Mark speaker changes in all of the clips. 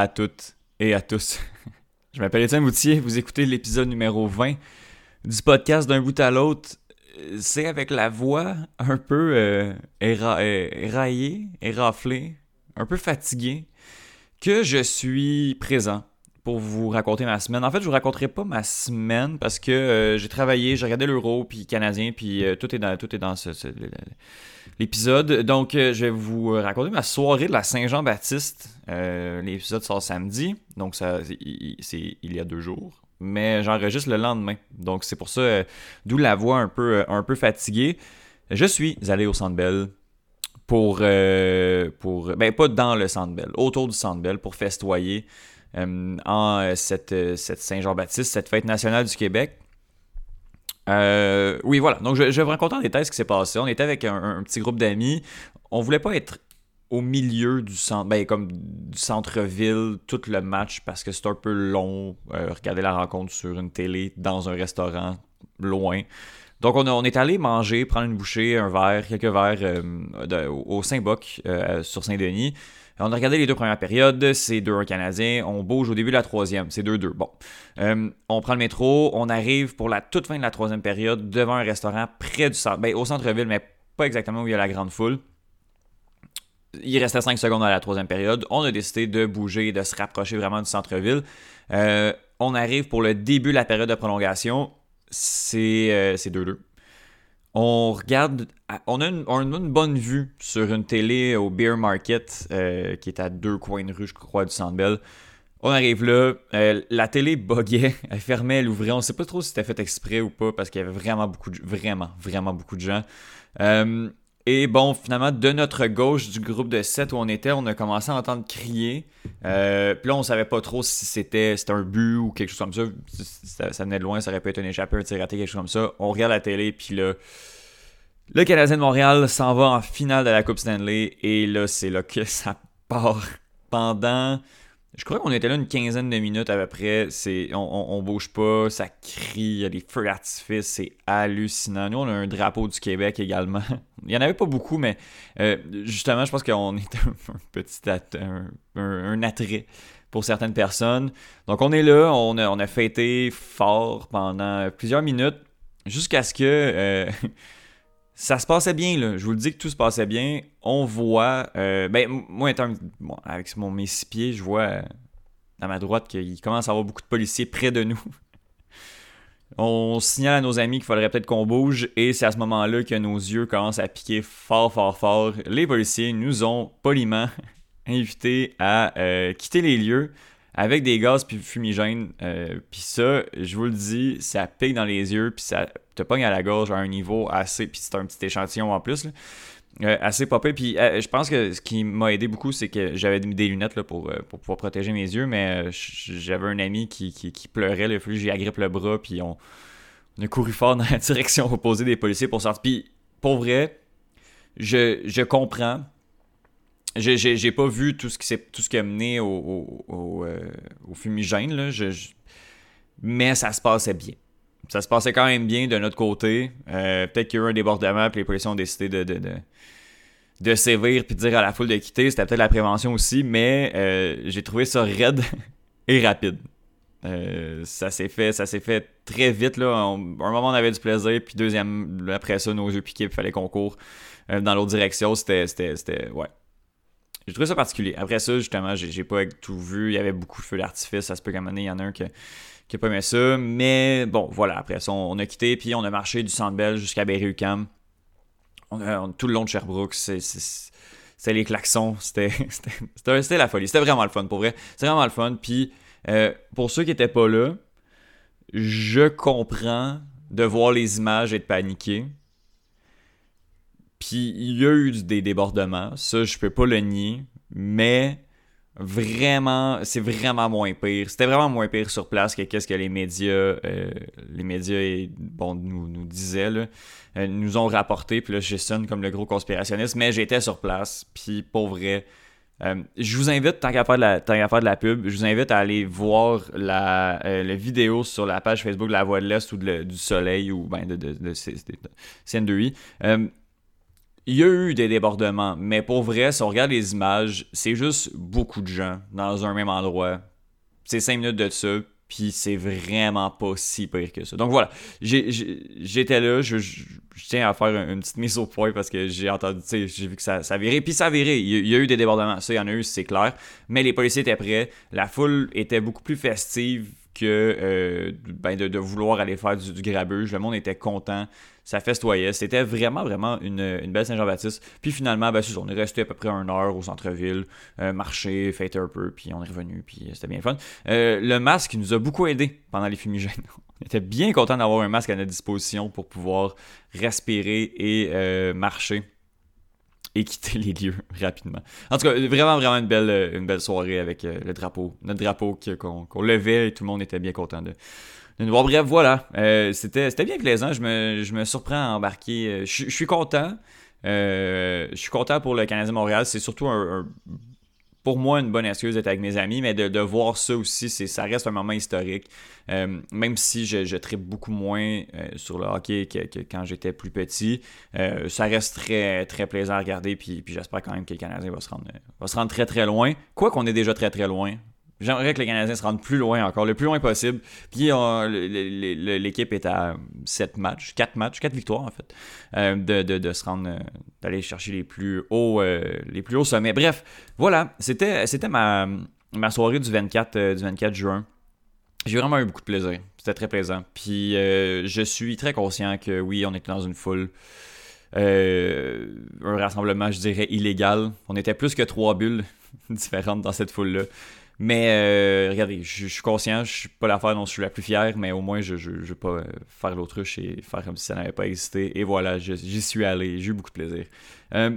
Speaker 1: À toutes et à tous. Je m'appelle Étienne Moutier, vous écoutez l'épisode numéro 20 du podcast d'un bout à l'autre. C'est avec la voix un peu euh, euh, éraillée, éraflée, un peu fatiguée, que je suis présent pour vous raconter ma semaine. En fait, je vous raconterai pas ma semaine parce que euh, j'ai travaillé, j'ai regardé l'Euro puis canadien puis tout est dans tout est dans ce l'épisode. Donc, euh, je vais vous raconter ma soirée de la Saint-Jean-Baptiste. Euh, l'épisode sort samedi, donc ça, c'est il y a deux jours. Mais j'enregistre le lendemain. Donc, c'est pour ça, euh, d'où la voix un peu, un peu fatiguée. Je suis allé au Centre Bell pour, pour ben pas dans le Centre Bell, autour du Centre Bell pour festoyer en cette, cette Saint-Jean-Baptiste, cette fête nationale du Québec. Euh, oui, voilà. Donc, je, vais vous raconter en détail ce qui s'est passé. On était avec un, petit groupe d'amis. On voulait pas être au milieu du centre, ben, comme du centre-ville, tout le match, parce que c'est un peu long. Euh, regarder la rencontre sur une télé, dans un restaurant, loin. Donc, on, est allé manger, prendre une bouchée, un verre, quelques verres euh, au Saint-Boc sur Saint-Denis. On a regardé les deux premières périodes, c'est 2-1 Canadien. On bouge au début de la troisième, c'est 2-2. Bon. Euh, on prend le métro, on arrive pour la toute fin de la troisième période devant un restaurant près du centre, ben, au centre-ville, mais pas exactement où il y a la grande foule. Il restait 5 secondes à la troisième période. On a décidé de bouger de se rapprocher vraiment du centre-ville. Euh, on arrive pour le début de la période de prolongation. C'est 2-2. Euh, on regarde, on a, une, bonne vue sur une télé au Beer Market euh, qui est à deux coins de rue, je crois, du Sandbell. On arrive là, euh, la télé buguait, elle fermait, elle ouvrait. On sait pas trop si c'était fait exprès ou pas parce qu'il y avait vraiment beaucoup de, vraiment, vraiment beaucoup de gens. Euh, et bon, finalement, de notre gauche du groupe de 7 où on était, on a commencé à entendre crier. Euh, puis là, on savait pas trop si c'était un but ou quelque chose comme ça. ça. venait de loin, ça aurait pu être un échappé, un tir raté, quelque chose comme ça. On regarde la télé, puis là, le Canadien de Montréal s'en va en finale de la Coupe Stanley. Et là, c'est là que ça part pendant je crois qu'on était là une quinzaine de minutes à peu près. C'est, on, bouge pas, ça crie, il y a des feux d'artifice, c'est hallucinant. Nous, on a un drapeau du Québec également. il y en avait pas beaucoup, mais euh, justement, je pense qu'on était un, petit un, attrait pour certaines personnes. Donc, on est là, on a, on a fêté fort pendant plusieurs minutes jusqu'à ce que. Euh, ça se passait bien, là. Je vous le dis que tout se passait bien. On voit. Euh, ben, moi, étant, avec mon, mes six pieds, je vois euh, à ma droite qu'il commence à y avoir beaucoup de policiers près de nous. on signale à nos amis qu'il faudrait peut-être qu'on bouge, et c'est à ce moment-là que nos yeux commencent à piquer fort, fort, fort. Les policiers nous ont poliment invités à euh, quitter les lieux avec des gaz fumigènes. Euh, puis ça, je vous le dis, ça pique dans les yeux, puis ça te pogne à la gorge à un niveau assez. Puis c'est un petit échantillon en plus. Euh, assez popé. Puis euh, je pense que ce qui m'a aidé beaucoup, c'est que j'avais des lunettes là, pour, pour pouvoir protéger mes yeux, mais j'avais un ami qui, qui, pleurait. Le flux, j'ai agrippé le bras, puis on, a couru fort dans la direction opposée des policiers pour sortir. Puis pour vrai, je, je comprends j'ai pas vu tout ce qui, tout ce qui a mené au, au, euh, fumigène, là. mais ça se passait bien. Ça se passait quand même bien de notre côté. Euh, peut-être qu'il y a eu un débordement, puis les policiers ont décidé de, de, de, sévir puis de dire à la foule de quitter. C'était peut-être la prévention aussi, mais euh, j'ai trouvé ça raide et rapide. ça s'est fait ça s'est fait très vite là. un moment on avait du plaisir puis deuxième après ça nos yeux piqués il fallait qu'on court dans l'autre direction c'était c'était ouais j'ai trouvé ça particulier. Après ça, justement, j'ai pas tout vu. Il y avait beaucoup de feux d'artifice. Ça se peut qu'à un il y en a un qui, qui a pas aimé ça. Mais bon, voilà. Après ça, on, a quitté. Puis on a marché du Centre Bell jusqu'à Berry-UQAM. On tout le long de Sherbrooke. C'était les klaxons. C'était la folie. C'était vraiment le fun, pour vrai. C'était vraiment le fun. Puis euh, pour ceux qui étaient pas là, je comprends de voir les images et de paniquer. Puis il y a eu des débordements, ça je peux pas le nier, mais vraiment, c'est vraiment moins pire. C'était vraiment moins pire sur place que qu'est-ce que les médias, euh, les médias bon, nous, nous disaient, là, euh, nous ont rapporté. Puis là, je sonne comme le gros conspirationniste, mais j'étais sur place. Puis pour vrai, euh, je vous invite, tant qu'à faire, de la, de la pub, je vous invite à aller voir la, vidéo sur la page Facebook de La Voix de l'Est ou du Soleil ou ben, de, de, de, de CN2I il y a eu des débordements, mais pour vrai, si on regarde les images, c'est juste beaucoup de gens dans un même endroit. C'est cinq minutes de ça, puis c'est vraiment pas si pire que ça. Donc voilà, j'étais là, je, tiens à faire une petite mise au point parce que j'ai entendu, j'ai vu que ça, ça virait. Puis ça a viré, il y, a eu des débordements, ça, il y en a eu, c'est clair. Mais les policiers étaient prêts, la foule était beaucoup plus festive que euh, ben de, vouloir aller faire du, grabuge. Le monde était content ça festoyait. C'était vraiment, vraiment une, belle Saint-Jean-Baptiste. Puis finalement, ben, on est resté à peu près une heure au centre-ville, euh, marché, fêter un peu, puis on est revenu, puis c'était bien fun. Euh, le masque nous a beaucoup aidé pendant les fumigènes. on était bien content d'avoir un masque à notre disposition pour pouvoir respirer et euh, marcher et quitter les lieux rapidement. En tout cas, vraiment, vraiment une belle, une belle soirée avec le drapeau, notre drapeau qu'on levait et tout le monde était bien content de, bref, voilà. Euh, c'était, bien plaisant. Je me, je me surprends à embarquer. Euh, je, suis content. Euh, je suis content pour le Canadien Montréal. C'est surtout un, pour moi une bonne excuse d'être avec mes amis, mais de, voir ça aussi, ça reste un moment historique. même si je, je beaucoup moins sur le hockey que, quand j'étais plus petit, ça reste très, très plaisant à regarder. Puis, puis j'espère quand même que le Canadien va se rendre, va se rendre très très loin. Quoi qu'on est déjà très très loin. J'aimerais que les Canadiens se rendent plus loin encore, le plus loin possible. Puis l'équipe est à 7 matchs, 4 matchs, 4 victoires en fait, euh, de, se rendre, euh, d'aller chercher les plus hauts, euh, les plus hauts sommets. Bref, voilà, c'était, ma, ma soirée du 24, du 24 juin. J'ai vraiment eu beaucoup de plaisir. C'était très plaisant. Puis je suis très conscient que oui, on était dans une foule. un rassemblement, je dirais, illégal. On était plus que trois bulles différentes dans cette foule-là. Mais euh, regardez, je, suis conscient, je suis pas l'affaire dont je suis la plus fière, mais au moins je, je, vais pas euh, faire l'autruche et faire comme si ça n'avait pas existé. Et voilà, j'y suis allé, j'ai eu beaucoup de plaisir. Euh,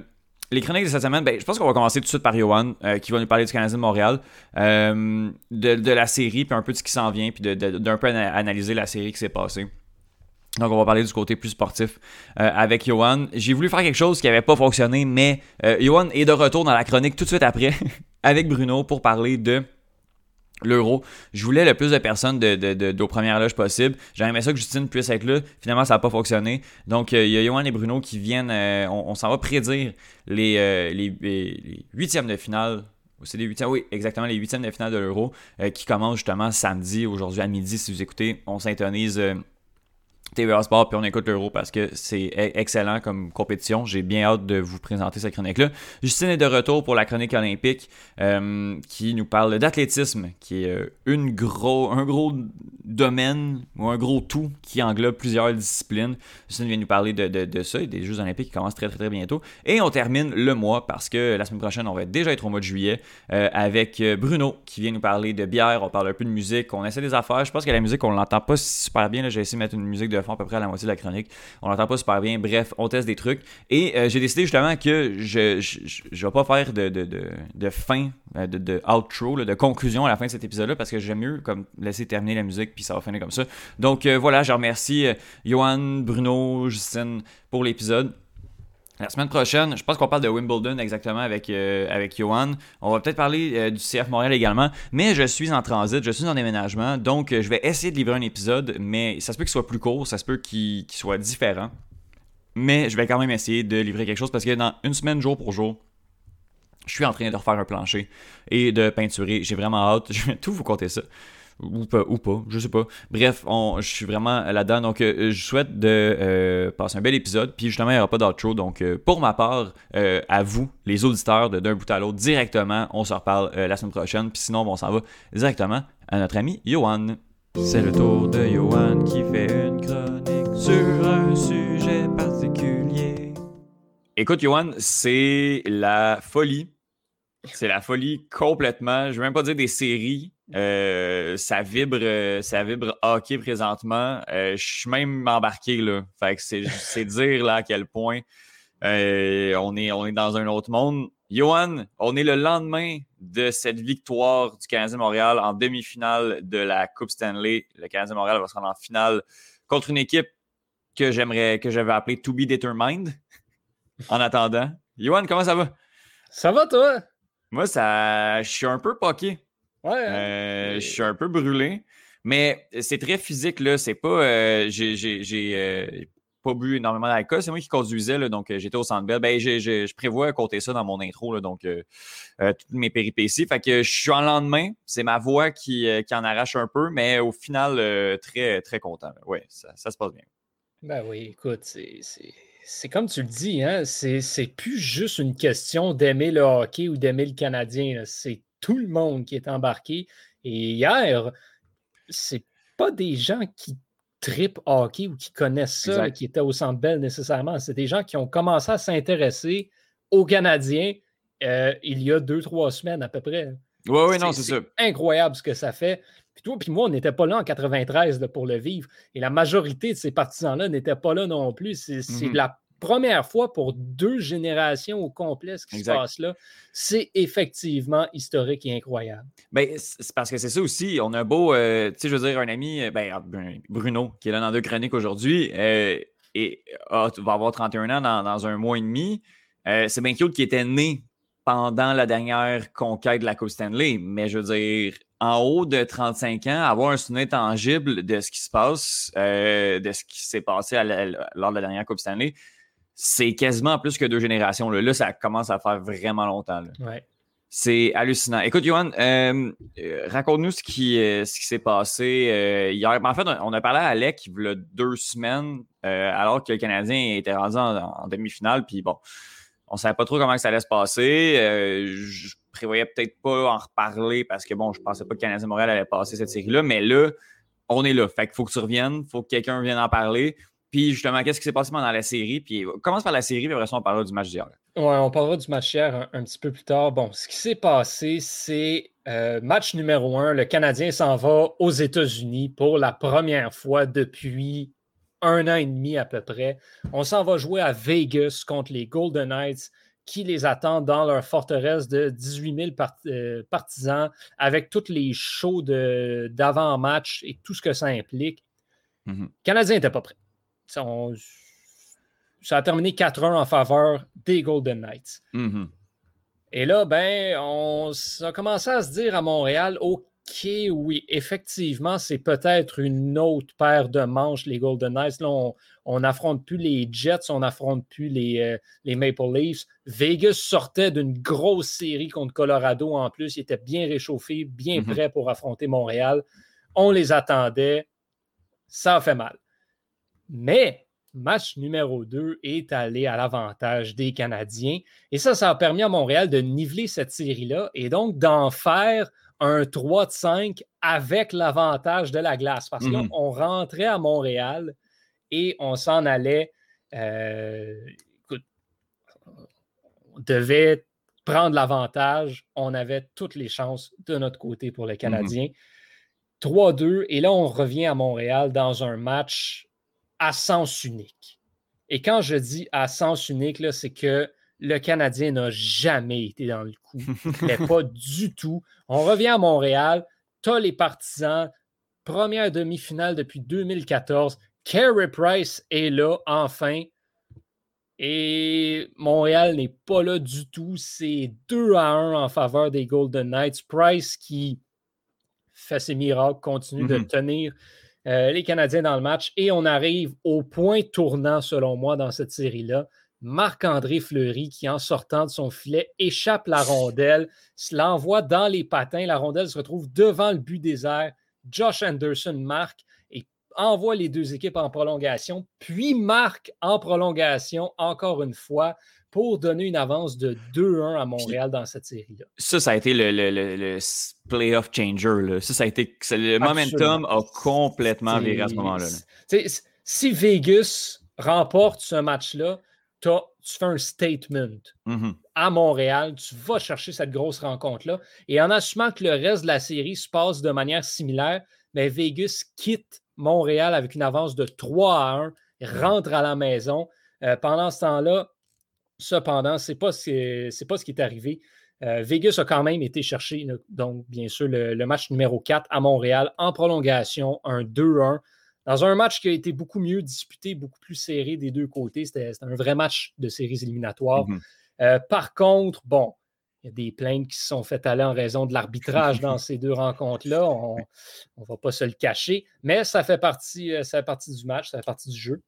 Speaker 1: les chroniques de cette semaine, ben, je pense qu'on va commencer tout de suite par Johan, qui va nous parler du Canadien de Montréal, de, de, la série, puis un peu de ce qui s'en vient, puis d'un peu analyser la série qui s'est passée. Donc, on va parler du côté plus sportif avec Johan. J'ai voulu faire quelque chose qui n'avait pas fonctionné, mais Johan est de retour dans la chronique tout de suite après. avec Bruno pour parler de l'euro. Je voulais le plus de personnes de, de, de, premières loges possible. J'aimerais ça que Justine puisse être là. Finalement, ça n'a pas fonctionné. Donc, euh, il y a Johan et Bruno qui viennent. Euh, on, s'en va prédire les, euh, les, huitièmes de finale. C'est des huitièmes, oui, exactement, les huitièmes de finale de l'euro qui commencent justement samedi, aujourd'hui à midi, si vous écoutez. On s'intonise TVA Sport, puis on écoute l'Euro parce que c'est e-, excellent comme compétition. J'ai bien hâte de vous présenter cette chronique-là. Justine est de retour pour la chronique olympique euh, qui nous parle d'athlétisme, qui est euh, une gros, un gros domaine ou un gros tout qui englobe plusieurs disciplines. Justine vient nous parler de, de, ça et des Jeux olympiques qui commencent très très très bientôt. Et on termine le mois parce que la semaine prochaine, on va déjà être au mois de juillet euh, avec Bruno qui vient nous parler de bière. On parle un peu de musique, on essaie des affaires. Je pense que la musique, on l'entend pas super bien. J'ai essayé de mettre une musique de fond à peu près à la moitié de la chronique. On n'entend pas super bien. Bref, on teste des trucs. Et euh, j'ai décidé justement que je ne vais pas faire de, de, de, fin, euh, de, de outro, de conclusion à la fin de cet épisode-là parce que j'aime mieux comme laisser terminer la musique puis ça va finir comme ça. Donc euh, voilà, je remercie Johan, Bruno, Justine pour l'épisode. La semaine prochaine, je pense qu'on parle de Wimbledon exactement avec, euh, avec Johan. On va peut-être parler euh, du CF Montréal également. Mais je suis en transit, je suis en déménagement. Donc, je vais essayer de livrer un épisode. Mais ça se peut qu'il soit plus court, ça se peut qu'il soit différent. Mais je vais quand même essayer de livrer quelque chose parce que dans une semaine, jour pour jour, je suis en train de refaire un plancher et de peinturer. J'ai vraiment hâte. Je vais tout vous compter ça ou pas, ou pas, je sais pas. Bref, je suis vraiment là-dedans. Donc, euh, je souhaite de euh, passer un bel épisode. Puis justement, il n'y aura pas d'outro. Donc, euh, pour ma part, à vous, les auditeurs de d'un bout à l'autre, directement, on se reparle la semaine prochaine. Puis sinon, on s'en va directement à notre ami Johan. C'est le tour de Johan qui fait une chronique sur un sujet particulier. Écoute, Johan, c'est la folie. C'est la folie complètement. Je ne vais même pas dire des séries euh, ça vibre, euh, ça vibre hockey présentement. Euh, je suis même embarqué là. Fait que c'est dire là à quel point on, est, on est dans un autre monde. Johan, on est le lendemain de cette victoire du Canadien Montréal en demi-finale de la Coupe Stanley. Le Canadien Montréal va se rendre en finale contre une équipe que j'aimerais, que j'avais appelée To Be Determined. en attendant, Johan, comment ça va?
Speaker 2: Ça va toi?
Speaker 1: Moi, ça, je suis un peu poqué.
Speaker 2: Ouais. Hein,
Speaker 1: euh, je suis un peu brûlé. Mais c'est très physique, là. C'est pas. Euh, j'ai, pas bu énormément d'alcool. C'est moi qui conduisais, là, donc j'étais au centre belle. Ben, je prévois compter ça dans mon intro, là, donc toutes mes péripéties. Fait que je suis en lendemain. C'est ma voix qui, qui, en arrache un peu, mais au final, très, très content. Oui, ça, ça, se passe bien.
Speaker 2: Ben oui, écoute, c'est comme tu le dis, hein, c'est plus juste une question d'aimer le hockey ou d'aimer le Canadien. C'est tout le monde qui est embarqué. Et hier, c'est pas des gens qui tripent hockey ou qui connaissent ça, qui étaient au Centre Bell nécessairement. C'est des gens qui ont commencé à s'intéresser aux Canadiens euh, il y a deux, trois semaines à peu près.
Speaker 1: Oui, oui, non, c'est ça.
Speaker 2: incroyable ce que ça fait. Puis toi, puis moi, on n'était pas là en 93 pour le vivre. Et la majorité de ces partisans-là n'étaient pas là non plus. C'est mm-hmm. la première fois pour deux générations au complet ce qui se passe là. C'est effectivement historique et incroyable.
Speaker 1: Ben, c'est parce que c'est ça aussi. On a un beau, euh, tu sais, je veux dire, un ami, euh, ben, Bruno, qui est là dans deux chroniques aujourd'hui, euh, et va avoir 31 ans dans, un mois et demi. c'est bien cute qui était né pendant la dernière conquête de la Coupe Stanley. Mais je veux dire, en haut de 35 ans, avoir un souvenir tangible de ce qui se passe, de ce qui s'est passé lors de la dernière Coupe Stanley, c'est quasiment plus que deux générations. Là, là ça commence à faire vraiment longtemps. C'est hallucinant. Écoute, Johan, euh, euh, raconte-nous ce qui, euh, ce qui s'est passé hier. En fait, on a parlé à Alec il y a deux semaines, alors que le Canadien était rendu en, demi-finale. Puis bon, on ne savait pas trop comment ça allait se passer. je prévoyais peut-être pas en reparler parce que bon, je pensais pas que le Canadien Montréal allait passer cette série-là. Mais là, on est là. Fait qu'il faut que tu reviennes, il faut que quelqu'un vienne en parler. Puis justement, qu'est-ce qui s'est passé pendant la série? Puis commence par la série, puis après ça, on parlera du match d'hier.
Speaker 2: Oui, on parlera du match d'hier un, petit peu plus tard. Bon, ce qui s'est passé, c'est euh, match numéro un. Le Canadien s'en va aux États-Unis pour la première fois depuis un an et demi à peu près. On s'en va jouer à Vegas contre les Golden Knights qui les attendent dans leur forteresse de 18 000 euh, partisans avec tous les shows d'avant-match et tout ce que ça implique. Mm-hmm. Le Canadien n'était pas prêt ça a terminé 4-1 en faveur des Golden Knights.
Speaker 1: Mm-hmm.
Speaker 2: Et là, ben, on a commencé à se dire à Montréal, OK, oui, effectivement, c'est peut-être une autre paire de manches, les Golden Knights. Là, on n'affronte plus les Jets, on n'affronte plus les, euh, les, Maple Leafs. Vegas sortait d'une grosse série contre Colorado en plus. Il était bien réchauffé, bien mm-hmm. prêt pour affronter Montréal. On les attendait. Ça a fait mal. Mais match numéro 2 est allé à l'avantage des Canadiens. Et ça, ça a permis à Montréal de niveler cette série-là et donc d'en faire un 3 de 5 avec l'avantage de la glace. Parce là, mhm. rentrait à Montréal et on s'en allait. Euh, écoute, on devait prendre l'avantage. On avait toutes les chances de notre côté pour les mhm. Canadiens. 3-2. Et là, on revient à Montréal dans un match à sens unique. Et quand je dis à sens unique, c'est que le Canadien n'a jamais été dans le coup. Mais pas du tout. On revient à Montréal. Tu as les partisans. Première demi-finale depuis 2014. Carey Price est là, enfin. Et Montréal n'est pas là du tout. C'est 2 à 1 en faveur des Golden Knights. Price qui fait ses miracles, continue de mm-hmm. tenir euh, les Canadiens dans le match. Et on arrive au point tournant, selon moi, dans cette série-là. Marc-André Fleury, qui en sortant de son filet, échappe la rondelle, l'envoie dans les patins. La rondelle se retrouve devant le but des airs. Josh Anderson marque et envoie les deux équipes en prolongation, puis marque en prolongation encore une fois pour donner une avance de 2-1 à Montréal dans cette série-là.
Speaker 1: Ça, ça a été le, le, playoff changer. Ça, ça a été. Le momentum a complètement viré à ce moment-là.
Speaker 2: Si Vegas remporte ce match-là, tu fais un statement
Speaker 1: mm-hmm.
Speaker 2: à Montréal. Tu vas chercher cette grosse rencontre-là. Et en assumant que le reste de la série se passe de manière similaire, mais Vegas quitte Montréal avec une avance de 3 à 1, rentre à la maison. Euh, pendant ce temps-là, Cependant, ce n'est pas, pas, ce qui est arrivé. Euh, Vegas a quand même été chercher, donc bien sûr, le, match numéro 4 à Montréal en prolongation, un 2-1, dans un match qui a été beaucoup mieux disputé, beaucoup plus serré des deux côtés. C'était un vrai match de séries éliminatoires. Mm-hmm. Euh, par contre, bon, il y a des plaintes qui se sont faites aller en raison de l'arbitrage dans ces deux rencontres-là. On ne va pas se le cacher, mais ça fait partie, euh, ça fait partie du match, ça fait partie du jeu.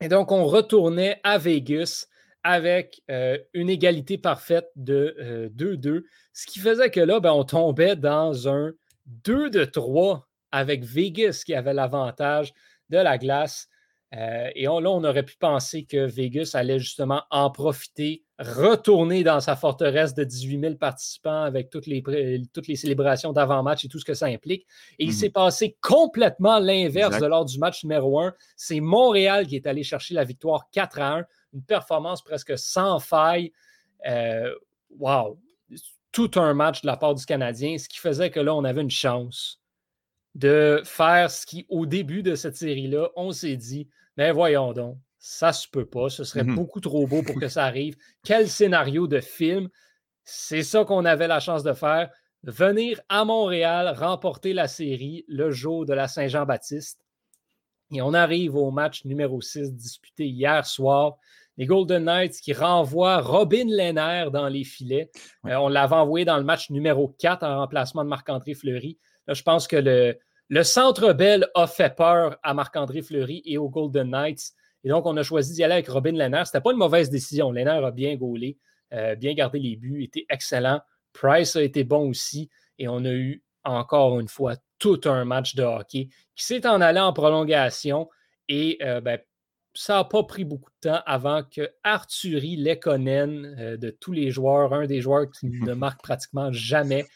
Speaker 2: Et donc, on retournait à Vegas avec euh, une égalité parfaite de 2-2, euh, ce qui faisait que là, ben, on tombait dans un 2 de 3 avec Vegas qui avait l'avantage de la glace. Euh, et là, on aurait pu penser que Vegas allait justement en profiter, retourner dans sa forteresse de 18 000 participants avec toutes les, toutes les célébrations d'avant-match et tout ce que ça implique. Et il mhm. s'est passé complètement l'inverse de lors du match numéro 1. C'est Montréal qui est allé chercher la victoire 4 à 1, une performance presque sans faille. Euh, wow! Tout un match de la part du Canadien, ce qui faisait que là, on avait une chance de faire ce qui, au début de cette série-là, on s'est dit, mais voyons donc, ça se peut pas, ce serait mmh beaucoup trop beau pour que ça arrive. Quel scénario de film! C'est ça qu'on avait la chance de faire. Venir à Montréal, remporter la série le jour de la Saint-Jean-Baptiste. Et on arrive au match numéro 6 disputé hier soir. Les Golden Knights qui renvoient Robin Lehner dans les filets. Euh, on l'avait envoyé dans le match numéro 4 en remplacement de Marc-André Fleury. Là, je pense que le, le Centre Bell a fait peur à Marc-André Fleury et aux Golden Knights. Et donc, on a choisi d'y aller avec Robin Lehner. Ce n'était pas une mauvaise décision. Lehner a bien gaulé, euh, bien gardé les buts, était excellent. Price a été bon aussi. Et on a eu encore une fois tout un match de hockey qui s'est en allé en prolongation. Et euh, ben, ça n'a pas pris beaucoup de temps avant que Arthurie Lekonen, euh, de tous les joueurs, un des joueurs qui ne marque pratiquement jamais,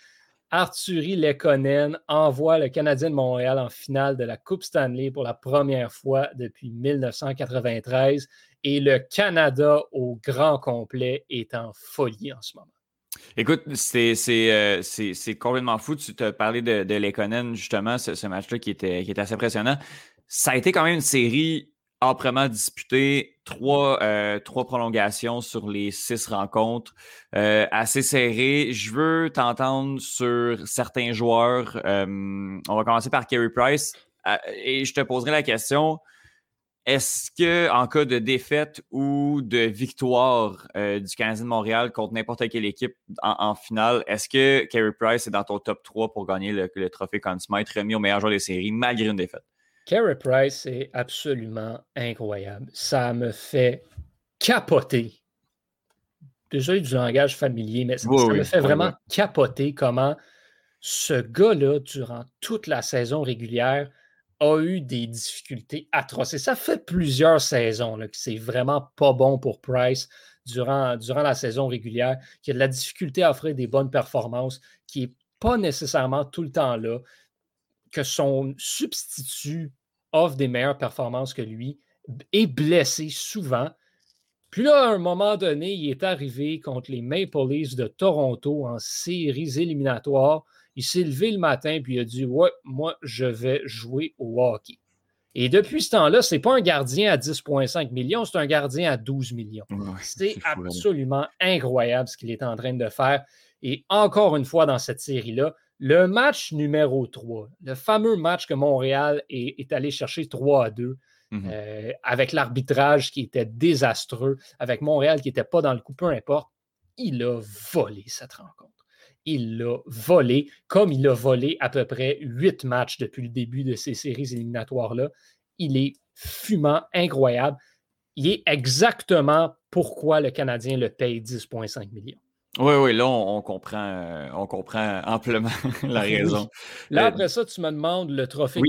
Speaker 2: Arthurie Lekonen envoie le Canadien de Montréal en finale de la Coupe Stanley pour la première fois depuis 1993 et le Canada au grand complet est en folie en ce moment.
Speaker 1: Écoute, c'est euh, complètement fou. Tu te parlais de, de Lekonen, justement, ce, match-là qui était, qui était assez impressionnant. Ça a été quand même une série âprement disputé, trois, euh, trois prolongations sur les six rencontres, euh, assez serré. Je veux t'entendre sur certains joueurs. Euh, on va commencer par Kerry Price et je te poserai la question. Est-ce que, en cas de défaite ou de victoire du Canadien de Montréal contre n'importe quelle équipe en, finale, est-ce que Kerry Price est dans ton top 3 pour gagner le, le trophée Conn Smythe remis au meilleur joueur des séries malgré une défaite?
Speaker 2: Carey Price est absolument incroyable. Ça me fait capoter. Désolé du langage familier, mais ça, me fait vraiment capoter comment ce gars-là, durant toute la saison régulière, a eu des difficultés atroces. Et ça fait plusieurs saisons là, que c'est vraiment pas bon pour Price durant, durant la saison régulière, qu'il a de la difficulté à offrir des bonnes performances, qui n'est pas nécessairement tout le temps là, que son substitut offre des meilleures performances que lui, est blessé souvent. Puis là, à un moment donné, il est arrivé contre les Maple Leafs de Toronto en séries éliminatoires. Il s'est levé le matin puis il a dit Ouais, moi, je vais jouer au hockey. Et depuis ce temps-là, ce n'est pas un gardien à 10,5 millions, c'est un gardien à 12 millions. c'est absolument incroyable ce qu'il est en train de faire. Et encore une fois, dans cette série-là, le match numéro 3, le fameux match que Montréal est, allé chercher 3 à 2, mhm. euh, avec l'arbitrage qui était désastreux, avec Montréal qui n'était pas dans le coup, peu importe, il a volé cette rencontre. Il l'a volé, comme il a volé à peu près 8 matchs depuis le début de ces séries éliminatoires-là. Il est fumant, incroyable. Il est exactement pourquoi le Canadien le paye 10,5 millions.
Speaker 1: Oui, oui, là, on, comprend, euh, on comprend amplement la raison.
Speaker 2: Là, euh, après ça, tu me demandes le trophée oui,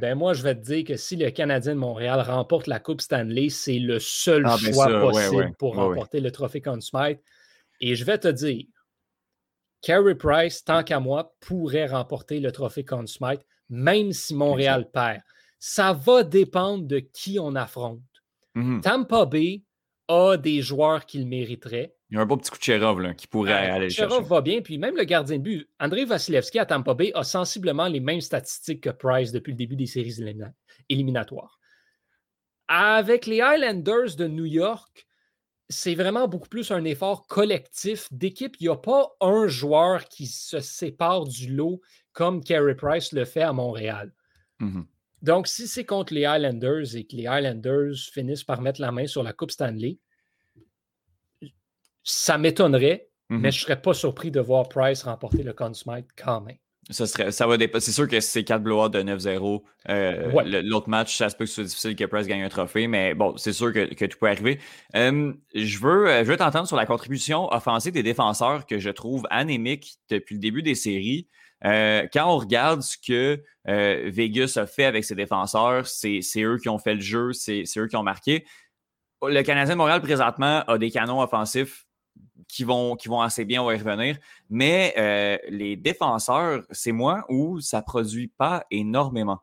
Speaker 2: Ben, moi, je vais te dire que si le Canadien de Montréal remporte la Coupe Stanley, c'est le seul ah, choix possible pour remporter le trophée Conn Et je vais te dire, Carey Price, tant qu'à moi, pourrait remporter le trophée Conn même si Montréal perd. Ça va dépendre de qui on affronte. Mm-hmm. Tampa Bay a des joueurs qu'il mériterait.
Speaker 1: Il y a un beau petit coup de Cherov qui pourrait aller
Speaker 2: Cherov va bien, puis même le gardien de but, André Vasilevski à Tampa Bay a sensiblement les mêmes statistiques que Price depuis le début des séries éliminatoires. Avec les Highlanders de New York, c'est vraiment beaucoup plus un effort collectif d'équipe. Il n'y a pas un joueur qui se sépare du lot comme Carey Price le fait à Montréal. Mm-hmm. Donc, si c'est contre les Highlanders et que les Highlanders finissent par mettre la main sur la Coupe Stanley, ça m'étonnerait, mais mhm. je ne serais pas surpris de voir Price remporter le Conn Smythe quand même.
Speaker 1: Ça, serait, ça va. C'est sûr que c'est 4 blowouts de 9-0. Euh, l'autre match, ça se peut que ce soit difficile que Price gagne un trophée, mais bon, c'est sûr que, que, tout peut arriver. Euh, je veux, je veux t'entendre sur la contribution offensive des défenseurs que je trouve anémique depuis le début des séries. Euh, quand on regarde ce que Vegas a fait avec ses défenseurs, c'est eux qui ont fait le jeu, c'est eux qui ont marqué. Le Canadien de Montréal, présentement, a des canons offensifs qui vont, qui vont assez bien, on va y revenir. Mais euh, les défenseurs, c'est moi où ça ne produit pas énormément.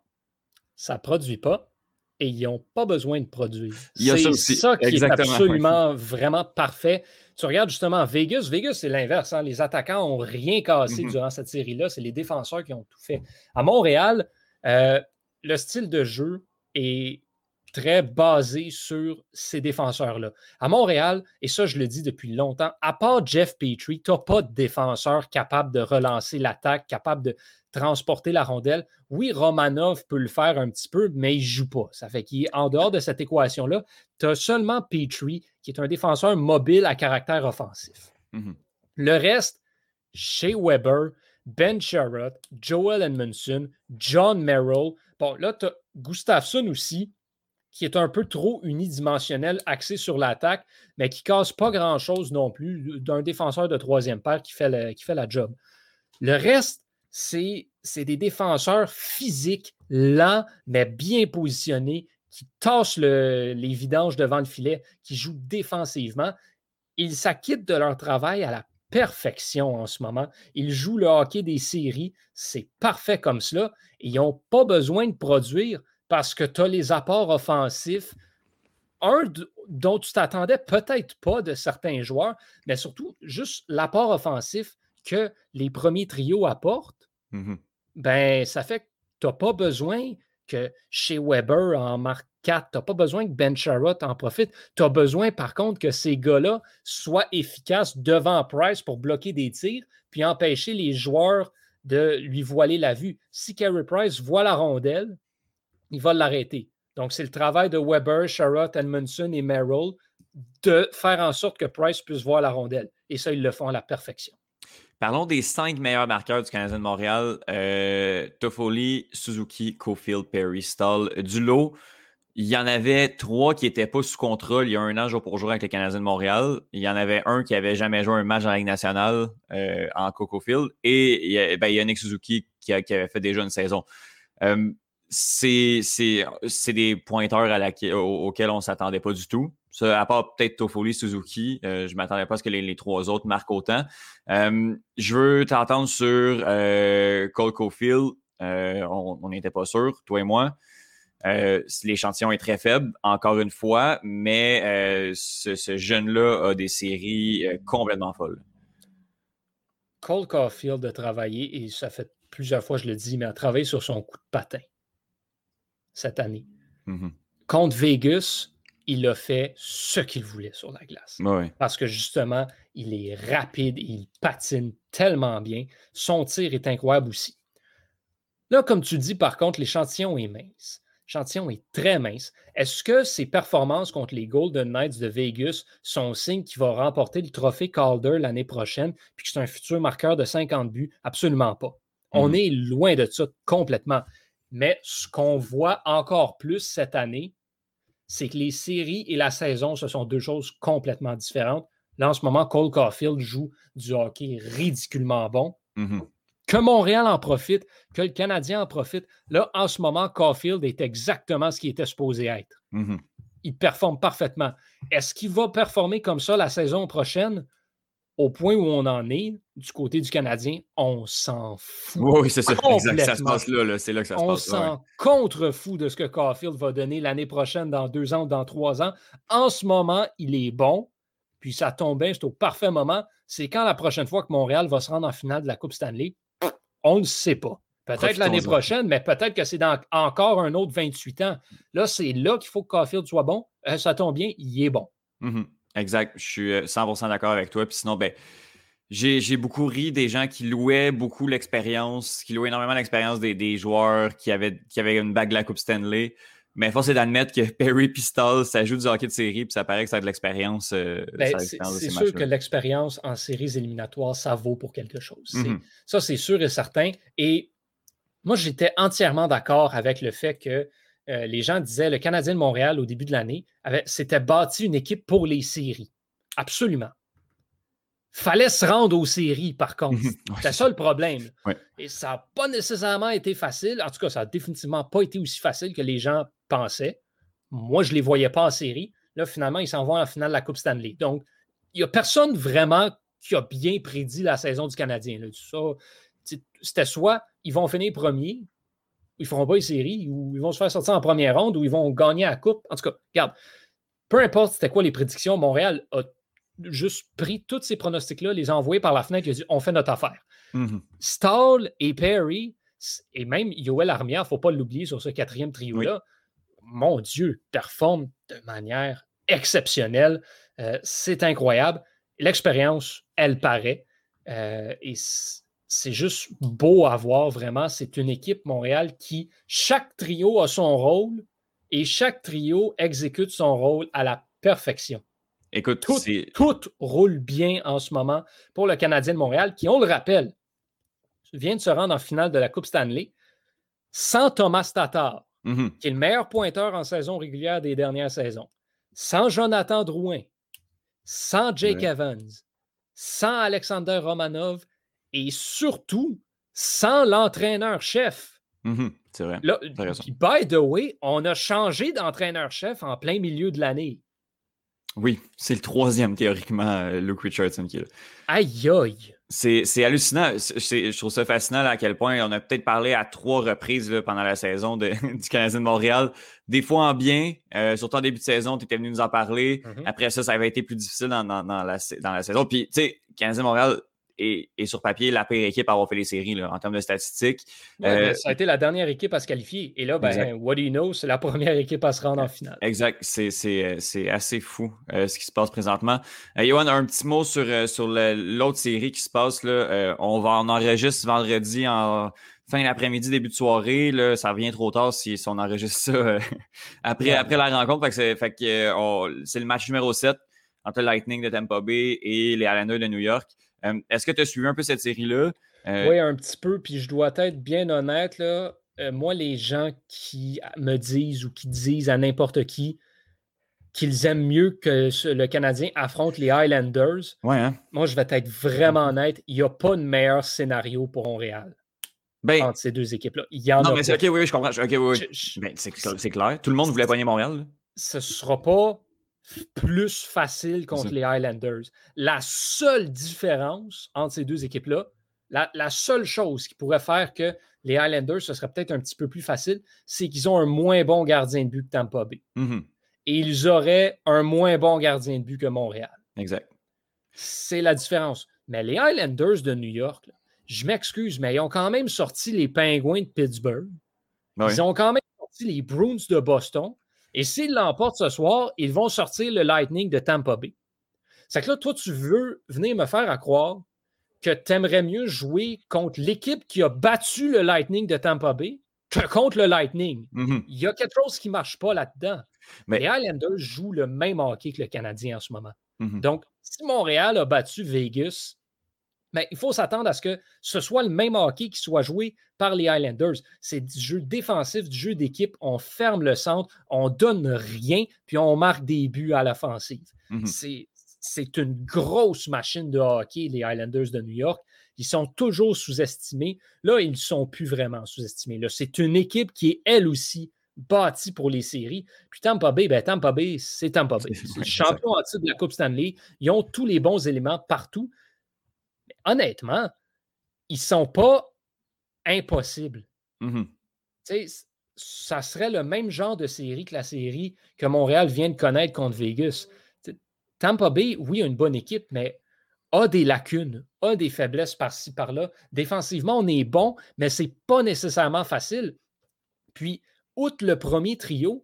Speaker 2: Ça ne produit pas et ils n'ont pas besoin de produire. C'est ça, qui est absolument vraiment parfait. Tu regardes justement Vegas. Vegas, c'est l'inverse. Hein. Les attaquants n'ont rien cassé mm-hmm. durant cette série-là. C'est les défenseurs qui ont tout fait. À Montréal, euh, le style de jeu est très basé sur ces défenseurs-là. À Montréal, et ça je le dis depuis longtemps, à part Jeff Petrie, tu n'as pas de défenseur capable de relancer l'attaque, capable de transporter la rondelle. Oui, Romanov peut le faire un petit peu, mais il ne joue pas. Ça fait qu'il est en dehors de cette équation-là. Tu as seulement Petrie, qui est un défenseur mobile à caractère offensif. Mm-hmm. Le reste, chez Weber, Ben Sherrod, Joel Edmondson, John Merrill. Bon, là, tu as Gustafsson aussi, qui est un peu trop unidimensionnel, axé sur l'attaque, mais qui casse pas grand-chose non plus d'un défenseur de troisième paire qui fait, qui fait la job. Le reste, c'est des défenseurs physiques, lents, mais bien positionnés, qui tassent les vidanges devant le filet, qui jouent défensivement. Ils s'acquittent de leur travail à la perfection en ce moment. Ils jouent le hockey des séries. C'est parfait comme cela. ils n'ont pas besoin de produire parce que tu as les apports offensifs. Un dont tu t'attendais peut-être pas de certains joueurs, mais surtout juste l'apport offensif que les premiers trios apportent. Mm-hmm. Ben, ça fait que tu n'as pas besoin que chez Weber en marque 4, tu n'as pas besoin que Ben Sherrod en profite. Tu as besoin, par contre, que ces gars-là soient efficaces devant Price pour bloquer des tirs, puis empêcher les joueurs de lui voiler la vue. Si Carey Price voit la rondelle, il va l'arrêter. Donc, c'est le travail de Weber, Sherrod, Edmondson et Merrill de faire en sorte que Price puisse voir la rondelle. Et ça, ils le font à la perfection.
Speaker 1: Parlons des cinq meilleurs marqueurs du Canadien de Montréal. Euh, Toffoli, Suzuki, Cofield, Perry, Stall. Du lot, il y en avait trois qui n'étaient pas sous contrôle il y a un an jour pour jour avec les Canadiens de Montréal. Il y en avait un qui n'avait jamais joué un match en Ligue nationale euh, en Coco Field. Et il y a, ben, Yannick Suzuki qui, avait fait déjà une saison. Euh, c'est des pointeurs auxquels on ne s'attendait pas du tout. à part peut-être Toffoli, Suzuki, euh, je ne m'attendais pas à ce que les, trois autres marquent autant. Euh, je veux t'entendre sur euh, Cole Caulfield. on n'était pas sûr, toi et moi. L'échantillon est très faible, encore une fois, mais ce, jeune-là a des séries complètement folles.
Speaker 2: Cole Caulfield a travaillé, et ça fait plusieurs fois je le dis, mais a travaillé sur son coup de patin cette année. Mm-hmm. Contre Vegas, il a fait ce qu'il voulait sur la glace. Parce que justement, il est rapide, il patine tellement bien. Son tir est incroyable aussi. Là, comme tu dis, par contre, l'échantillon est mince. L'échantillon est très mince. Est-ce que ses performances contre les Golden Knights de Vegas sont signe qu'il va remporter le trophée Calder l'année prochaine puis que c'est un futur marqueur de 50 buts? Absolument pas. On mm-hmm. est loin de ça complètement. Mais ce qu'on voit encore plus cette année, c'est que les séries et la saison, ce sont deux choses complètement différentes. Là, en ce moment, Cole Caulfield joue du hockey ridiculement bon. Mm-hmm. Que Montréal en profite, que le Canadien en profite. Là, en ce moment, Caulfield est exactement ce qu'il était supposé être. Mm-hmm. Il performe parfaitement. Est-ce qu'il va performer comme ça la saison prochaine? Au point où on en est, du côté du Canadien, on s'en fout.
Speaker 1: Oui, c'est ça. Exact. Ça se passe là. C'est là que ça se
Speaker 2: passe.
Speaker 1: On
Speaker 2: s'en contre-fout de ce que Caulfield va donner l'année prochaine, dans deux ans ou dans trois ans. En ce moment, il est bon. Puis ça tombe bien, c'est au parfait moment. C'est quand la prochaine fois que Montréal va se rendre en finale de la Coupe Stanley? On ne sait pas. Peut-être l'année prochaine, mais peut-être que c'est dans encore un autre 28 ans. Là, c'est là qu'il faut que Caulfield soit bon. Euh, ça tombe bien, il est bon.
Speaker 1: Mm-hmm. Exact, je suis 100% euh, d'accord avec toi. Puis sinon, ben, j'ai beaucoup ri des gens qui louaient beaucoup l'expérience, qui louaient énormément l'expérience des, joueurs qui avaient, qui avaient une bague de la Coupe Stanley. Mais force est d'admettre que Perry et ça joue du hockey de série, puis ça paraît que ça a de l'expérience.
Speaker 2: Euh, ben, c'est sûr que l'expérience en séries éliminatoires, ça vaut pour quelque chose. Mm-hmm. Ça, c'est sûr et certain. Et moi, j'étais entièrement d'accord avec le fait que euh, les gens disaient le Canadien de Montréal, au début de l'année, s'était bâti une équipe pour les séries. Absolument. Fallait se rendre aux séries, par contre. C'était ça le problème. Et ça n'a pas nécessairement été facile. En tout cas, ça n'a définitivement pas été aussi facile que les gens pensaient. Moi, je ne les voyais pas en série. Là, finalement, ils s'en vont à la finale de la Coupe Stanley. Donc, il n'y a personne vraiment qui a bien prédit la saison du Canadien. C'était soit ils vont finir premier, ils ne feront pas les séries, ou ils vont se faire sortir en première ronde, ou ils vont gagner la Coupe. En tout cas, regarde, peu importe c'était quoi les prédictions, Montréal a juste pris tous ces pronostics-là, les a envoyés par la fenêtre et a dit on fait notre affaire. Mm-hmm. Stall et Perry, et même Yoel Armia, il ne faut pas l'oublier sur ce quatrième trio-là, mon Dieu, performent de manière exceptionnelle. Euh, c'est incroyable. L'expérience, elle paraît. Euh, et c'est juste beau à voir, vraiment. C'est une équipe Montréal qui, chaque trio a son rôle et chaque trio exécute son rôle à la perfection.
Speaker 1: Écoute,
Speaker 2: tout, roule bien en ce moment pour le Canadien de Montréal, qui, on le rappelle, vient de se rendre en finale de la Coupe Stanley sans Thomas Tatar, mm-hmm. qui est le meilleur pointeur en saison régulière des dernières saisons, sans Jonathan Drouin, sans Jake Evans, sans Alexander Romanov et surtout sans l'entraîneur-chef.
Speaker 1: Mm-hmm. C'est vrai.
Speaker 2: by the way, on a changé d'entraîneur-chef en plein milieu de l'année.
Speaker 1: Oui, c'est le troisième théoriquement, euh, Luke Richardson qui est là.
Speaker 2: Aïe aïe!
Speaker 1: C'est hallucinant. Je trouve ça fascinant à quel point on a peut-être parlé à trois reprises pendant la saison de, du Canadien de Montréal. Des fois en bien, euh, surtout en début de saison, tu étais venu nous en parler. Mm-hmm. Après ça, ça avait été plus difficile dans, dans, la, dans la saison. Puis, tu sais, Canadien de Montréal, et, sur papier la pire équipe à avoir fait les séries là, en termes de statistiques.
Speaker 2: Euh, ça a été la dernière équipe à se qualifier. Et là, ben, what do you know, c'est la première équipe à se rendre en finale.
Speaker 1: Exact. C'est assez fou euh, ce qui se passe présentement. Euh, Yoann, un petit mot sur, sur l'autre série qui se passe. Là. on va en enregistrer vendredi en fin d'après-midi, début de soirée. Là, ça revient trop tard si, on enregistre ça après, après la rencontre. Fait que c'est le match numéro 7 entre le Lightning de Tampa Bay et les Islanders de New York. Euh, est-ce que tu as suivi un peu cette série-là?
Speaker 2: Euh, oui, un petit peu. Puis je dois être bien honnête, là. Euh, moi, les gens qui me disent ou qui disent à n'importe qui qu'ils aiment mieux que le Canadien affronte les Highlanders,
Speaker 1: hein?
Speaker 2: moi, je vais être vraiment honnête, il n'y a pas de meilleur scénario pour Montréal. Ben, entre ces deux équipes-là. Il y en non,
Speaker 1: mais c'est OK, oui, je comprends. Ben, c'est clair. Tout le monde voulait pogner Montréal.
Speaker 2: Ce ne sera pas plus facile contre les Highlanders. La seule différence entre ces deux équipes-là, la, seule chose qui pourrait faire que les Highlanders, ce serait peut-être un petit peu plus facile, c'est qu'ils ont un moins bon gardien de but que Tampa Bay.
Speaker 1: Mm-hmm.
Speaker 2: Et ils auraient un moins bon gardien de but que Montréal.
Speaker 1: Exact.
Speaker 2: C'est la différence. Mais les Highlanders de New York, je m'excuse, mais ils ont quand même sorti les Pingouins de Pittsburgh. Ben ils ont quand même sorti les Bruins de Boston. Et s'ils l'emportent ce soir, ils vont sortir le Lightning de Tampa Bay. C'est que là, toi, tu veux venir me faire à croire que tu aimerais mieux jouer contre l'équipe qui a battu le Lightning de Tampa Bay que contre le Lightning.
Speaker 1: Mm-hmm.
Speaker 2: Il y a quelque chose qui ne marche pas là-dedans. Mais... Les Islanders jouent le même hockey que le Canadien en ce moment.
Speaker 1: Mm-hmm.
Speaker 2: Donc, si Montréal a battu Vegas, mais il faut s'attendre à ce que ce soit le même hockey qui soit joué par les Highlanders. C'est du jeu défensif, du jeu d'équipe. On ferme le centre, on donne rien, puis on marque des buts à l'offensive.
Speaker 1: Mhm.
Speaker 2: C'est une grosse machine de hockey, les Highlanders de New York. Ils sont toujours sous-estimés. Là, ils ne sont plus vraiment sous-estimés. C'est une équipe qui est elle aussi bâtie pour les séries. Puis Tampa Bay, ben Tampa Bay, c'est Tampa Bay. champion en titre de la Coupe Stanley. Ils ont tous les bons éléments partout honnêtement, ils ne sont pas impossibles.
Speaker 1: Mm-hmm.
Speaker 2: Ça serait le même genre de série que la série que Montréal vient de connaître contre Vegas. Tampa Bay, oui, a une bonne équipe, mais a des lacunes, a des faiblesses par-ci, par-là. Défensivement, on est bon, mais ce n'est pas nécessairement facile. Puis, outre le premier trio,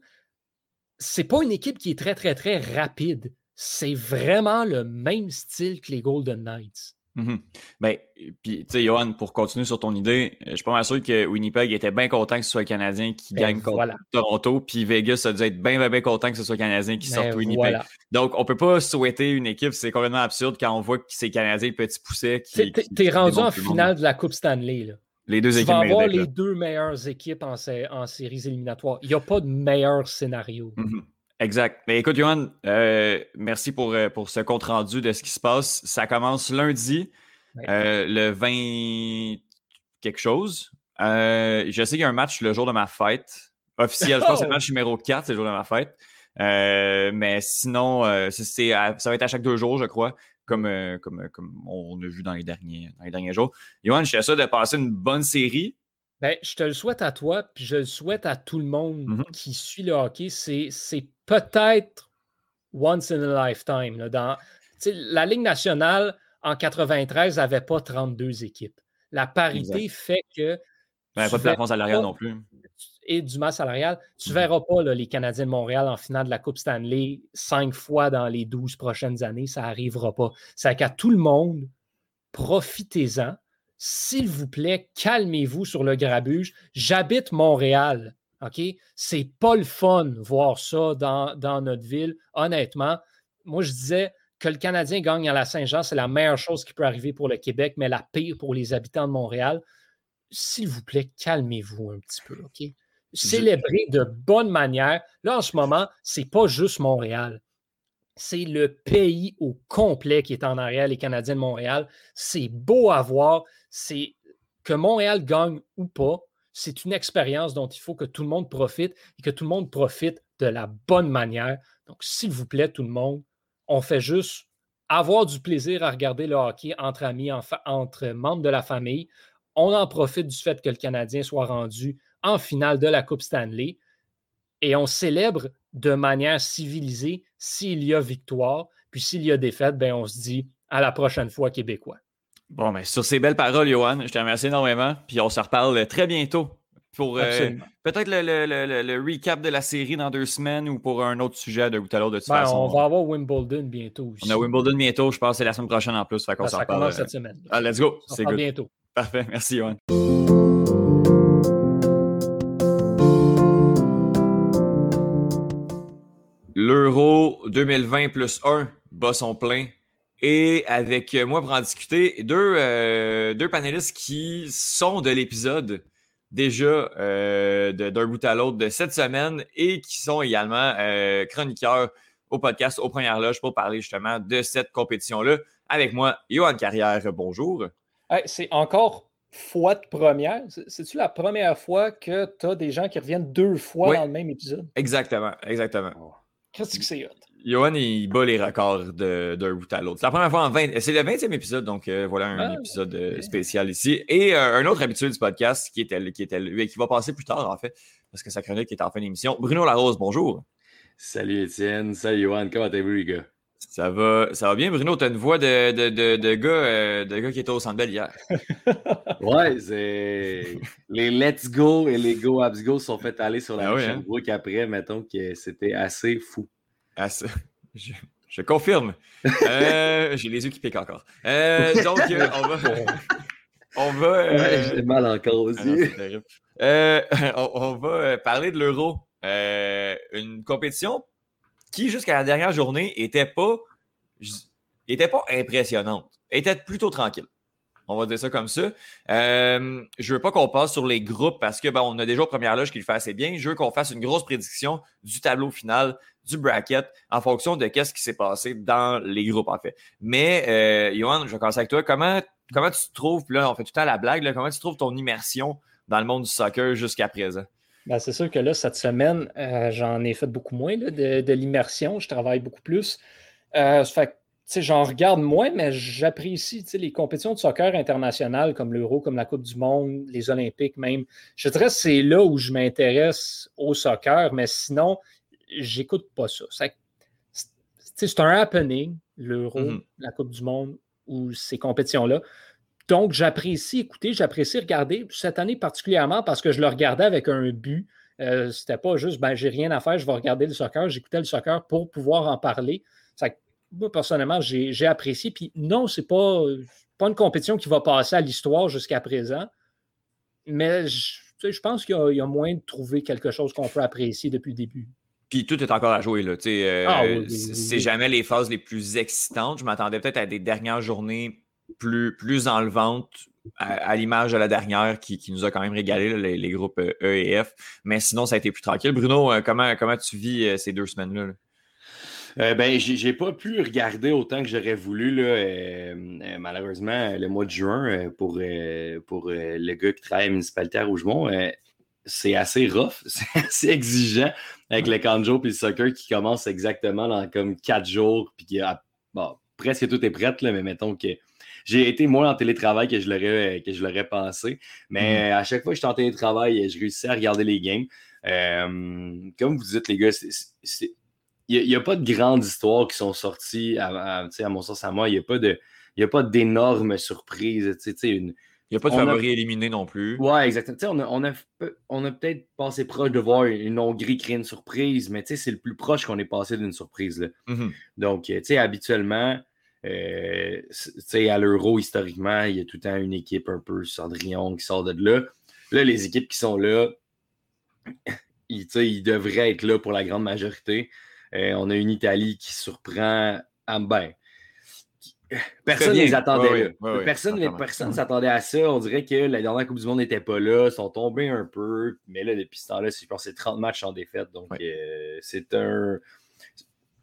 Speaker 2: c'est pas une équipe qui est très, très, très rapide. C'est vraiment le même style que les Golden Knights.
Speaker 1: Mhm. Ben, puis, tu sais, Johan, pour continuer sur ton idée, je suis pas mal sûr que Winnipeg était bien content que ce soit le Canadien qui ben, gagne contre Toronto, puis Vegas a dû être bien, bien, content que ce soit le Canadien qui sorte ben, Winnipeg. Donc, on peut pas souhaiter une équipe, c'est complètement absurde quand on voit que c'est Canadien petit pousset qui.
Speaker 2: T'es rendu en finale de la Coupe Stanley, là.
Speaker 1: Les deux
Speaker 2: tu
Speaker 1: équipes.
Speaker 2: vas avoir les deux meilleures équipes en, séries éliminatoires. Il n'y a pas de meilleur scénario.
Speaker 1: Mhm. Exact. Mais écoute, Johan, euh, merci pour, euh, pour ce compte-rendu de ce qui se passe. Ça commence lundi, euh, le 20 quelque chose. je sais qu'il y a un match le jour de ma fête. Officiel, je pense que c'est le match numéro 4, c'est le jour de ma fête. mais sinon, ça va être à chaque deux jours, je crois, comme, comme, comme on a vu dans les derniers, dans les derniers jours. Johan, je suis sûr de passer une bonne série.
Speaker 2: Ben, je te le souhaite à toi, puis je le souhaite à tout le monde
Speaker 1: mm-hmm.
Speaker 2: qui suit le hockey. C'est peut-être once in a lifetime. dans, la Ligue nationale, en 93, n'avait pas 32 équipes. La parité fait que.
Speaker 1: Ben, pas de plafond salarial non plus.
Speaker 2: Et du masse salarial. Tu ne mm-hmm. verras pas les Canadiens de Montréal en finale de la Coupe Stanley cinq fois dans les 12 prochaines années. Ça n'arrivera pas. C'est qu'à tout le monde, profitez-en. S'il vous plaît, calmez-vous sur le grabuge. J'habite Montréal. OK? C'est pas le fun voir ça dans, notre ville. Honnêtement, moi, je disais que le Canadien gagne à la Saint-Jean, c'est la meilleure chose qui peut arriver pour le Québec, mais la pire pour les habitants de Montréal. S'il vous plaît, calmez-vous un petit peu, OK? Célébrez de bonne manière. Là, en ce moment, c'est pas juste Montréal. C'est le pays au complet qui est en arrière, les Canadiens de Montréal. C'est beau à voir. C'est que Montréal gagne ou pas, c'est une expérience dont il faut que tout le monde profite et que tout le monde profite de la bonne manière. Donc, s'il vous plaît, tout le monde, on fait juste avoir du plaisir à regarder le hockey entre amis, entre membres de la famille. On en profite du fait que le Canadien soit rendu en finale de la Coupe Stanley et on célèbre de manière civilisée s'il y a victoire. Puis s'il y a défaite, ben on se dit à la prochaine fois, Québécois.
Speaker 1: Bon, mais sur ces belles paroles, Johan, je te remercie énormément. Puis on se reparle très bientôt pour euh, peut-être le, recap de la série dans deux semaines ou pour un autre sujet de tout à l'heure de toute
Speaker 2: ben,
Speaker 1: façon.
Speaker 2: On va avoir Wimbledon bientôt aussi.
Speaker 1: On a Wimbledon bientôt, je pense, c'est la semaine prochaine en plus.
Speaker 2: Fait ben, ça commence cette semaine.
Speaker 1: Ah, let's go.
Speaker 2: C'est bientôt.
Speaker 1: Parfait. Merci, Johan. 2020 plus 1 bat son plein et avec moi pour en discuter, deux, euh, deux panélistes qui sont de l'épisode déjà euh, d'un bout à l'autre de cette semaine et qui sont également euh, chroniqueurs au podcast aux premières loges pour parler justement de cette compétition-là. Avec moi, Johan Carrière, bonjour.
Speaker 2: c'est encore fois de première. C'est-tu la première fois que tu as des gens qui reviennent deux fois dans le même épisode?
Speaker 1: Exactement, exactement.
Speaker 2: Qu'est-ce que c'est hot?
Speaker 1: Johan, il bat les records d'un bout à l'autre. C'est la première fois en 20. C'est le 20e épisode, donc euh, voilà un ah, épisode euh, spécial ici. Et euh, un autre habitué du podcast qui, était, qui, était, qui va passer plus tard, en fait, parce que sa chronique est en fin d'émission. Bruno Larose, bonjour.
Speaker 3: Salut Étienne, salut Johan, comment allez-vous les gars?
Speaker 1: Ça va, ça va bien, Bruno? Tu as une voix de, de, de, de gars, de gars qui était au centre hier.
Speaker 3: ouais, c'est. Les Let's Go et les Go Abs Go sont fait aller sur la ah oui, hein? après, mettons que c'était assez fou.
Speaker 1: Assez... Je, confirme. Euh, j'ai les yeux qui piquent encore. Euh, donc, euh, on va. On va.
Speaker 3: j'ai mal encore aussi.
Speaker 1: Ah on, on, va parler de l'euro. une compétition qui, jusqu'à la dernière journée, était pas, était pas impressionnante. était plutôt tranquille. On va dire ça comme ça. Euh, je veux pas qu'on passe sur les groupes parce que ben, on a déjà au première loge qui le fait assez bien. Je veux qu'on fasse une grosse prédiction du tableau final, du bracket, en fonction de qu'est-ce qui s'est passé dans les groupes, en fait. Mais, euh, Johan, je vais commencer avec toi. Comment, comment tu trouves, là, on fait tout le temps la blague, comment tu trouves ton immersion dans le monde du soccer jusqu'à présent?
Speaker 2: Ben, c'est sûr que là, cette semaine, euh, j'en ai fait beaucoup moins de, l'immersion. Je travaille beaucoup plus. Euh, fait j'en regarde moins, mais j'apprécie les compétitions de soccer internationales comme l'Euro, comme la Coupe du Monde, les Olympiques même. Je dirais que c'est là où je m'intéresse au soccer, mais sinon, j'écoute pas ça. C'est un happening, l'Euro, mm-hmm. la Coupe du Monde, ou ces compétitions-là. Donc, j'apprécie écouter, j'apprécie regarder cette année particulièrement parce que je le regardais avec un but. Euh, C'était pas juste, ben, j'ai rien à faire, je vais regarder le soccer. J'écoutais le soccer pour pouvoir en parler. Ça, moi, personnellement, j'ai apprécié. Puis non, c'est pas, pas une compétition qui va passer à l'histoire jusqu'à présent. Mais je, pense qu'il y, a moyen de trouver quelque chose qu'on peut apprécier depuis le début.
Speaker 1: Puis tout est encore à jouer. Là. Euh, ah c'est jamais les phases les plus excitantes. Je m'attendais peut-être à des dernières journées plus, plus enlevantes, à, l'image de la dernière qui, nous a quand même régalé, les, groupes E et F. Mais sinon, ça a été plus tranquille. Bruno, euh, comment, comment tu vis euh, ces deux semaines-là? là?
Speaker 3: Euh, ben, j'ai pas pu regarder autant que j'aurais voulu, là, euh, euh, malheureusement, le mois de juin, pour, pour le gars qui travaille à la municipalité à Rougemont. c'est assez rough, c'est assez exigeant avec le canjo et le soccer qui commence exactement dans comme quatre jours, puis qui a, bon, presque tout est prêt, là, mais mettons que j'ai été moins en télétravail que je l'aurais que je l'aurais pensé. Mais mm. à chaque fois que j'étais en télétravail, je réussissais à regarder les games. comme vous dites, les gars, il n'y a, pas de grandes histoires qui sont sorties, à, à, mon sens, à moi. Il n'y a pas de. Il a pas d'énormes surprises.
Speaker 1: Il n'y a pas de favoris éliminés non plus.
Speaker 3: Ouais, exactement. On a, on a, on a peut-être passé proche de voir une Hongrie créer une surprise, mais c'est le plus proche qu'on est passé d'une surprise. Là. Mm-hmm. Donc, habituellement, euh, à l'Euro, historiquement, il y a tout le temps une équipe un peu Cendrillon qui sort de là. Là, les équipes qui sont là, ils, ils devraient être là pour la grande majorité. Euh, on a une Italie qui surprend à ben, Personne ne les attendait personne ne s'attendait à ça. On dirait que la dernière Coupe du Monde n'était pas là. Ils sont tombés un peu. Mais là, depuis ce temps-là, je pense c'est 30 matchs en défaite. Donc, euh, c'est un.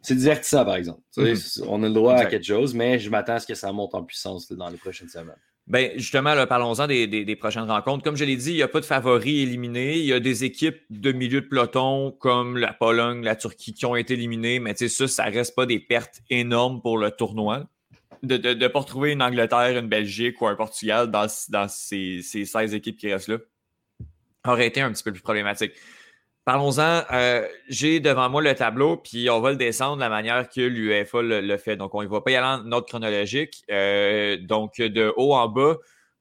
Speaker 3: C'est divertissant, par exemple. Mm-hmm. On a le droit à quelque chose, mais je m'attends à ce que ça monte en puissance dans les prochaines semaines.
Speaker 1: Ben, justement, parlons-en des, prochaines rencontres. Comme je l'ai dit, il n'y a pas de favoris éliminés. Il y a des équipes de milieu de peloton comme la Pologne, la Turquie qui ont été éliminées, mais ça, ça reste pas des pertes énormes pour le tournoi. De ne pas retrouver une Angleterre, une Belgique ou un Portugal dans, dans ces, ces 16 équipes qui restent là aurait été un petit peu plus problématique. Parlons-en. Euh, j'ai devant moi le tableau, puis on va le descendre de la manière que l'UEFA le, fait. Donc, on ne va pas y aller en ordre chronologique. Euh, donc, de haut en bas,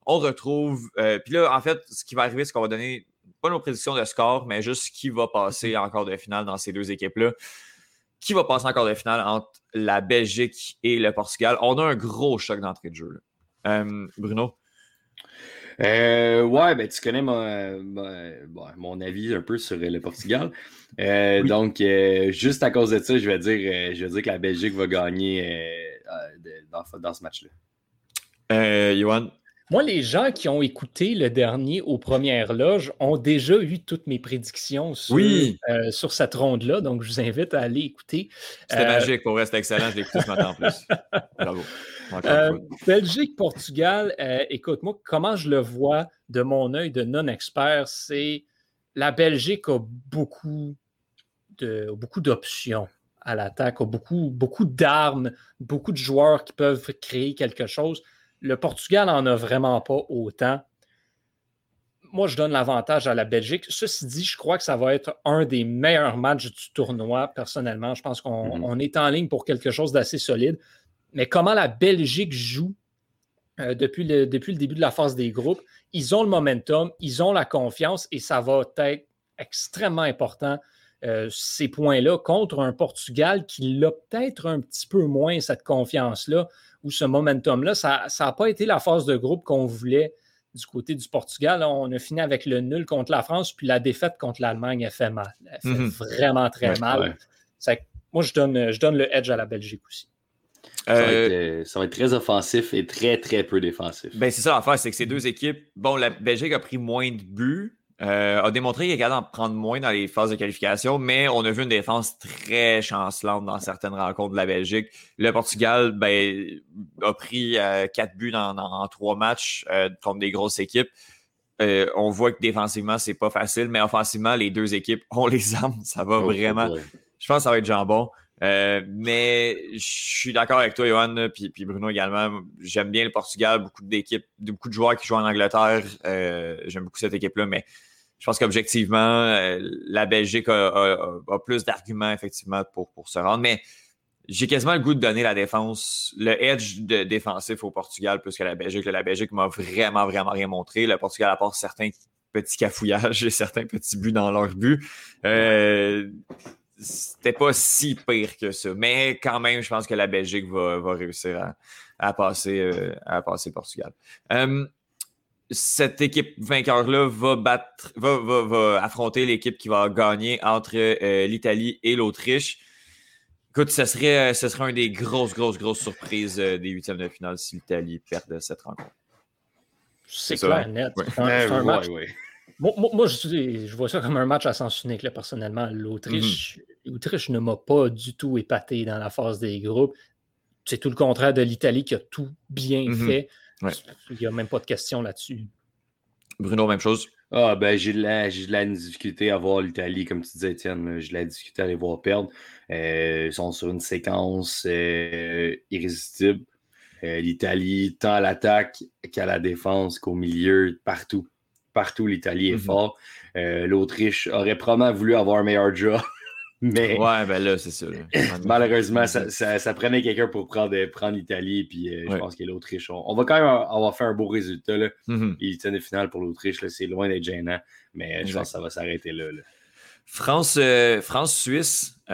Speaker 1: on retrouve. Euh, puis là, en fait, ce qui va arriver, c'est qu'on va donner pas nos prédictions de score, mais juste qui va passer en quart de finale dans ces deux équipes-là. Qui va passer en quart de finale entre la Belgique et le Portugal? On a un gros choc d'entrée de jeu. Bruno?
Speaker 3: Euh, ouais, ben, tu connais mon, avis un peu sur le Portugal. Euh, donc, euh, juste à cause de ça, je vais dire, je vais dire que la Belgique va gagner dans, ce
Speaker 1: match-là. Johan?
Speaker 2: Moi, les gens qui ont écouté le dernier aux premières loges ont déjà eu toutes mes prédictions sur, sur cette ronde-là. Donc, je vous invite à aller écouter.
Speaker 1: C'était magique, pour rester excellent. Je l'ai écouté ce matin en plus. Bravo.
Speaker 2: Euh, Belgique, Portugal, euh, écoute, moi, comment je le vois de mon œil de non-expert, c'est la Belgique a beaucoup de beaucoup d'options à l'attaque, a beaucoup, beaucoup d'armes, beaucoup de joueurs qui peuvent créer quelque chose. Le Portugal n'en a vraiment pas autant. Moi, je donne l'avantage à la Belgique. Ceci dit, je crois que ça va être un des meilleurs matchs du tournoi, personnellement. Je pense qu'on mm-hmm. est en ligne pour quelque chose d'assez solide mais comment la Belgique joue euh, depuis, le, depuis le début de la phase des groupes, ils ont le momentum, ils ont la confiance et ça va être extrêmement important, euh, ces points-là, contre un Portugal qui l'a peut-être un petit peu moins, cette confiance-là ou ce momentum-là. Ça n'a pas été la phase de groupe qu'on voulait du côté du Portugal. on a fini avec le nul contre la France, puis la défaite contre l'Allemagne, a fait mal. Elle fait mhm. vraiment très mal. moi, je donne, je donne le edge à la Belgique aussi.
Speaker 3: Euh, ça va, être, très offensif et très, très peu défensif.
Speaker 1: Ben, c'est ça l'affaire, c'est que ces deux équipes, bon, la Belgique a pris moins de buts, euh, a démontré qu'il est capable d'en prendre moins dans les phases de qualification, mais on a vu une défense très chancelante dans certaines rencontres de la Belgique. Le Portugal ben, a pris euh, quatre buts dans, trois matchs contre des grosses équipes. on voit que défensivement, c'est pas facile, mais offensivement, les deux équipes ont les armes. Ça va oh, vraiment. Je pense que ça va être jambon. Euh, mais je suis d'accord avec toi, Johan, puis, puis Bruno également. J'aime bien le Portugal, beaucoup d'équipes, beaucoup de joueurs qui jouent en Angleterre. Euh, j'aime beaucoup cette équipe-là, mais je pense qu'objectivement, euh, la Belgique a, plus d'arguments, effectivement, pour, pour se rendre. Mais j'ai quasiment le goût de donner la défense, le edge défensif au Portugal plus que la Belgique. La Belgique m'a vraiment, vraiment rien montré. Le Portugal apporte certains petits cafouillages et certains petits buts dans leur but. Euh, c'était pas si pire que ça. Mais quand même, je pense que la Belgique va, réussir à, passer, à passer Portugal. Euh, cette équipe vainqueur-là va battre, va, affronter l'équipe qui va gagner entre euh, l'Italie et l'Autriche. Écoute, ce serait, ce serait une des grosses, grosses, grosses surprises des huitièmes de finale si l'Italie perdait cette rencontre.
Speaker 2: C'est clair, net. C'est un, match. Moi, je, vois ça comme un match à sens unique, là, personnellement. L'Autriche mm-hmm. ne m'a pas du tout épaté dans la phase des groupes. C'est tout le contraire de l'Italie qui a tout bien mm-hmm. fait. Il n'y a même pas de question là-dessus.
Speaker 1: Bruno, même chose?
Speaker 3: Ah, ben, j'ai de, la, de la difficulté à voir l'Italie, comme tu disais, Étienne. J'ai de la difficulté à les voir perdre. Euh, ils sont sur une séquence euh, irrésistible. Euh, L'Italie, tant à l'attaque qu'à la défense, qu'au milieu, partout partout, l'Italie est mhm. fort. Euh, L'Autriche aurait probablement voulu avoir un meilleur job. Mais
Speaker 1: ouais, ben là, c'est ça.
Speaker 3: malheureusement, ça, prenait quelqu'un pour prendre, prendre l'Italie. Puis euh, je pense que l'Autriche, on, va quand même avoir fait un beau résultat. Là. Mm Il tient finale pour l'Autriche. C'est loin d'être gênant. Mais je pense que ça va s'arrêter là,
Speaker 1: France, euh, France-Suisse, tu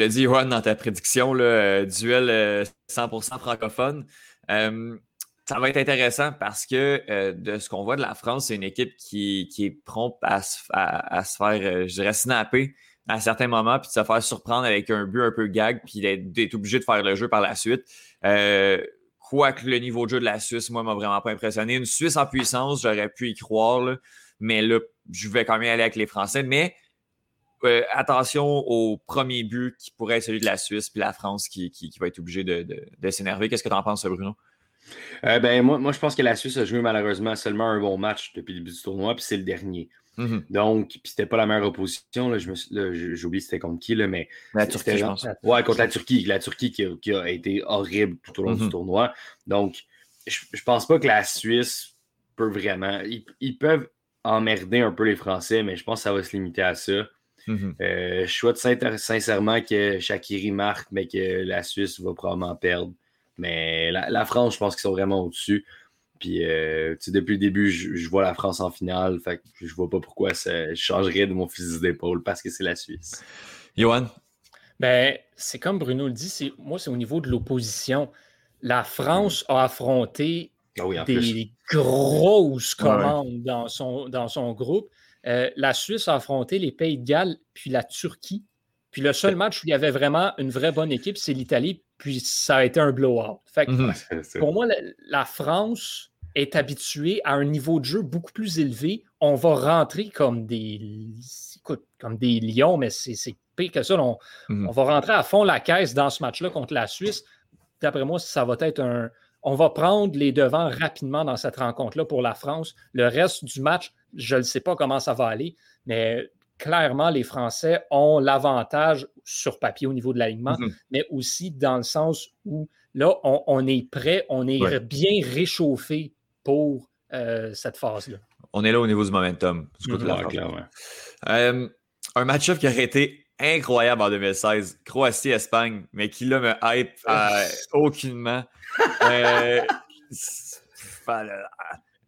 Speaker 1: l'as dit, Juan, dans ta prédiction, là, duel 100% francophone ça va être intéressant parce que euh, de ce qu'on voit de la France, c'est une équipe qui, qui est prompte à, à, se faire, euh, je dirais, snapper à certains moments, puis de se faire surprendre avec un but un peu gag, puis d'être obligé de faire le jeu par la suite. Euh, Quoique le niveau de jeu de la Suisse, moi, m'a vraiment pas impressionné. Une Suisse en puissance, j'aurais pu y croire, mais là, je vais quand même aller avec les Français. Mais euh, attention au premier but qui pourrait être celui de la Suisse, puis la France qui, va être obligée de s'énerver. Qu'est-ce que tu en penses, Bruno?
Speaker 3: Euh, ben, moi, moi, je pense que la Suisse a joué malheureusement seulement un bon match depuis le début du tournoi, puis c'est le dernier. Mm-hmm. Donc, puis c'était pas la meilleure opposition. Là, j'ai oublié c'était contre qui, là, mais.
Speaker 1: La Turquie, je pense.
Speaker 3: Ouais, contre la Turquie. La Turquie qui a, été horrible tout au long du mm-hmm. tournoi. Donc, je, je pense pas que la Suisse peut vraiment. Ils, peuvent emmerder un peu les Français, mais je pense que ça va se limiter à ça. Mm-hmm. Euh, je souhaite sincèrement que Shakiri marque, mais que la Suisse va probablement perdre. Mais la, France, je pense qu'ils sont vraiment au-dessus. Puis, euh, depuis le début, je, vois la France en finale. Fait que je vois pas pourquoi ça changerait de mon fusil d'épaule parce que c'est la Suisse.
Speaker 1: Johan?
Speaker 2: Ben, c'est comme Bruno le dit, moi, c'est au niveau de l'opposition. La France a affronté ah des grosses commandes Dans, son, dans son groupe. Euh, la Suisse a affronté les Pays de Galles puis la Turquie. Puis le seul match où il y avait vraiment une vraie bonne équipe, c'est l'Italie puis ça a été un blowout. Fait mhm. pour moi, la, France est habituée à un niveau de jeu beaucoup plus élevé. On va rentrer comme des, comme des lions, mais c'est pire que ça. Mhm. On, va rentrer à fond la caisse dans ce match-là contre la Suisse. D'après moi, ça va être un. On va prendre les devants rapidement dans cette rencontre-là pour la France. Le reste du match, je ne sais pas comment ça va aller, mais clairement, les Français ont l'avantage sur papier au niveau de l'alignement, mhm. mais aussi dans le sens où là, on, est prêt, on est bien réchauffé pour euh, cette phase-là.
Speaker 1: On est là au niveau du momentum. Du côté de la euh, un match-up qui aurait été incroyable en 2016, Croatie-Espagne, mais qui là me hype euh, aucunement.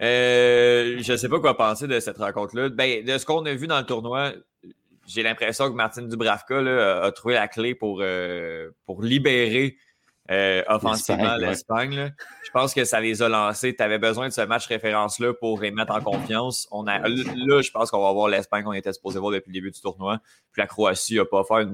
Speaker 1: Euh, je ne sais pas quoi penser de cette rencontre-là. Ben, de ce qu'on a vu dans le tournoi, j'ai l'impression que Martin Dubravka a trouvé la clé pour, euh, pour libérer euh, offensivement l'Espagne. Je pense que ça les a lancés. Tu avais besoin de ce match référence-là pour les mettre en confiance. On a, là, je pense qu'on va voir l'Espagne qu'on était supposé voir depuis le début du tournoi. Puis la Croatie n'a pas fait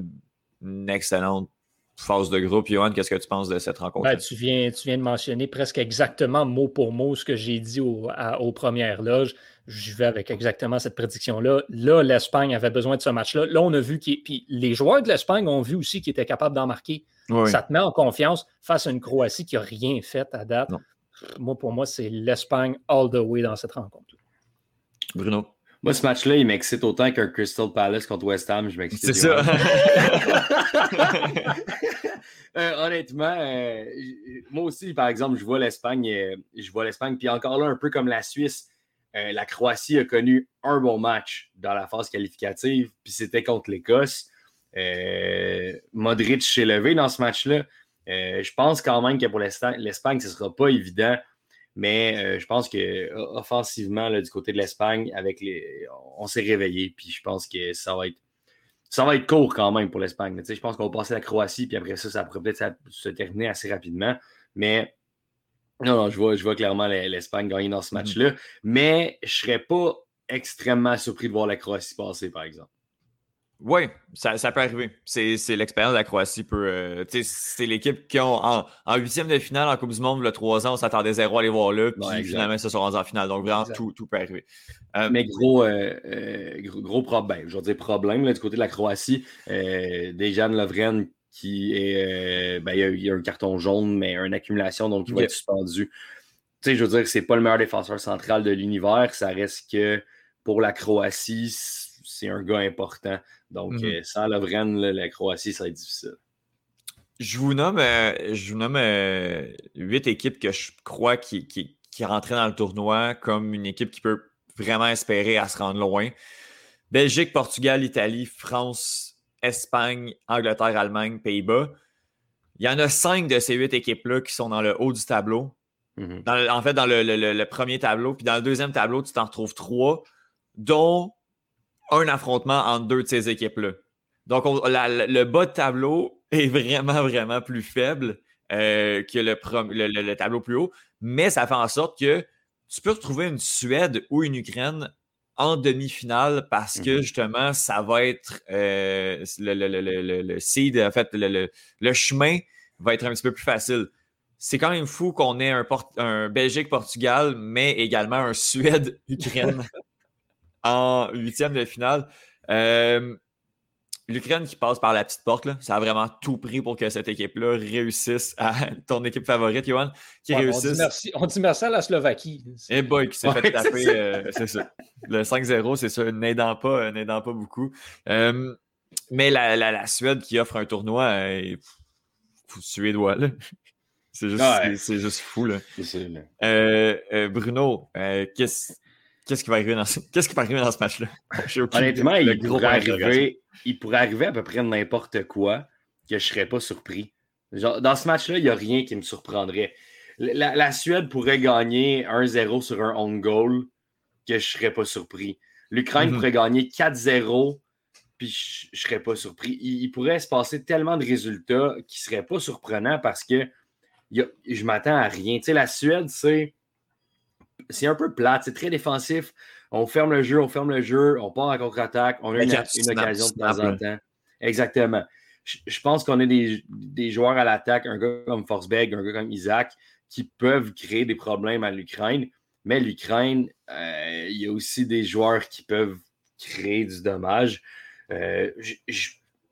Speaker 1: une excellente phase de groupe. Johan, qu'est-ce que tu penses de cette rencontre?
Speaker 2: Ben, tu, viens, tu viens de mentionner presque exactement mot pour mot ce que j'ai dit aux premières loges. Je vais avec exactement cette prédiction-là. Là, l'Espagne avait besoin de ce match-là. Là, on a vu qu'il. Puis les joueurs de l'Espagne ont vu aussi qu'ils étaient capables d'en marquer. Ça te met en confiance face à une Croatie qui n'a rien fait à date. Moi, pour moi, c'est l'Espagne all the way dans cette rencontre.
Speaker 1: Bruno?
Speaker 3: Moi, ce match-là, il m'excite autant qu'un Crystal Palace contre West Ham. Je m'excite.
Speaker 1: C'est ça.
Speaker 3: Euh, honnêtement, euh, moi aussi, par exemple, je vois l'Espagne, euh, je vois l'Espagne, puis encore là, un peu comme la Suisse, la Croatie a connu un bon match dans la phase qualificative, puis c'était contre l'Écosse. Modric s'est levé dans ce match-là. je pense quand même que pour l'Espagne, ce ne sera pas évident mais euh, je pense que offensivement, du côté de l'Espagne, avec les, on s'est réveillé. Puis je pense que ça va être, ça va être court quand même pour l'Espagne. Je pense qu'on va passer la Croatie, puis après ça, ça pourrait peut-être se terminer assez rapidement. Mais non, non, je vois, je vois clairement l'Espagne gagner dans ce mm-hmm. match-là. Mais je ne serais pas extrêmement surpris de voir la Croatie passer, par exemple.
Speaker 1: Oui, ça, peut arriver. C'est l'expérience de la Croatie. Euh, c'est l'équipe qui ont en, huitième de finale en Coupe du Monde, le 3 ans, on s'attendait zéro à aller voir là, puis finalement, ils se sont rendus en finale. Donc, vraiment, tout, tout, peut arriver.
Speaker 3: Euh, Mais gros, euh, gros, problème, je veux dire problème du côté de la Croatie. Dejan Lovren qui est. Ben, il, y a, un carton jaune, mais une accumulation, donc il va être suspendu. Tu sais, je veux dire, c'est pas le meilleur défenseur central de l'univers. Ça reste que pour la Croatie, c'est un gars important. Donc, mhm. euh, sans Lovren, la Croatie, ça va être difficile.
Speaker 1: Je vous nomme, euh, je vous nomme euh, huit équipes que je crois qui, qui, qui, rentraient dans le tournoi comme une équipe qui peut vraiment espérer à se rendre loin. Belgique, Portugal, Italie, France, Espagne, Angleterre, Allemagne, Pays-Bas. Il y en a cinq de ces huit équipes-là qui sont dans le haut du tableau. Mhm. en fait, dans le, le, premier tableau. Puis dans le deuxième tableau, tu t'en retrouves trois, dont un affrontement entre deux de ces équipes-là. Donc, le bas de tableau est vraiment, vraiment plus faible euh, que le, tableau plus haut, mais ça fait en sorte que tu peux retrouver une Suède ou une Ukraine en demi-finale parce que mhm. justement, ça va être euh, le, seed, en fait, le, chemin va être un petit peu plus facile. C'est quand même fou qu'on ait un, un Belgique-Portugal, mais également un Suède-Ukraine en huitième de finale. Euh, L'Ukraine qui passe par la petite porte, là, ça a vraiment tout pris pour que cette équipe-là réussisse à ton équipe favorite, Johan, qui réussisse.
Speaker 2: On dit, merci, à la Slovaquie.
Speaker 1: Eh boy, qui s'est fait taper, euh, c'est ça. Le 5-0, c'est ça, n'aidant pas, euh, pas beaucoup. mais la, la, Suède qui offre un tournoi, euh, suédois, là. C'est juste, c'est juste fou, là. Bruno, qu'est-ce Qu'est-ce qui va arriver dans ce, qu'est-ce qui va arriver dans ce match-là?
Speaker 3: Honnêtement, il pourrait, arriver, il pourrait arriver à peu près n'importe quoi que je ne serais pas surpris. Genre, dans ce match-là, il n'y a rien qui me surprendrait. La, Suède pourrait gagner 1-0 sur un on goal que je ne serais pas surpris. L'Ukraine mhm. pourrait gagner 4-0 puis je ne serais pas surpris. Il, pourrait se passer tellement de résultats qui ne seraient pas surprenants parce que je m'attends à rien. Tu sais, la Suède, c'est c'est un peu plate, c'est très défensif. On ferme le jeu, on ferme le jeu, on part en contre-attaque, on a une, occasion de temps en temps. Exactement. Je, pense qu'on a des, joueurs à l'attaque, un gars comme Forsberg, un gars comme Isaac, qui peuvent créer des problèmes à l'Ukraine. Mais l'Ukraine, euh, il y a aussi des joueurs qui peuvent créer du dommage. Euh,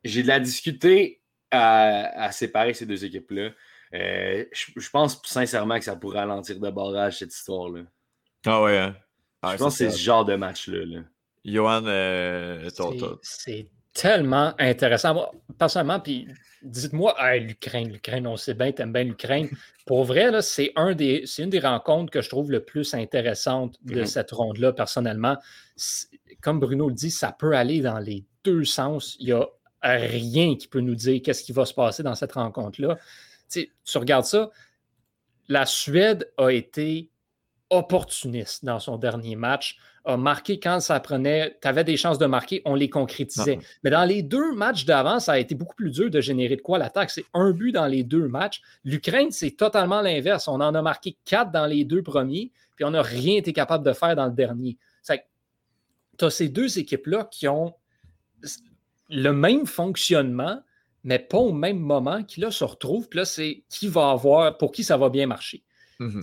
Speaker 3: j'ai de la difficulté à, séparer ces deux équipes-là. Euh, je, pense sincèrement que ça pourrait ralentir de barrage cette histoire-là.
Speaker 1: Ah ouais. Hein.
Speaker 3: je pense que c'est ce genre de match-là. Là.
Speaker 1: Johan, euh,
Speaker 2: c'est tellement intéressant. Moi, personnellement, puis dites-moi, l'Ukraine, l'Ukraine, on sait bien, t'aimes bien l'Ukraine. Pour vrai, c'est un des, une des rencontres que je trouve le plus intéressante de mm-hmm. cette ronde-là, personnellement. Comme Bruno le dit, ça peut aller dans les deux sens. Il n'y a rien qui peut nous dire qu'est-ce qui va se passer dans cette rencontre-là. Tu regardes ça, la Suède a été opportuniste dans son dernier match, a marqué quand ça prenait, tu avais des chances de marquer, on les concrétisait. Ah. Mais dans les deux matchs d'avant, ça a été beaucoup plus dur de générer de quoi l'attaque. C'est un but dans les deux matchs. L'Ukraine, c'est totalement l'inverse. On en a marqué quatre dans les deux premiers, puis on n'a rien été capable de faire dans le dernier. Tu as ces deux équipes-là qui ont le même fonctionnement, mais pas au même moment, qui là se retrouvent. Puis là, c'est qui va avoir, pour qui ça va bien marcher. Mhm.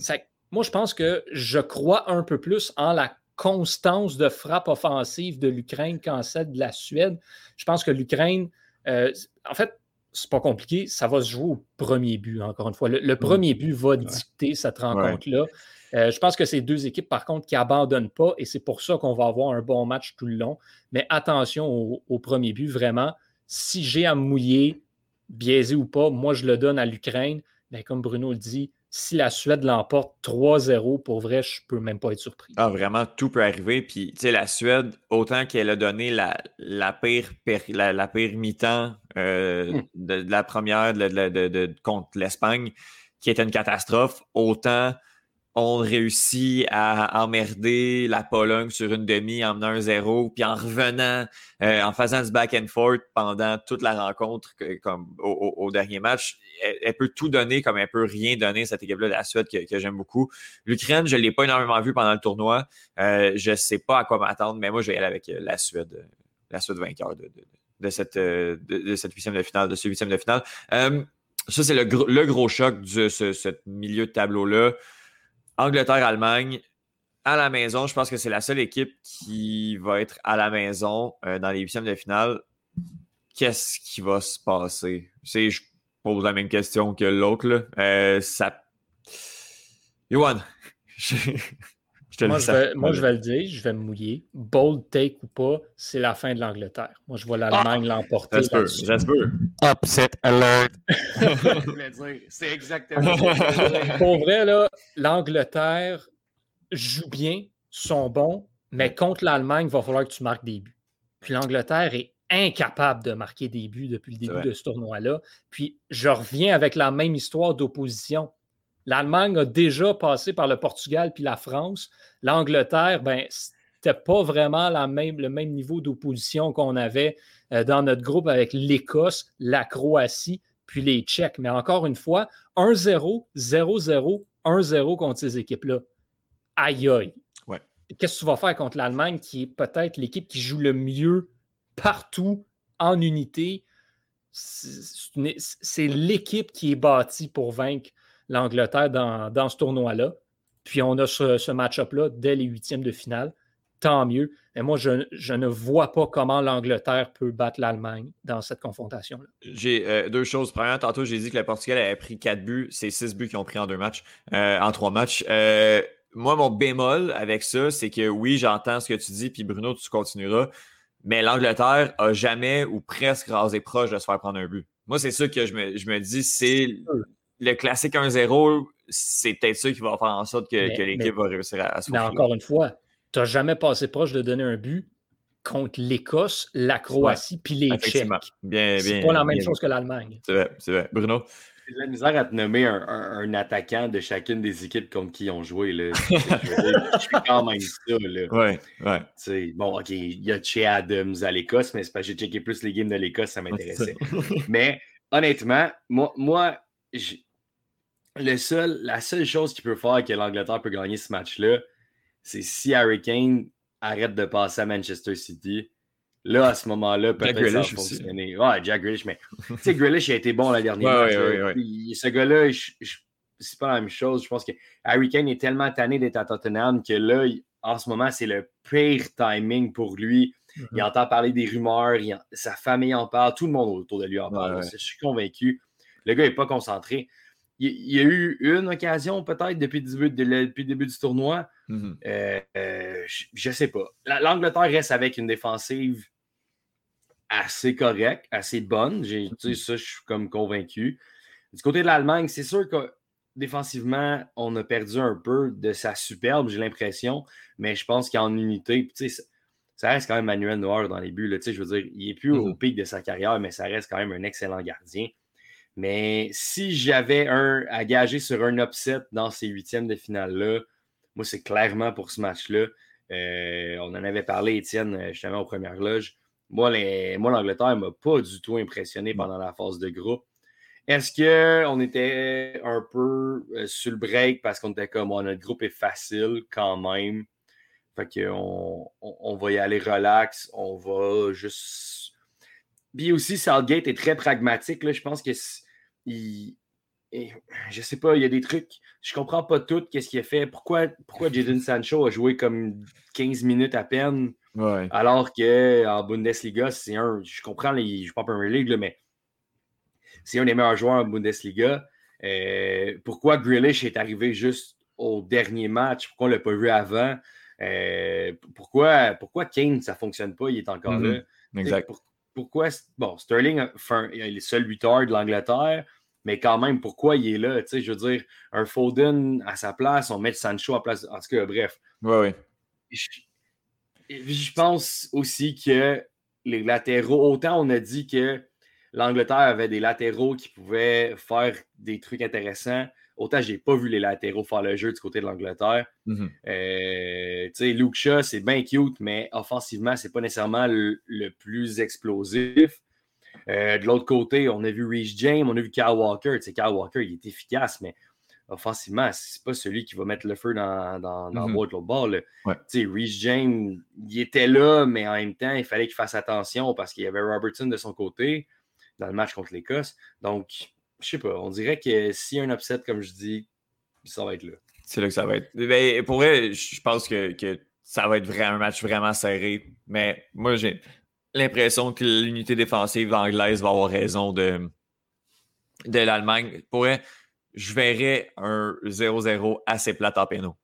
Speaker 2: moi, je pense que je crois un peu plus en la constance de frappe offensive de l'Ukraine qu'en celle de la Suède. Je pense que l'Ukraine, euh, en fait, c'est pas compliqué, ça va se jouer au premier but, encore une fois. Le, premier but va dicter cette rencontre-là. Euh, je pense que c'est deux équipes, par contre, qui n'abandonnent pas et c'est pour ça qu'on va avoir un bon match tout le long. Mais attention au premier but, vraiment si j'ai à me mouiller, biaisé ou pas, moi, je le donne à l'Ukraine. Mais comme Bruno le dit, si la Suède l'emporte 3-0, pour vrai, je ne peux même pas être surpris.
Speaker 1: Ah, vraiment, tout peut arriver. Puis, tu sais, la Suède, autant qu'elle a donné la, la pire, la, pire mi-temps euh, hmm. de, la première de, contre l'Espagne, qui était une catastrophe, autant ont réussi à emmerder la Pologne sur une demi en menant un zéro, puis en revenant, euh, en faisant du back and forth pendant toute la rencontre, comme au, dernier match, elle, peut tout donner comme elle peut rien donner, cette équipe-là de la Suède que, j'aime beaucoup. L'Ukraine, je ne l'ai pas énormément vu pendant le tournoi. Euh, je ne sais pas à quoi m'attendre, mais moi, je vais y aller avec la Suède, la Suède vainqueur de, cette, de, cette huitième de finale, de ce huitième de finale. Euh, ça, c'est le, gros choc de ce milieu de tableau-là. Angleterre-Allemagne, à la maison, je pense que c'est la seule équipe qui va être à la maison euh, dans les huitièmes de finale. Qu'est-ce qui va se passer? C'est, je pose la même question que l'autre. Euh, ça... Yoann,
Speaker 2: moi, je vais, moi, je vais, le dire, je vais me mouiller. Bold take ou pas, c'est la fin de l'Angleterre. Moi, je vois l'Allemagne ah, l'emporter.
Speaker 1: Ça
Speaker 3: Upset alert. c'est exactement
Speaker 2: Pour vrai, là, l'Angleterre joue bien, sont bons, mais contre l'Allemagne, il va falloir que tu marques des buts. Puis l'Angleterre est incapable de marquer des buts depuis le début de ce tournoi-là. Puis je reviens avec la même histoire d'opposition. L'Allemagne a déjà passé par le Portugal puis la France. L'Angleterre, ben, c'était pas vraiment la même, le même niveau d'opposition qu'on avait euh, dans notre groupe avec l'Écosse, la Croatie, puis les Tchèques. Mais encore une fois, 1-0, 0-0, 1-0 contre ces équipes-là. Aïe aïe.
Speaker 1: Ouais.
Speaker 2: Qu'est-ce que tu vas faire contre l'Allemagne, qui est peut-être l'équipe qui joue le mieux partout en unité? C'est l'équipe qui est bâtie pour vaincre l'Angleterre dans, ce tournoi-là. Puis on a ce, match-up-là dès les huitièmes de finale. Tant mieux. Mais moi, je, ne vois pas comment l'Angleterre peut battre l'Allemagne dans cette confrontation-là.
Speaker 1: J'ai euh, deux choses. Premièrement, tantôt, j'ai dit que le Portugal avait pris quatre buts. C'est six buts qu'ils ont pris en deux matchs, euh, en trois matchs. Euh, moi, mon bémol avec ça, c'est que oui, j'entends ce que tu dis, puis Bruno, tu continueras. Mais l'Angleterre a jamais ou presque rasé proche de se faire prendre un but. Moi, c'est ça que je me, je me dis, c'est le classique 1-0, c'est peut-être ça qui va faire en sorte que, l'équipe va réussir à, se
Speaker 2: Mais encore une fois, tu n'as jamais passé proche de donner un but contre l'Écosse, la Croatie puis les Tchèques.
Speaker 1: Bien,
Speaker 2: c'est pas la même chose que l'Allemagne.
Speaker 1: C'est vrai, c'est vrai. Bruno?
Speaker 3: J'ai la misère à te nommer un, attaquant de chacune des équipes contre qui ils ont joué. Là. je, suis quand même ça. Là.
Speaker 1: Ouais, ouais.
Speaker 3: bon, OK, il y a Che Adams à l'Écosse, mais c'est parce que j'ai checké plus les games de l'Écosse, ça m'intéressait. mais honnêtement, moi, moi le seul, la seule chose qui peut faire que l'Angleterre peut gagner ce match-là, c'est si Harry Kane arrête de passer à Manchester City. Là, à ce moment-là, peut-être ça va fonctionner. Ouais, Jack Grealish, mais tu sais, Grealish a été bon la dernière
Speaker 1: match. ce
Speaker 3: gars-là, c'est pas la même chose. Je pense que Harry Kane est tellement tanné d'être à Tottenham que là, en ce moment, c'est le pire timing pour lui. Il mm-hmm. entend parler des rumeurs, sa famille en parle, tout le monde autour de lui en parle. Je suis convaincu. Le gars n'est pas concentré il, y a eu une occasion peut-être depuis, depuis, le début du tournoi. Mm-hmm. Euh, euh, je ne sais pas. L'Angleterre reste avec une défensive assez correcte, assez bonne. Mm-hmm. Ça, je suis comme convaincu. Du côté de l'Allemagne, c'est sûr que défensivement, on a perdu un peu de sa superbe, j'ai l'impression. Mais je pense qu'en unité, ça reste quand même Manuel Noir dans les buts. Là, je veux dire, il n'est plus au mm-hmm. pic de sa carrière, mais ça reste quand même un excellent gardien. Mais si j'avais un à gager sur un upset dans ces huitièmes de finale-là, moi, c'est clairement pour ce match-là. Euh, on en avait parlé, Étienne, euh, justement, aux premières loges. Moi, l'Angleterre ne m'a pas du tout impressionné pendant la phase de groupe. Est-ce qu'on était un peu euh, sur le break parce qu'on était comme oh, notre groupe est facile quand même? Fait qu'on on, va y aller relax, on va juste puis aussi, Southgate est très pragmatique. Là. Je pense que il, je sais pas, il y a des trucs. Je comprends pas tout qu'est-ce qu'il a fait. Pourquoi, pourquoi Jadon Sancho a joué comme 15 minutes à peine alors qu'en Bundesliga, c'est un. Je comprends, les, je ne pas Premier League, mais c'est un des meilleurs joueurs en Bundesliga. Euh, pourquoi Grealish est arrivé juste au dernier match? Pourquoi on ne l'a pas vu avant? Euh, pourquoi, pourquoi Kane, ça ne fonctionne pas? Il est encore
Speaker 1: mm-hmm. là? Exact
Speaker 3: pourquoi. Bon, Sterling il est le seul lutteur de l'Angleterre, mais quand même, pourquoi il est là? Tu sais, je veux dire, un Foden à sa place, on met Sancho à place. En tout cas, bref.
Speaker 1: Oui, oui.
Speaker 3: Je, pense aussi que les latéraux, autant on a dit que l'Angleterre avait des latéraux qui pouvaient faire des trucs intéressants. Autant je n'ai pas vu les latéraux faire le jeu du côté de l'Angleterre.
Speaker 1: Mhm.
Speaker 3: Euh, Luke Shaw, c'est bien cute, mais offensivement, c'est pas nécessairement le, plus explosif. Euh, de l'autre côté, on a vu Reece James, on a vu Kyle Walker. Kyle Walker, il est efficace, mais offensivement, c'est pas celui qui va mettre le feu dans, dans, dans mm -hmm. l'autre bord. Reece James, il était là, mais en même temps, il fallait qu'il fasse attention parce qu'il y avait Robertson de son côté dans le match contre l'Écosse. Donc, je sais pas, on dirait que s'il y a un upset, comme je dis, ça va être là.
Speaker 1: C'est là que ça va être. Ben, pour vrai, je pense que, que, ça va être vraiment un match vraiment serré. Mais moi, j'ai l'impression que l'unité défensive anglaise va avoir raison de, de l'Allemagne. Pour vrai, je verrais un 0-0 assez plate en pénaux.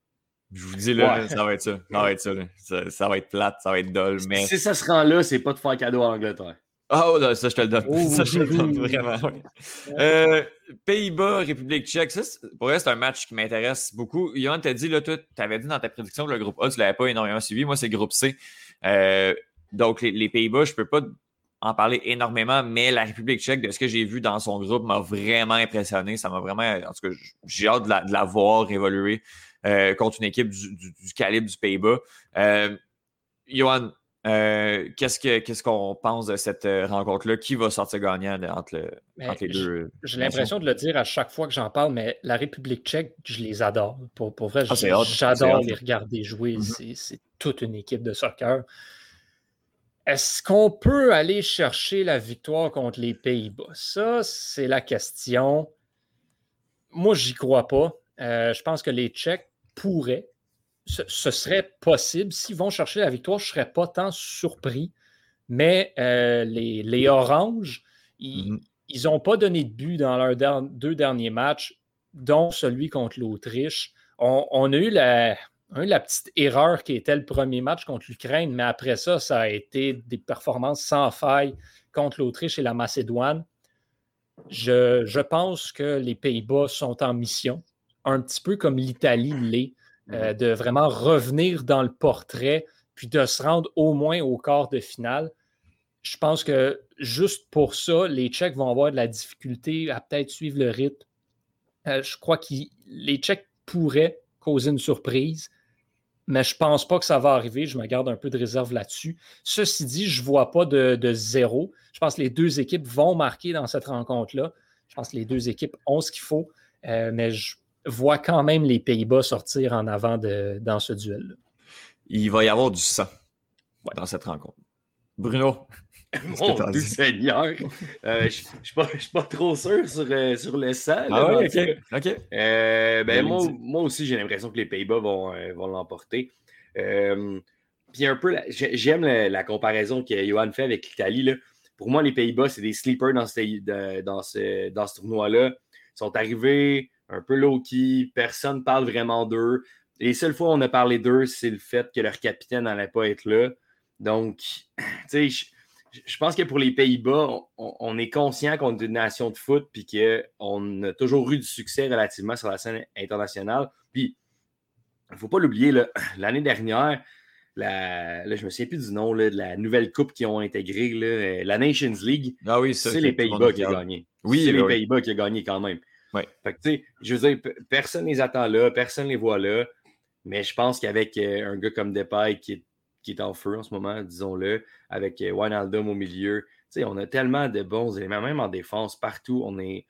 Speaker 1: Je vous dis là, ça va être ça. Ça va être ça, ça, va être plate, ça va être dull. Mais...
Speaker 3: Si ça se rend là, c'est pas de faire cadeau à l'Angleterre.
Speaker 1: Oh, ça, je te le donne. ça, je te le donne vraiment. Euh, Pays-Bas, République tchèque, ça, pour vrai, c'est un match qui m'intéresse beaucoup. Yohan t'a dit, là, tu avais dit dans ta prédiction que le groupe A, tu ne l'avais pas énormément suivi. Moi, c'est le groupe C. Euh, donc, les, les Pays-Bas, je ne peux pas en parler énormément, mais la République tchèque, de ce que j'ai vu dans son groupe, m'a vraiment impressionné. Ça m'a vraiment. En tout cas, j'ai hâte de la, voir évoluer euh, contre une équipe du, calibre du Pays-Bas. Johan, euh, qu'est-ce qu'on pense de cette rencontre-là? Qui va sortir gagnant entre, les deux?
Speaker 2: J'ai l'impression de le dire à chaque fois que j'en parle, mais la République tchèque, je les adore. Pour, pour vrai, ah, j'adore les regarder jouer. Mm-hmm. C'est toute une équipe de soccer. Est-ce qu'on peut aller chercher la victoire contre les Pays-Bas? Ça, c'est la question. Moi, j'y crois pas. Euh, je pense que les Tchèques pourraient. Ce, serait possible. S'ils vont chercher la victoire, je ne serais pas tant surpris. Mais euh, les, Oranges, ils n'ont mm-hmm. pas donné de but dans leurs deux derniers matchs, dont celui contre l'Autriche. on, a eu la, la petite erreur qui était le premier match contre l'Ukraine, mais après ça, ça a été des performances sans faille contre l'Autriche et la Macédoine. Je, pense que les Pays-Bas sont en mission, un petit peu comme l'Italie l'est, euh, mhm. de vraiment revenir dans le portrait, puis de se rendre au moins au quart de finale. Je pense que juste pour ça, les Tchèques vont avoir de la difficulté à peut-être suivre le rythme. Euh, je crois que les Tchèques pourraient causer une surprise mais je ne pense pas que ça va arriver. Je me garde un peu de réserve là-dessus. Ceci dit, je ne vois pas de, zéro. Je pense que les deux équipes vont marquer dans cette rencontre-là. Je pense que les deux équipes ont ce qu'il faut, euh, mais je vois quand même les Pays-Bas sortir en avant de, dans ce duel-là.
Speaker 1: Il va y avoir du sang dans cette rencontre. Bruno,
Speaker 3: Mon Dieu Seigneur! Euh, je ne suis pas trop sûr sur, euh, sur le sang.
Speaker 1: Ah.
Speaker 3: Euh, ben, moi, moi, aussi, j'ai l'impression que les Pays-Bas vont, vont l'emporter. Puis un peu, j'aime la, comparaison que Johan fait avec l'Italie. Pour moi, les Pays-Bas, c'est des sleepers dans ce, dans ce, dans ce tournoi-là. Ils sont arrivés un peu low-key, personne ne parle vraiment d'eux. Les seules fois où on a parlé d'eux, c'est le fait que leur capitaine n'allait pas être là. Donc, tu sais, je pense que pour les Pays-Bas, on, est conscient qu'on est une nation de foot puis qu'on a toujours eu du succès relativement sur la scène internationale. Puis, il ne faut pas l'oublier, l'année dernière, la, je ne me souviens plus du nom de la nouvelle coupe qu'ils ont intégrée, euh, la Nations League.
Speaker 1: Ah oui,
Speaker 3: c'est les Pays-Bas qui ont gagné.
Speaker 1: Oui,
Speaker 3: c'est les Pays-Bas qui ont gagné quand même. Fait que, je veux dire, personne ne les attend là, personne ne les voit là. Mais je pense qu'avec euh, un gars comme Depay qui est qui est en feu en ce moment, disons-le, avec euh, Wijnaldum au milieu. on a tellement de bons éléments, même en défense, partout, on, est,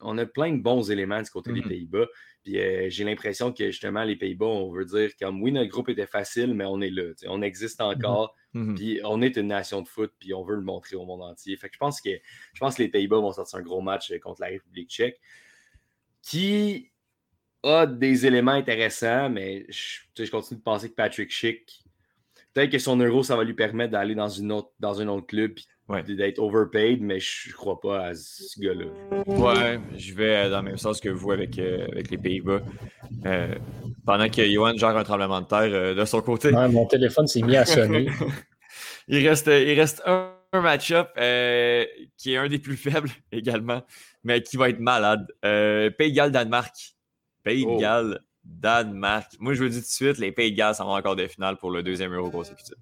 Speaker 3: on, a, plein de bons éléments du côté des mm-hmm. Pays-Bas. Puis euh, j'ai l'impression que justement, les Pays-Bas, on veut dire comme oui, notre groupe était facile, mais on est là. On existe mm-hmm. encore. Mm-hmm. Puis on est une nation de foot, puis on veut le montrer au monde entier. Fait que je pense que je pense que les Pays-Bas vont sortir un gros match euh, contre la République tchèque. Qui a des éléments intéressants, mais je, je continue de penser que Patrick Schick peut-être que son euro, ça va lui permettre d'aller dans, une autre, dans un autre club et d'être overpaid, mais je ne crois pas à ce gars-là.
Speaker 1: Ouais, je vais dans le même sens que vous avec, euh, avec les Pays-Bas. Euh, pendant que Johan gère un tremblement de terre euh, de son côté.
Speaker 2: mon téléphone s'est mis à sonner.
Speaker 1: il, reste, il reste un, match-up qui est un des plus faibles également, mais qui va être malade. Pays Galles-Danemark. Pays de Galles. Danemark. Moi, je vous dis tout de suite, les Pays de Galles s'en vont encore des finales pour le deuxième Euro consécutif.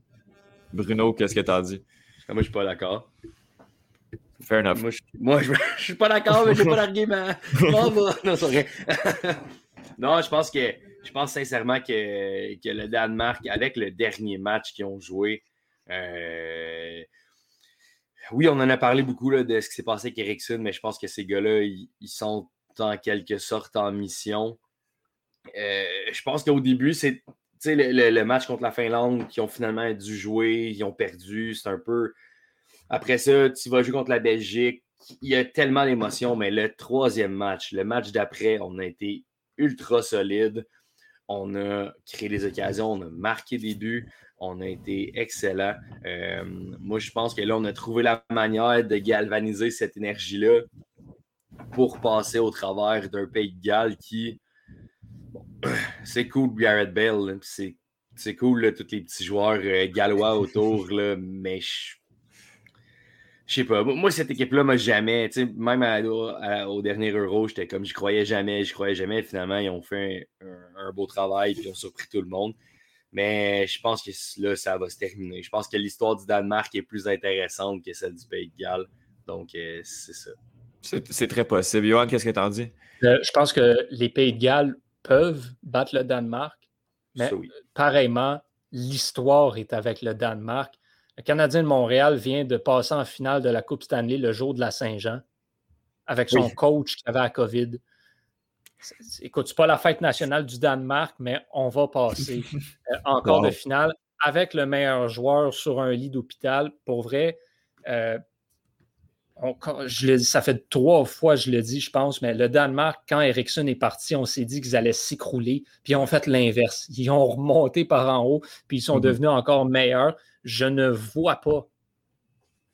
Speaker 1: Bruno, qu'est-ce que tu as dit?
Speaker 3: Moi, je suis pas d'accord.
Speaker 1: Fair enough.
Speaker 3: Moi, je, je, suis pas d'accord, mais j'ai pas d'argument. non, c'est non, je pense que je pense sincèrement que, que, le Danemark, avec le dernier match qu'ils ont joué, euh, oui, on en a parlé beaucoup là, de ce qui s'est passé avec Ericsson, mais je pense que ces gars-là, ils, sont en quelque sorte en mission. Euh, je pense qu'au début, c'est le, le, match contre la Finlande qui ont finalement dû jouer, ils ont perdu. C'est un peu. Après ça, tu vas jouer contre la Belgique. Il y a tellement d'émotions, mais le troisième match, le match d'après, on a été ultra solide. On a créé des occasions, on a marqué des buts, on a été excellent. Euh, moi, je pense que là, on a trouvé la manière de galvaniser cette énergie-là pour passer au travers d'un pays de Galles qui, c'est cool, Garrett Bell, c'est cool, tous les petits joueurs euh, gallois autour, là, mais je sais pas. Moi, cette équipe-là m'a jamais, même au dernier Euro, j'étais comme, je croyais jamais, je croyais jamais. Finalement, ils ont fait un, beau travail et ils ont surpris tout le monde. Mais je pense que là, ça va se terminer. Je pense que l'histoire du Danemark est plus intéressante que celle du Pays de Galles. Donc, euh, c'est ça.
Speaker 1: C'est très possible. Johan, qu'est-ce que tu en dis?
Speaker 2: Euh, je pense que les Pays de Galles peuvent battre le Danemark, mais pareillement, l'histoire est avec le Danemark. Le Canadien de Montréal vient de passer en finale de la Coupe Stanley le jour de la Saint-Jean avec son coach qui avait la COVID. Écoute, c'est pas la fête nationale du Danemark, mais on va passer euh, encore de finale avec le meilleur joueur sur un lit d'hôpital. Pour vrai, euh, je ça fait trois fois je le dis, je pense, mais le Danemark, quand Ericsson est parti, on s'est dit qu'ils allaient s'écrouler, puis ils ont fait l'inverse. Ils ont remonté par en haut, puis ils sont mm-hmm. devenus encore meilleurs. Je ne vois pas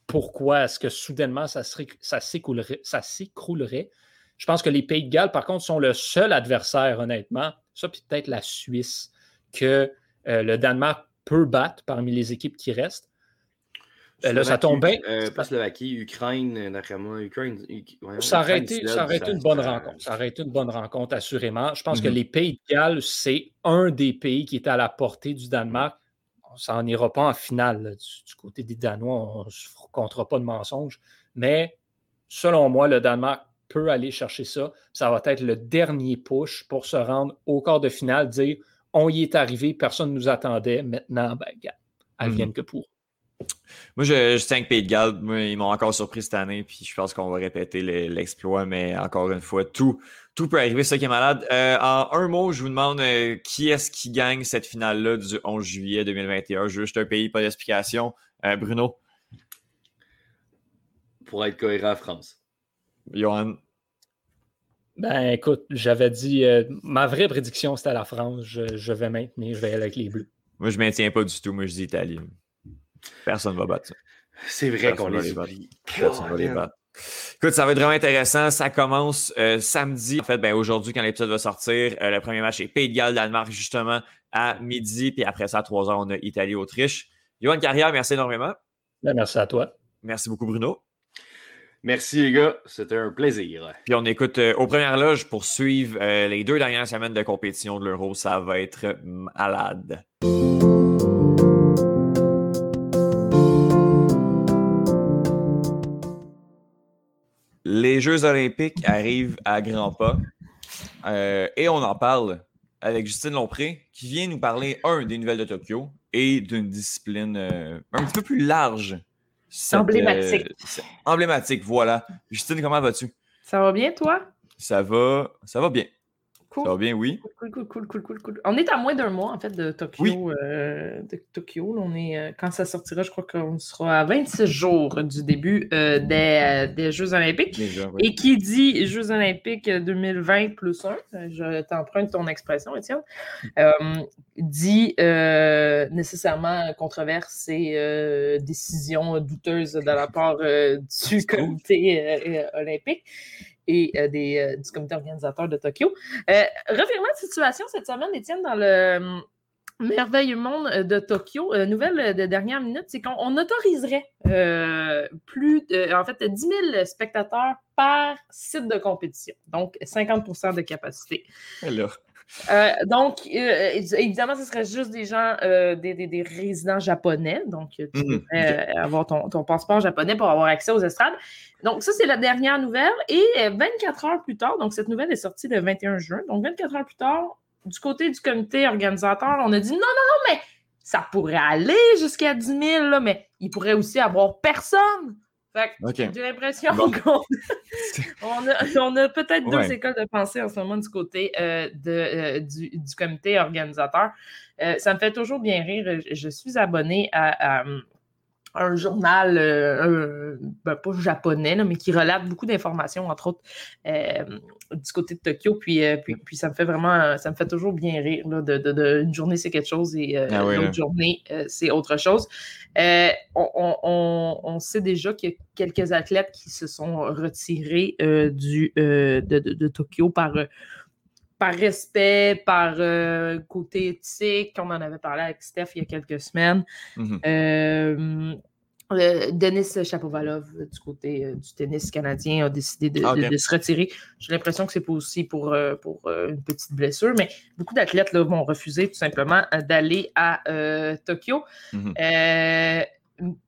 Speaker 2: pourquoi est-ce que soudainement ça, ça s'écroulerait. Je pense que les Pays de Galles, par contre, sont le seul adversaire, honnêtement, ça peut-être la Suisse, que euh, le Danemark peut battre parmi les équipes qui restent.
Speaker 3: Euh, là, ça tombe bien. Euh, pas Slovaquie, Ukraine, euh, d'après moi. Ukraine,
Speaker 2: ça aurait été, ça aurait été une bonne rencontre. Ça aurait été une bonne rencontre, assurément. Je pense que mhm. les Pays de Galles, c'est un des pays qui est à la portée du Danemark. Ça n'en ira pas en finale. Du, côté des Danois, on ne se comptera pas de mensonges. Mais selon moi, le Danemark peut aller chercher ça. Ça va être le dernier push pour se rendre au quart de finale, dire on y est arrivé, personne ne nous attendait. Maintenant, ben, elles mhm. viennent que pour.
Speaker 1: Moi, je, je tiens que Pays de Galles. ils m'ont encore surpris cette année, puis je pense qu'on va répéter l'exploit, mais encore une fois, tout, tout peut arriver, ça qui est malade. Euh, en un mot, je vous demande euh, qui est-ce qui gagne cette finale-là du 11 juillet 2021? Juste un pays, pas d'explication. Euh, Bruno?
Speaker 3: Pour être cohérent, France.
Speaker 1: Johan?
Speaker 2: Ben écoute, j'avais dit, ma vraie prédiction c'était la France. Je, vais maintenir, je vais aller avec les Bleus.
Speaker 1: Moi, je ne maintiens pas du tout. Moi, je dis Italie. Personne ne va battre ça.
Speaker 3: C'est vrai qu'on les, oublie.
Speaker 1: Personne va les battre. Écoute, ça va être vraiment intéressant. Ça commence euh, samedi. En fait, ben, aujourd'hui, quand l'épisode va sortir, euh, le premier match est Pays de Galles, Danemark, justement, à midi. Puis après ça, à 3 heures, on a Italie-Autriche. Johan Carrière, merci énormément.
Speaker 2: Ben, merci à toi.
Speaker 1: Merci beaucoup, Bruno.
Speaker 3: Merci, les gars. C'était un plaisir.
Speaker 1: Puis on écoute euh, aux premières loges pour suivre les deux dernières semaines de compétition de l'Euro. Ça va être malade. Les Jeux olympiques arrivent à grands pas euh, et on en parle avec Justine Lompré qui vient nous parler, un, des nouvelles de Tokyo et d'une discipline euh, un petit peu plus large.
Speaker 4: emblématique.
Speaker 1: Euh, emblématique, voilà. Justine, comment vas-tu?
Speaker 4: Ça va bien, toi?
Speaker 1: Ça va, ça va bien. Ça va bien, oui.
Speaker 4: Cool, cool, cool, cool, cool, cool. On est à moins d'un mois, en fait, de Tokyo. Euh, de Tokyo. On est, euh, quand ça sortira, je crois qu'on sera à 26 jours du début euh, des, Jeux olympiques. Et qui dit Jeux olympiques 2020 plus 1, je t'emprunte ton expression, Étienne, dit nécessairement controverse et décision douteuse de la part du comité olympique et euh, des, euh, du comité organisateur de Tokyo. Euh, revirement de situation cette semaine, Étienne, dans le merveilleux monde de Tokyo. nouvelle de dernière minute, c'est qu'on autoriserait plus de, en fait, 10 000 spectateurs par site de compétition. Donc, 50% de capacité.
Speaker 1: Alors.
Speaker 4: Euh, donc, euh, évidemment, ce serait juste des gens, euh, des, résidents japonais. Donc, tu mmh avoir ton, passeport japonais pour avoir accès aux estrades. Donc, ça, c'est la dernière nouvelle. Et 24 heures plus tard, donc cette nouvelle est sortie le 21 juin. Donc, 24 heures plus tard, du côté du comité organisateur, on a dit non, non, non, mais ça pourrait aller jusqu'à 10 000, mais il pourrait aussi avoir personne. J'ai l'impression qu'on a, peut-être deux écoles de pensée en ce moment du côté euh, de, euh, du, comité organisateur. Euh, ça me fait toujours bien rire. Je, suis abonné à, un journal, ben, pas japonais, mais qui relate beaucoup d'informations, entre autres, du côté de Tokyo. Puis, puis, puis, ça me fait vraiment, ça me fait toujours bien rire. de, une journée, c'est quelque chose et ah l'autre journée, c'est autre chose. Euh, on, sait déjà qu'il y a quelques athlètes qui se sont retirés euh, du, euh, de, Tokyo par, par respect, par côté éthique. On en avait parlé avec Steph il y a quelques semaines. Mm-hmm. Euh, Denis Chapovalov, euh, du côté euh, du tennis canadien, a décidé de, ah, se retirer. J'ai l'impression que c'est pas aussi pour, pour une petite blessure, mais beaucoup d'athlètes vont refuser tout simplement d'aller à Tokyo. Mhm.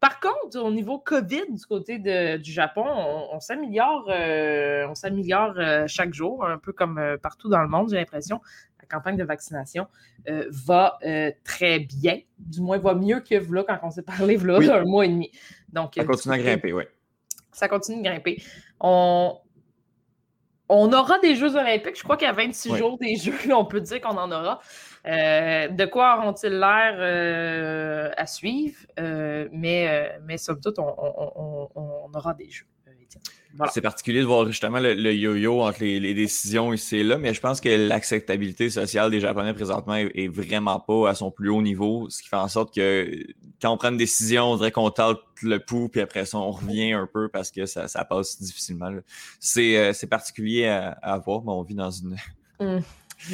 Speaker 4: par contre, au niveau COVID du côté du Japon, on, s'améliore, on s'améliore chaque jour, un peu comme partout dans le monde, j'ai l'impression campagne de vaccination euh, va euh, très bien. Du moins, va mieux que là, quand on s'est parlé là, un mois et demi. Donc,
Speaker 1: ça continue à grimper, oui.
Speaker 4: Ça continue de grimper. On, on aura des Jeux olympiques. Je crois qu'il y a 26 jours des Jeux, on peut dire qu'on en aura. Euh, de quoi auront-ils l'air à suivre? mais, mais somme toute, on aura des Jeux.
Speaker 1: C'est particulier de voir justement le, yo-yo entre les, décisions ici et là, mais je pense que l'acceptabilité sociale des Japonais présentement est, vraiment pas à son plus haut niveau, ce qui fait en sorte que quand on prend une décision, on dirait qu'on tente le pouls, puis après ça, on revient un peu parce que ça, passe difficilement. Euh, c'est particulier à, voir, mais on vit dans une, mmh.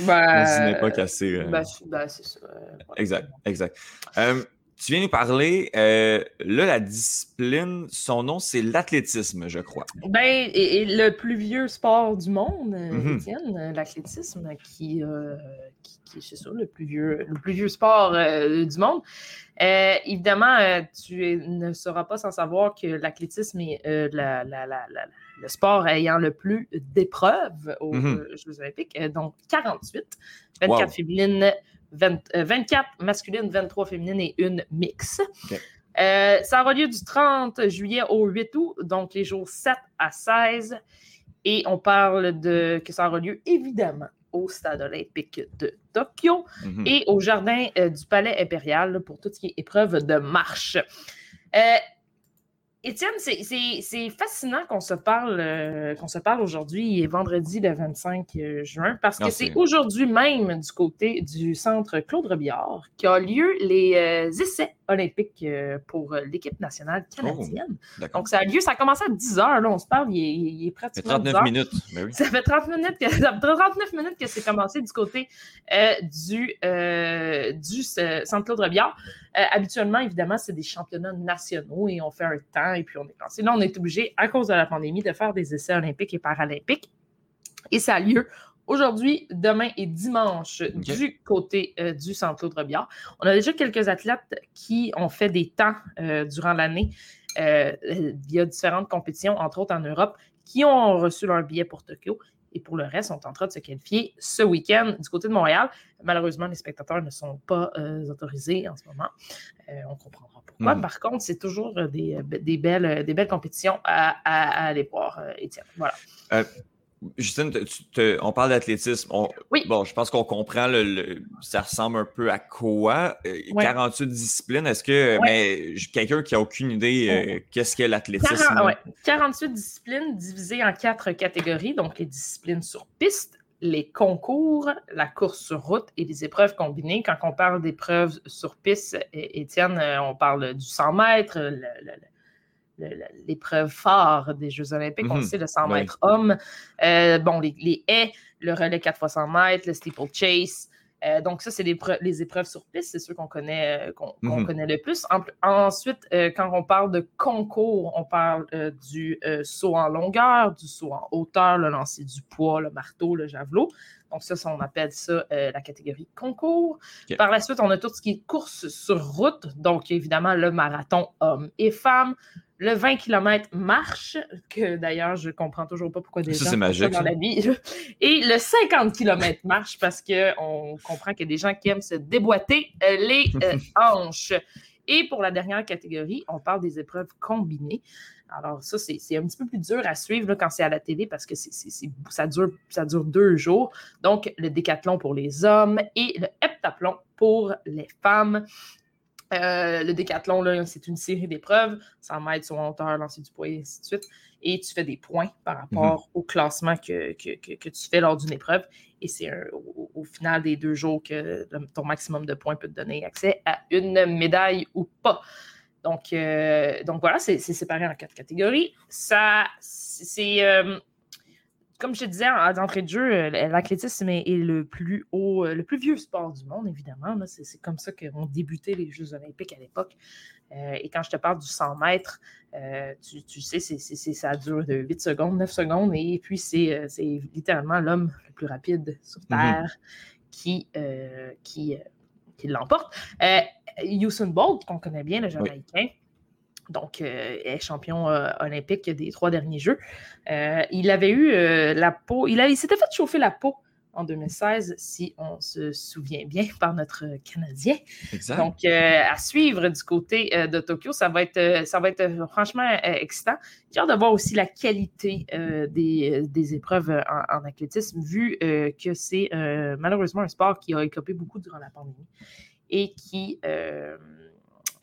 Speaker 4: ben,
Speaker 1: époque assez.
Speaker 4: Euh, ben, ben, c'est ça.
Speaker 1: Exact, exact. Euh, tu viens nous parler, euh, là, la discipline, son nom, c'est l'athlétisme, je crois.
Speaker 4: Ben, et, le plus vieux sport du monde. Étienne, euh, l'athlétisme, qui, qui, c'est ça, le plus vieux, le plus vieux sport du monde. évidemment, tu ne seras pas sans savoir que l'athlétisme est le sport ayant le plus d'épreuves aux mhm. Jeux olympiques, donc 48, 24 féminines, 24 euh, masculines, 23 féminines et une mix. Euh, ça aura lieu du 30 juillet au 8 août, donc les jours 7 à 16. Et on parle de que ça aura lieu évidemment au Stade olympique de Tokyo mhm. et au jardin euh, du Palais impérial pour tout ce qui est épreuve de marche. Étienne, c'est fascinant qu'on se parle, euh, qu'on se parle aujourd'hui, vendredi le 25 euh, juin, parce que c'est aujourd'hui même du côté du centre Claude Robillard a lieu les euh, essais olympique euh, pour l'équipe nationale oh, canadienne. Donc, ça a lieu, ça a commencé à 10 heures. Là, on se parle, il est, pratiquement.
Speaker 1: Ça fait 39 minutes.
Speaker 4: Ben ça fait 39 minutes que, 39 minutes que c'est commencé du côté du, du Centre-Claude Robillard. habituellement, évidemment, c'est des championnats nationaux et on fait un temps et puis on est lancé. Là, on est obligé, à cause de la pandémie, de faire des essais olympiques et paralympiques. Et ça a lieu aujourd'hui, demain et dimanche du côté euh, du Centre Claude Robillard. On a déjà quelques athlètes qui ont fait des temps euh, durant l'année euh, via différentes compétitions, entre autres en Europe, qui ont reçu leur billet pour Tokyo. Et pour le reste, sont en train de se qualifier ce week-end du côté de Montréal. Malheureusement, les spectateurs ne sont pas autorisés en ce moment. on comprendra pourquoi. Hmm. Par contre, c'est toujours des, belles, des belles compétitions à, aller voir, Étienne. Voilà.
Speaker 1: Justine, on parle d'athlétisme.
Speaker 4: Oui.
Speaker 1: Bon, je pense qu'on comprend, le, ça ressemble un peu à quoi? 48 euh, disciplines, est-ce que, mais quelqu'un qui a aucune idée, euh, qu'est-ce qu'est l'athlétisme?
Speaker 4: 48 disciplines divisées en quatre catégories, donc les disciplines sur piste, les concours, la course sur route et les épreuves combinées. Quand on parle d'épreuves sur piste, Étienne, euh, on parle du 100 mètres, le, l'épreuve phare des Jeux Olympiques. On mhm. sait, le 100 mètres homme. Euh, bon, les, haies, le relais 4 x 100 mètres, le steeple chase. Euh, donc, ça, c'est les, épreuves sur piste, c'est ceux qu'on connaît, qu'on mhm. connaît le plus. ensuite, quand on parle de concours, on parle du saut en longueur, du saut en hauteur, le lancer du poids, le marteau, le javelot. Donc, ça, on appelle ça la catégorie concours. Par la suite, on a tout ce qui est course sur route. Donc, évidemment, le marathon hommes et femmes, le 20 km marche, que d'ailleurs, je comprends toujours pas pourquoi des gens
Speaker 1: font ça
Speaker 4: dans la vie. Et le 50 km marche parce qu'on comprend qu'il y a des gens qui aiment se déboîter euh, les euh, hanches. Et pour la dernière catégorie, on parle des épreuves combinées. Alors, ça, c'est un petit peu plus dur à suivre quand c'est à la télé parce que ça, dure, ça dure deux jours. Donc, le décathlon pour les hommes et le heptathlon pour les femmes. Euh, le décathlon, c'est une série d'épreuves, 100 mètres sur hauteur, lancer du poids et ainsi de suite. Et tu fais des points par rapport mhm. au classement que, tu fais lors d'une épreuve. Et c'est au, final des deux jours que ton maximum de points peut te donner accès à une médaille ou pas. Donc, euh, donc voilà, c'est séparé en quatre catégories. Ça, c'est. Euh, comme je te disais d'entrée de jeu, euh, l'athlétisme est, le plus haut, euh, le plus vieux sport du monde, évidemment. C'est comme ça qu'ont débuté les Jeux olympiques à l'époque. Euh, et quand je te parle du 100 mètres, tu, sais, ça dure de 8 secondes, 9 secondes, et puis c'est littéralement l'homme le plus rapide sur mm-hmm. Terre qui, qui, qui l'emporte. Usain Bolt, qu'on connaît bien, le Jamaïcain, donc euh, est champion euh, olympique des trois derniers Jeux. Euh, il avait eu la peau, il, il s'était fait chauffer la peau en 2016, si on se souvient bien, par notre Canadien. Exact. Donc, à suivre du côté de Tokyo, ça va être, ça va être franchement excitant. J'ai hâte de voir aussi la qualité des, épreuves en, athlétisme, vu que c'est malheureusement un sport qui a écopé beaucoup durant la pandémie et qui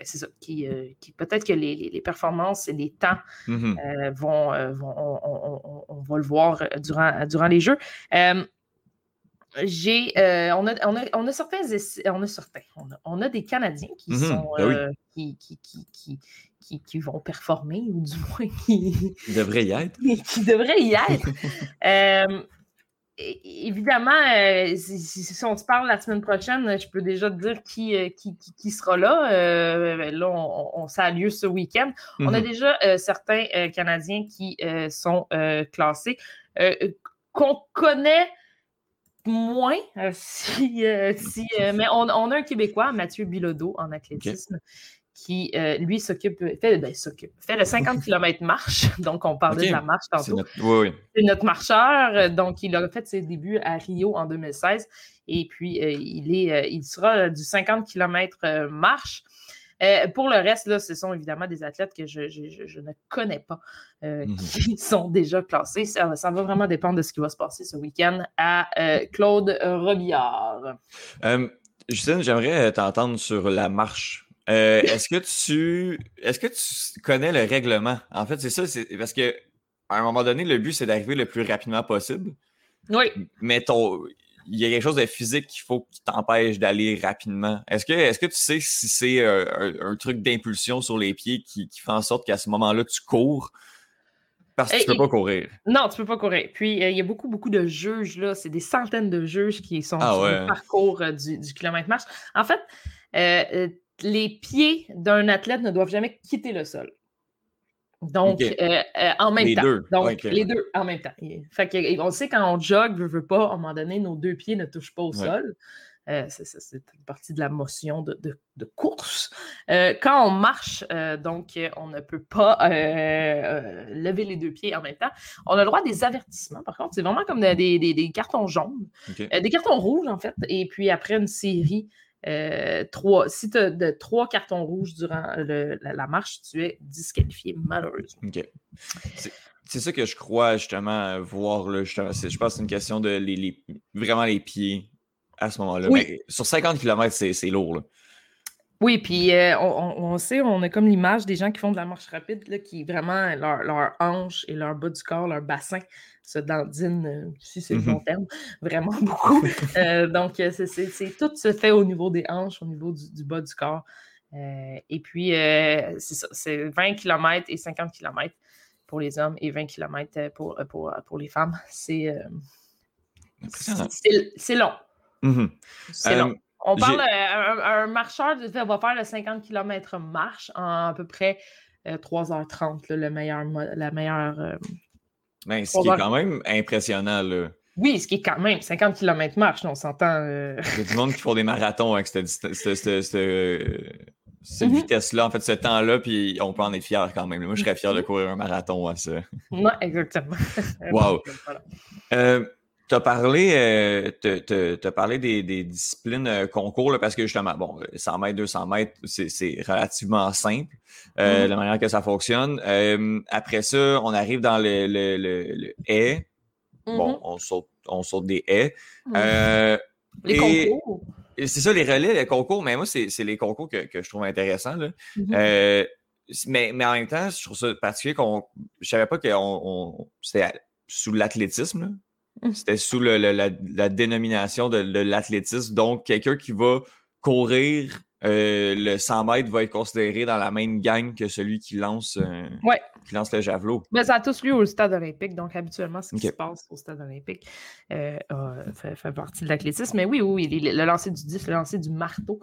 Speaker 4: c'est ça, qui, euh, peut-être que les, performances et les temps mm-hmm. euh, vont, euh, on, va le voir durant, durant les jeux. j'ai, on, a, on, a, on, a, certains, on a certains, on a, des Canadiens qui mm-hmm. sont, ben qui, qui, qui, qui, qui, vont performer, ou du moins qui,
Speaker 1: devraient y être.
Speaker 4: qui devraient y être évidemment, euh, si, on se parle la semaine prochaine, je peux déjà te dire qui, euh, qui, sera là. Euh, là, on, ça a lieu ce week-end. On a mm-hmm. déjà certains Canadiens qui sont classés, qu'on connaît moins, si, si mais on, a un Québécois, Mathieu Bilodeau, en athlétisme, qui, euh, lui, s'occupe, fait, ben, fait le 50 km marche. Donc, on parlait de la marche tantôt. C'est notre, marcheur. Donc, il a fait ses débuts à Rio en 2016. Et puis, euh, il, est, euh, il sera du 50 km marche. pour le reste, là, ce sont évidemment des athlètes que je, ne connais pas, mhm. qui sont déjà classés. Ça, va vraiment dépendre de ce qui va se passer ce week-end à Claude Robillard.
Speaker 1: Justine, j'aimerais t'entendre sur la marche euh, est-ce que tu est-ce que tu connais le règlement? En fait, c'est ça, c'est parce que à un moment donné, le but, c'est d'arriver le plus rapidement possible.
Speaker 4: Oui.
Speaker 1: Mais il y a quelque chose de physique qu'il faut qui t'empêche d'aller rapidement. Est-ce que, est que tu sais si c'est euh, un, truc d'impulsion sur les pieds qui, fait en sorte qu'à ce moment-là, tu cours? Parce que tu peux pas courir.
Speaker 4: Non, tu peux pas courir. Puis, euh, il y a beaucoup, beaucoup de juges, là. C'est des centaines de juges qui sont ah sur le parcours du, du kilomètre marche. En fait, les pieds d'un athlète ne doivent jamais quitter le sol. Donc, euh, euh, en même les temps. Deux. Donc, les deux en même temps. Fait que, on sait quand on jogue, ne veut pas, à un moment donné, nos deux pieds ne touchent pas au sol. Euh, c'est une partie de la motion de, course. quand on marche, donc, on ne peut pas lever les deux pieds en même temps. On a le droit des avertissements, par contre. C'est vraiment comme des, cartons jaunes, des cartons rouges, en fait. Et puis, après une série euh, trois, si tu as de, trois cartons rouges durant la, marche, tu es disqualifié, malheureusement.
Speaker 1: OK. C'est ça que je crois justement voir. Là, je pense que c'est une question de les, vraiment les pieds à ce moment-là. sur 50 km, c'est lourd.
Speaker 4: Oui, puis euh, on, sait, on a comme l'image des gens qui font de la marche rapide, là, qui vraiment, leur, leur hanche et leur bas du corps, leur bassin, se dandinent, euh, si c'est le bon mmh terme, vraiment beaucoup. Euh, donc, c'est tout se fait au niveau des hanches, au niveau du, bas du corps. et puis, c'est ça, c'est 20 km et 50 km pour les hommes et 20 km pour, pour, pour les femmes. C'est c'est long. C'est long. On parle, un, marcheur va faire le 50 km marche en à peu près 3h30, le meilleur, la meilleure.
Speaker 1: Ben, ce qui est quand même impressionnant. Là.
Speaker 4: Oui, ce qui est quand même 50 km marche, on s'entend.
Speaker 1: Il y a du monde qui font des marathons avec cette, cette mhm. vitesse-là, en fait, ce temps-là, puis on peut en être fier quand même. Moi, je serais fier de courir un marathon à ça.
Speaker 4: Oui, exactement.
Speaker 1: wow. Euh, tu as parlé, euh, parlé des, disciplines euh, concours, parce que justement, bon, 100 mètres, 200 mètres, c'est relativement simple, euh, mhm. la manière que ça fonctionne. après ça, on arrive dans le, le, le, haie. Bon, on saute, on saute des haies.
Speaker 4: les concours
Speaker 1: c'est ça, les relais, les concours, mais moi, c'est les concours que, je trouve intéressants. Là. Euh, mais, mais, en même temps, je trouve ça particulier qu'on. Je savais pas que on, c'était sous l'athlétisme. Mm. C'était sous le, la, dénomination de, de l'athlétisme. Donc, quelqu'un qui va courir euh, le 100 mètres va être considéré dans la même gang que celui qui lance, euh, qui lance le javelot.
Speaker 4: Mais ça a tous lieu au stade olympique, donc habituellement, ce qui se passe au stade olympique euh, fait, partie de l'athlétisme. Mais oui, oui, le lancer du disque, le lancer du marteau,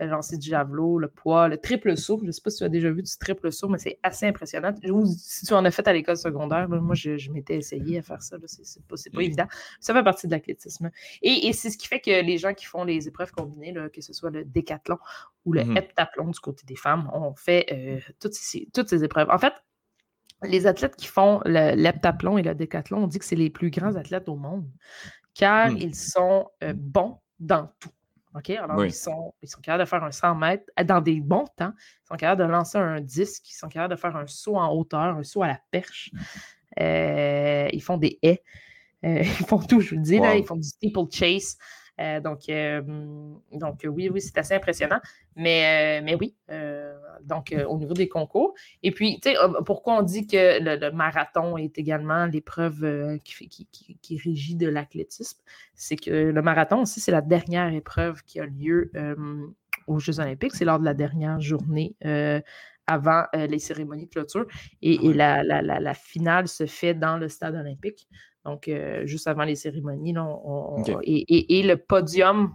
Speaker 4: le lancer du javelot, le poids, le triple saut. Je ne sais pas si tu as déjà vu du triple saut, mais c'est assez impressionnant. si tu en as fait à l'école secondaire, moi, je, m'étais essayé à faire ça. C'est pas, pas évident. Ça fait partie de l'athlétisme. Et, et c'est ce qui fait que les gens qui font les épreuves combinées, là, que ce soit le décathlon ou le mmh heptathlon du côté des femmes. On fait euh, toutes, ces, toutes ces épreuves. En fait, les athlètes qui font l'heptathlon et le décathlon, on dit que c'est les plus grands athlètes au monde, car mmh. ils sont euh, bons dans tout. OK? Alors, ils, sont, ils sont capables de faire un 100 mètres euh, dans des bons temps. Ils sont capables de lancer un disque. Ils sont capables de faire un saut en hauteur, un saut à la perche. ils font des haies. ils font tout, je vous le dis. Là, ils font du steeple chase. Euh, donc, euh, donc, oui, oui, c'est assez impressionnant. Mais, euh, mais oui, donc au niveau des concours. Et puis, tu sais, pourquoi on dit que le, marathon est également l'épreuve qui, qui, qui, régit de l'athlétisme? C'est que le marathon aussi, c'est la dernière épreuve qui a lieu aux Jeux olympiques. C'est lors de la dernière journée avant les cérémonies de clôture. Et, ah la, la, la, finale se fait dans le stade olympique. Donc, euh, juste avant les cérémonies, et, le podium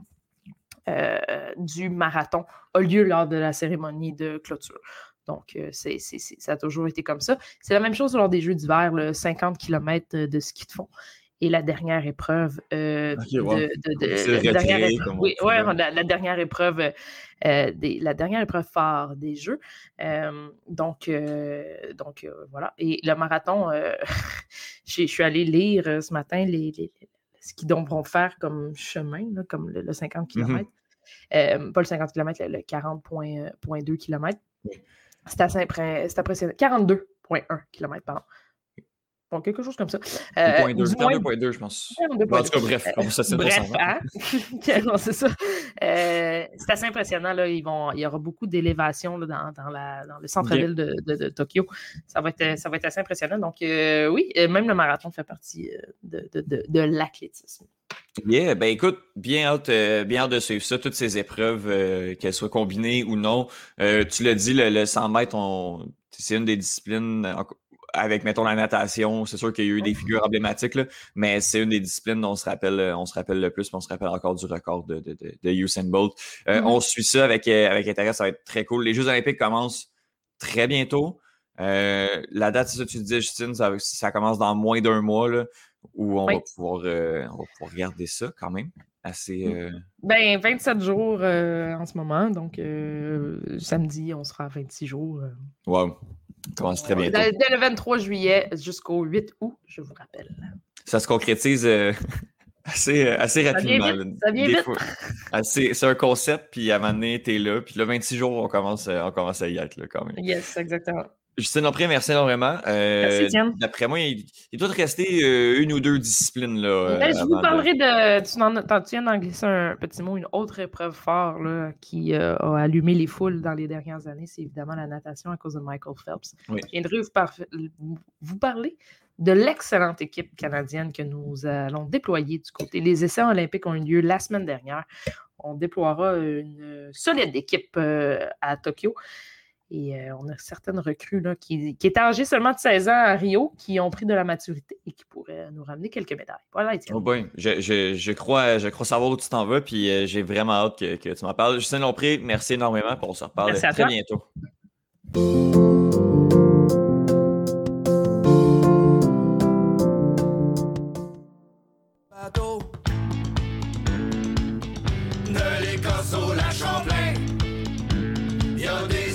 Speaker 4: euh, du marathon a lieu lors de la cérémonie de clôture. Donc, euh, c'est, ça a toujours été comme ça. C'est la même chose lors des Jeux d'hiver, le 50 km de ski de fond et la dernière épreuve de, la, dernière épreuve, euh, la dernière épreuve phare des Jeux. Euh, donc, euh, donc voilà. Et le marathon, je suis allée lire ce matin les, ce qu'ils devront faire comme chemin, comme le, 50 km. pas le 50 km, le, 40,2 km. C'est assez impressionnant. 42,1 km, pardon. Bon, quelque chose comme ça.
Speaker 1: Euh, 42.2, je pense. en tout cas, bref, on ça,
Speaker 4: Bref, hein? c'est ça. Euh, c'est assez impressionnant. Là. Ils vont, il y aura beaucoup d'élévation dans, dans, dans, le centre-ville de, de, Tokyo. Ça va, être, ça va être assez impressionnant. Donc, euh, oui, euh, même le marathon fait partie de, de l'athlétisme.
Speaker 1: Yeah, ben écoute, bien hâte, bien hâte de suivre ça, toutes ces épreuves, qu'elles soient combinées ou non. tu l'as dit, le, le 100 mètres, c'est une des disciplines avec, mettons, la natation, c'est sûr qu'il y a eu des figures emblématiques, mais c'est une des disciplines dont on se rappelle, on se rappelle le plus, mais on se rappelle encore du record de, de, de, Usain Bolt. Euh. On suit ça avec, euh, avec intérêt, ça va être très cool. Les Jeux olympiques commencent très bientôt. Euh, la date, c'est ça que tu disais, Justine, ça, ça commence dans moins d'un mois, là, où on, va pouvoir, on va pouvoir regarder ça quand même. Assez.
Speaker 4: Mm. Ben, 27 jours en ce moment, donc samedi, on sera à 26 jours.
Speaker 1: Wow commence très bientôt.
Speaker 4: Dès le 23 juillet jusqu'au 8 août, je vous rappelle.
Speaker 1: Ça se concrétise euh, assez, euh, assez rapidement.
Speaker 4: Ça vient vite.
Speaker 1: C'est un concept, puis à un moment donné, t'es là, puis le 26 jours, on commence, euh, on commence à y être là, quand même.
Speaker 4: Yes, exactement.
Speaker 1: Justine Lompré, merci énormément.
Speaker 4: Euh, merci,
Speaker 1: D'après moi, il, doit te rester euh, une ou deux disciplines. Là,
Speaker 4: euh, ben, je vous parlerai de. Tu, en, tu viens d'en glisser un petit mot, une autre épreuve forte là, qui a allumé les foules dans les dernières années, c'est évidemment la natation à cause de Michael Phelps. Je viendrai vous, vous parler de l'excellente équipe canadienne que nous allons déployer du côté. Les essais olympiques ont eu lieu la semaine dernière. On déploiera une solide équipe à Tokyo. Et euh, on a certaines recrues là, qui, qui étaient âgées seulement de 16 ans à Rio, qui ont pris de la maturité et qui pourraient nous ramener quelques médailles. Voilà, Étienne.
Speaker 5: Oh je, je, je, crois, je crois savoir où tu t'en vas, puis euh, j'ai vraiment hâte que, que tu m'en parles. Justin Lompré, merci énormément, pour on se reparle très bientôt.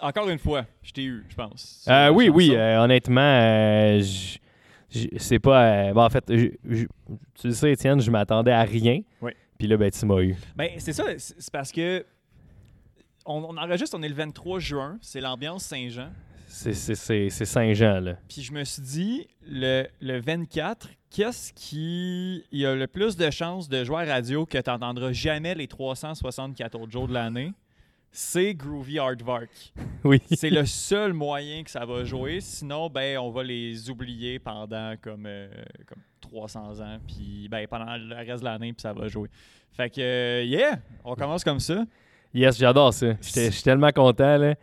Speaker 6: Encore une fois, je t'ai eu, je pense.
Speaker 7: Euh, oui, oui. Euh, honnêtement, euh, c'est pas. en fait, tu le sais, Étienne, je m'attendais à rien.
Speaker 6: Oui.
Speaker 7: Puis là, ben, tu m'as eu.
Speaker 6: Ben, c'est ça. C'est parce que. On, on, enregistre, on est le 23 juin. C'est l'ambiance Saint-Jean.
Speaker 7: C'est Saint-Jean, là.
Speaker 6: Puis je me suis dit, le, le 24, qu'est-ce qui y a le plus de chances de jouer à radio que tu n'entendras jamais les 364 autres jours de l'année? C'est Groovy Aardvark.
Speaker 7: Oui.
Speaker 6: C'est le seul moyen que ça va jouer. Sinon, ben, on va les oublier pendant comme, euh, comme 300 ans. Puis ben, pendant le reste de l'année, puis ça va jouer. Fait que, euh, yeah, on commence comme ça.
Speaker 7: Yes, j'adore ça. Je suis tellement content. Là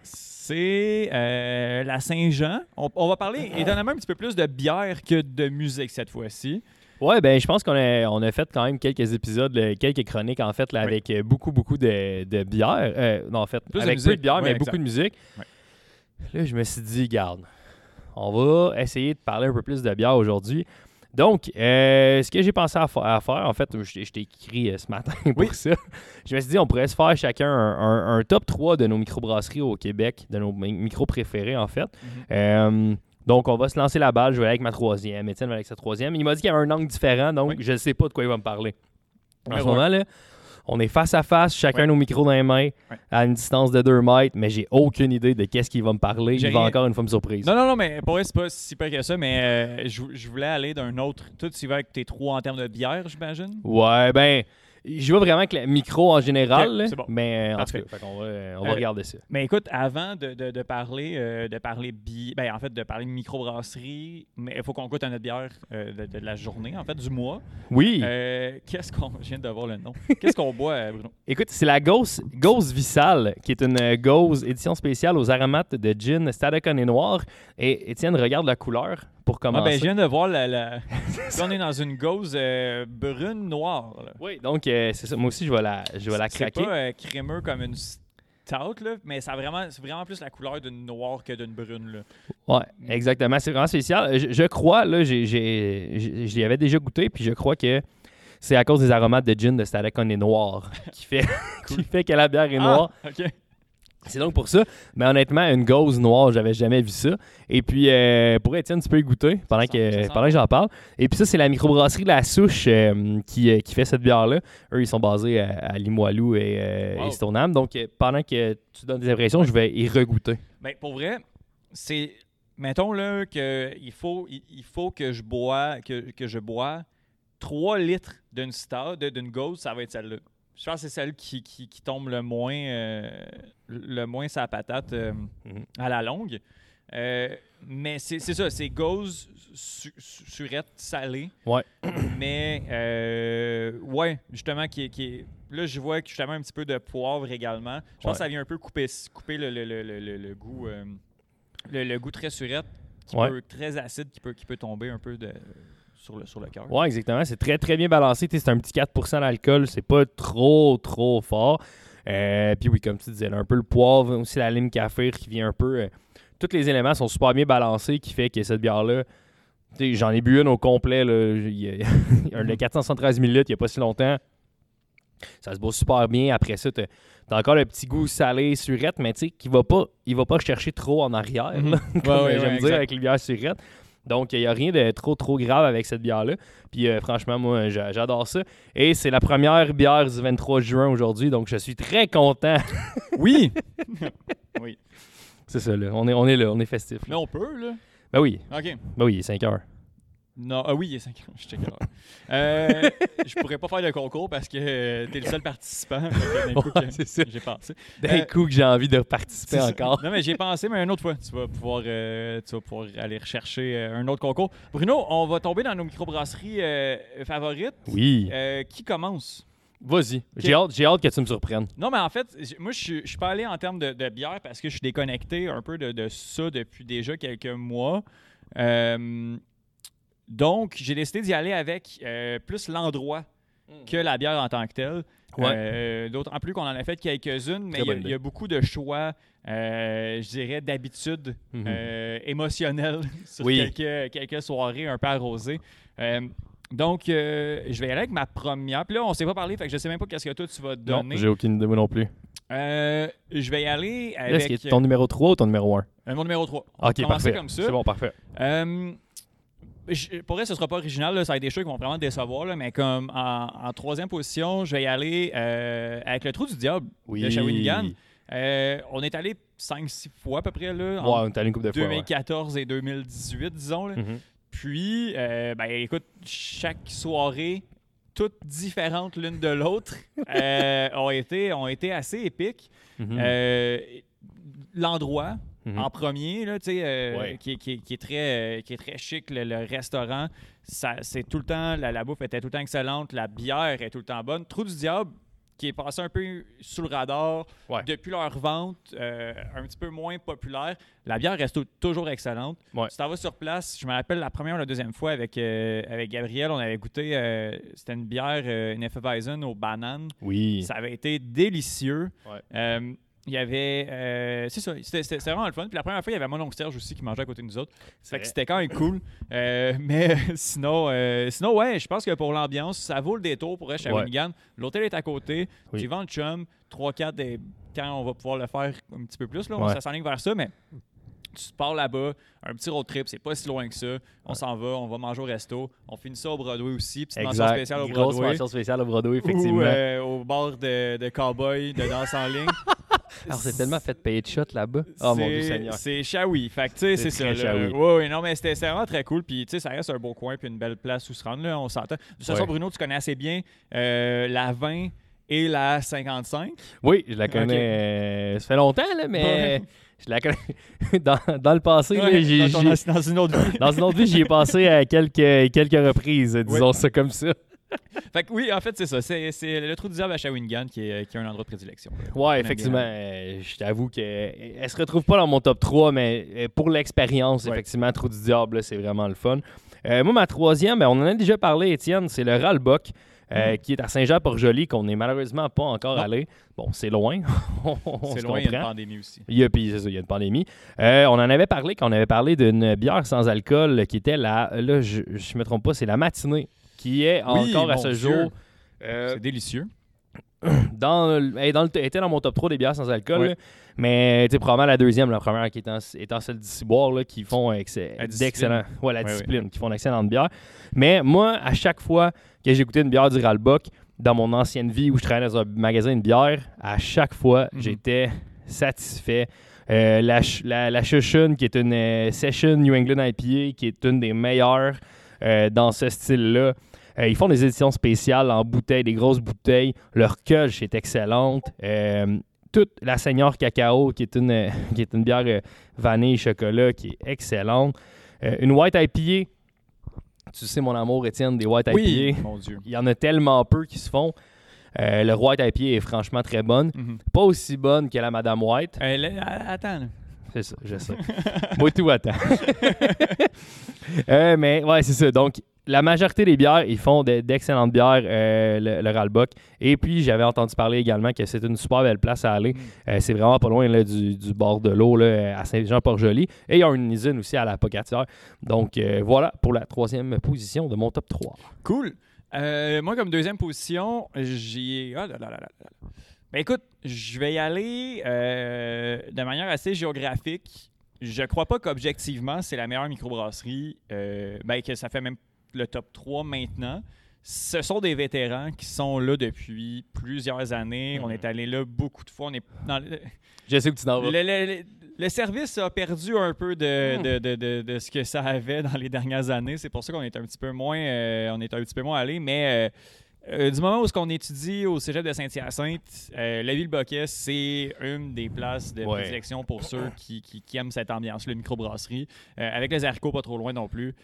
Speaker 6: c'est euh, la Saint-Jean. On, va parler étonnamment un petit peu plus de bière que de musique cette fois-ci.
Speaker 7: Ouais, ben je pense qu'on a, on a fait quand même quelques épisodes, quelques chroniques en fait, là, avec beaucoup, beaucoup de, de bière. Euh, non, en fait, avec peu de bière, mais beaucoup de musique. Là, je me suis dit, garde, on va essayer de parler un peu plus de bière aujourd'hui. Donc, euh, ce que j'ai pensé à, faire, en fait, je, t'ai écrit euh, ce matin pour ça. Je me suis dit, on pourrait se faire chacun un, top 3 de nos microbrasseries au Québec, de nos micros préférés, en fait. Mm-hmm. Euh, donc, on va se lancer la balle. Je vais aller avec ma troisième. Étienne va avec sa troisième. Il m'a dit qu'il y avait un angle différent, donc je ne sais pas de quoi il va me parler. En ce moment, là, on est face à face, chacun nos micros dans les mains, à une distance de 2 mètres, mais j'ai aucune idée de qu'est-ce qu'il va me parler. Il va encore une fois me surprise.
Speaker 6: Non, non, non, mais pour vrai, c'est pas si pire que ça, mais euh, je, voulais aller d'un autre. Toi, tu vas avec tes trois en termes de bière, j'imagine?
Speaker 7: Ouais, ben. Je vois vraiment que le micro en général, mais euh, en tout cas, on va, on va euh, regarder ça.
Speaker 6: Mais écoute, avant de, de, parler de parler ben, en fait de parler de microbrasserie, mais il faut qu'on goûte à notre bière de, la journée, en fait, du mois.
Speaker 7: Oui.
Speaker 6: Qu'est-ce qu'on je viens de voir le nom Qu'est-ce qu'on boit, Bruno?
Speaker 7: Écoute, c'est la Gauze, Gauze Vissal, qui est une Gauze édition spéciale aux aromates de gin Stadacon et noir. Et Étienne, regarde la couleur pour commencer.
Speaker 6: Ah ben, je viens de voir la. la... on est dans une gauze euh, brune noire.
Speaker 7: Oui, donc euh, c'est ça. Moi aussi, je vais la, je vais la craquer.
Speaker 6: C'est pas euh, crémeux comme une stout, là, mais ça vraiment, c'est vraiment plus la couleur d'une noire que d'une brune. Là.
Speaker 7: Ouais, exactement. C'est vraiment spécial. Je, crois, là, j'ai, j'y avais déjà goûté, puis je crois que c'est à cause des aromates de gin de Stadacon et noir qui fait, qui fait que la bière est ah, noire.
Speaker 6: OK.
Speaker 7: C'est donc pour ça. Mais honnêtement, une gauze noire, j'avais jamais vu ça. Et puis, euh, pour Étienne, tu peux y goûter pendant que, pendant que j'en parle. Et puis ça, c'est la microbrasserie de la Souche euh, qui, euh, qui, fait cette bière-là. Eux, ils sont basés à, Limoilou et, Stoneham. Donc, pendant que tu donnes des impressions, je vais y regoûter.
Speaker 6: Ben, pour vrai, c'est... Mettons là qu'il faut, il, faut que je bois, que, que je bois 3 litres d'une star, d'une gauze, ça va être celle-là. Je pense que c'est celle qui, qui, tombe le moins, euh, le moins sa patate euh, mhm. à la longue. Euh, mais c'est ça, c'est gauze, surette, salée.
Speaker 7: Ouais.
Speaker 6: Mais, ouais, justement, qui, qui Là, je vois justement un petit peu de poivre également. Je pense que ça vient un peu couper, couper le, le, le, le goût, le, goût très surette, qui peut, très acide, qui peut, qui peut tomber un peu de sur le, sur le cœur.
Speaker 7: Oui, exactement. C'est très, très bien balancé. C'est un petit 4% d'alcool. C'est pas trop, trop fort. Euh, puis oui, comme tu disais, un peu le poivre, aussi la lime café qui vient un peu. Euh, tous les éléments sont super bien balancés, qui fait que cette bière-là. J'en ai bu une au complet. Là, il y a, un de 473 ml il n'y a pas si longtemps. Ça se boit super bien. Après ça, tu as, encore le petit goût salé, surette, mais tu sais, qui va pas, il va pas chercher trop en arrière, mm-hmm. j'aime dire avec les bières surettes. Donc, il n'y a rien de trop, trop grave avec cette bière-là. Puis, euh, franchement, moi, j'adore ça. Et c'est la première bière du 23 juin aujourd'hui, donc je suis très content.
Speaker 6: oui! oui.
Speaker 7: C'est ça, là. On est, on est là, on est festif.
Speaker 6: Mais on peut, là.
Speaker 7: Ben oui.
Speaker 6: OK.
Speaker 7: Ben oui, il est 5 heures.
Speaker 6: Non, ah oui, il est 5 heures. Je euh, je pourrais pas faire le concours parce que euh, tu es le seul participant.
Speaker 7: c'est ça.
Speaker 6: J'ai pensé.
Speaker 7: D'un euh, coup que j'ai envie de participer encore.
Speaker 6: Non, mais j'ai pensé, mais une autre fois, tu vas pouvoir, euh, tu vas pouvoir aller rechercher un autre concours. Bruno, on va tomber dans nos microbrasseries favorites.
Speaker 7: Oui.
Speaker 6: qui commence?
Speaker 7: Vas-y. J'ai hâte, hâte, que tu me surprennes.
Speaker 6: Non, mais en fait, moi, je suis pas allé en termes de, bière parce que je suis déconnecté un peu de, ça depuis déjà quelques mois. Euh, donc, j'ai décidé d'y aller avec euh, plus l'endroit hmm. que la bière en tant que telle. Euh, d'autant plus qu'on en a fait quelques-unes, mais il y, a beaucoup de choix, euh, je dirais, d'habitude mhm. émotionnelles sur quelques, quelques, soirées un peu arrosées. donc, je vais y aller avec ma première. Puis là, on ne s'est pas parlé, fait que je sais même pas qu'est-ce que toi tu vas donner.
Speaker 7: Non, j'ai aucune idée non plus.
Speaker 6: je vais y aller avec.
Speaker 7: Est-ce que ton numéro 3 ou ton numéro 1
Speaker 6: Mon numéro 3.
Speaker 7: ok, parfait. C'est bon, parfait
Speaker 6: pour vrai, ce sera pas original, ça va être des choses qui vont vraiment décevoir, mais comme en, troisième position, je vais y aller euh, avec le trou du diable de Shawinigan. Euh, on est allé 5-6 fois à peu près là,
Speaker 7: en
Speaker 6: 2014 et 2018, disons. Mm-hmm. Puis, euh, ben, écoute, chaque soirée, toutes différentes l'une de l'autre, ont, été, ont été assez épiques. Mm-hmm. L'endroit, Mhm. en premier, là, euh, qui, est très, qui est très chic, le, restaurant. c'est tout le temps, la, bouffe était tout le temps excellente, la bière est tout le temps bonne. Trou du diable, qui est passé un peu sous le radar depuis leur vente, euh, un petit peu moins populaire. La bière reste toujours excellente. Si tu vas sur place, je me rappelle la première ou la deuxième fois avec, euh, avec Gabriel, on avait goûté, c'était une bière, une Hefeweizen aux bananes.
Speaker 7: Oui.
Speaker 6: Ça avait été délicieux il y avait. Euh, c'est ça, c'était vraiment le fun. Puis la première fois, il y avait mon oncle Serge aussi qui mangeait à côté de nous autres. Fait que c'était quand même cool. Euh, mais sinon, euh, sinon, ouais, je pense que pour l'ambiance, ça vaut le détour pour être à ouais. L'hôtel est à côté. Oui. J'ai vendu chum. 3-4 quand on va pouvoir le faire un petit peu plus. Là, Ça s'enligne vers ça, mais tu pars là-bas, un petit road trip, c'est pas si loin que ça. On s'en va, on va manger au resto. On finit ça au Broadway aussi. Petite mention spéciale au Broadway. Grosse
Speaker 7: mention spéciale au Broadway, effectivement.
Speaker 6: Ou, au bar de, de cowboy, de danse en ligne.
Speaker 7: Alors, c'est tellement fait payer de shot là-bas. Oh mon Dieu Seigneur.
Speaker 6: C'est Shawi. Fait que, tu sais, c'est ça. Oui, oui, non, mais c'était vraiment très cool. Puis, tu sais, ça reste un beau coin puis une belle place où se rendre. Là, on s'entend. De toute façon, Bruno, tu connais assez bien euh, la 20 et la 55.
Speaker 7: Oui, je la connais. Euh, ça fait longtemps, là, mais. Je la connais. dans, dans, le passé, j'ai,
Speaker 6: dans, dans, une autre vie.
Speaker 7: dans une autre vie, j'y ai passé à quelques, quelques reprises, disons ça comme ça.
Speaker 6: fait que oui, en fait, c'est ça. C'est, le trou du diable à Shawinigan qui est, qui est un endroit de prédilection.
Speaker 7: Ouais, effectivement. Euh, je t'avoue qu'elle se retrouve pas dans mon top 3, mais euh, pour l'expérience, effectivement, trou du diable, c'est vraiment le fun. Euh, moi, ma troisième, ben, on en a déjà parlé, Étienne, c'est le Ralbock. Mm. qui est à Saint-Jean-Port-Joli, qu'on n'est malheureusement pas encore allé. Bon, c'est loin.
Speaker 6: c'est loin, il y a une pandémie aussi.
Speaker 7: Il y a, puis, il y a une pandémie. on en avait parlé quand on avait parlé d'une bière sans alcool qui était la. Là, je ne me trompe pas, c'est la matinée qui est encore à ce jour.
Speaker 6: Euh, c'est délicieux.
Speaker 7: Dans, dans était dans mon top 3 des bières sans alcool, mais tu probablement la deuxième, la première qui étant, étant celle d'ici boire, là, qui font d'excellents. Ouais, la discipline, qui font d'excellentes bières. Mais moi, à chaque fois que j'ai goûté une bière du Ralbock, dans mon ancienne vie où je travaillais dans un magasin de bière, à chaque fois, mhm. j'étais satisfait. Euh, la, la, la qui est une euh, Session New England IPA, qui est une des meilleures dans ce style-là. Euh, ils font des éditions spéciales en bouteilles, des grosses bouteilles. Leur cuge est excellente. Euh, toute la Seigneur Cacao, qui est une, qui est une bière euh, vanille chocolat, qui est excellente. une White IPA. Tu sais, mon amour, Étienne, des White
Speaker 6: oui, IPA. mon Dieu.
Speaker 7: Il y en a tellement peu qui se font. le White IPA est franchement très bonne. Mhm. Pas aussi bonne que la Madame White.
Speaker 6: attends.
Speaker 7: C'est ça, je sais. Moi, tout attends. mais ouais, c'est ça. Donc, la majorité des bières, ils font d'excellentes bières, euh, le, Ralbock. Et puis, j'avais entendu parler également que c'est une super belle place à aller. Mm. Euh, c'est vraiment pas loin du, bord de l'eau, à Saint-Jean-Port-Joli. Et il y a une usine aussi à la Pocatière. Donc, euh, voilà pour la troisième position de mon top 3.
Speaker 6: Cool. moi, comme deuxième position, j'ai. Oh là là là ben, écoute, je vais y aller de manière assez géographique. Je crois pas qu'objectivement, c'est la meilleure microbrasserie. ben, que ça fait même le top 3 maintenant. Ce sont des vétérans qui sont là depuis plusieurs années. On est mhm. allé là beaucoup de fois. On est dans
Speaker 7: Je sais que tu n'en vas.
Speaker 6: le service a perdu un peu hmm. de, de, de, ce que ça avait dans les dernières années. C'est pour ça qu'on est un petit peu moins, on est un petit peu moins allé, mais euh, du moment où on étudie au cégep de Saint-Hyacinthe, euh, la ville Bocquet, c'est une des places de prédilection pour ceux qui, aiment cette ambiance, le microbrasserie. Euh, avec les haricots pas trop loin non plus,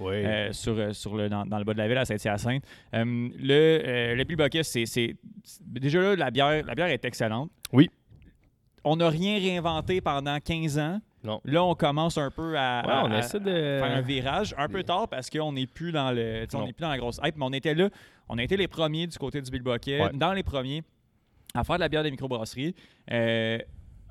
Speaker 6: sur, sur le, dans, le bas de la ville à Saint-Hyacinthe. le, la ville Bocquet, c'est déjà là, la bière, la bière est excellente.
Speaker 7: Oui.
Speaker 6: On n'a rien réinventé pendant 15 ans.
Speaker 7: Non.
Speaker 6: Là, on commence un peu à,
Speaker 7: on essaie de...
Speaker 6: faire un virage, un peu tard parce qu'on n'est plus dans le, on n'est plus dans la grosse hype, mais on était là, on a été les premiers du côté du Bill dans les premiers à faire de la bière de microbrasserie. Euh,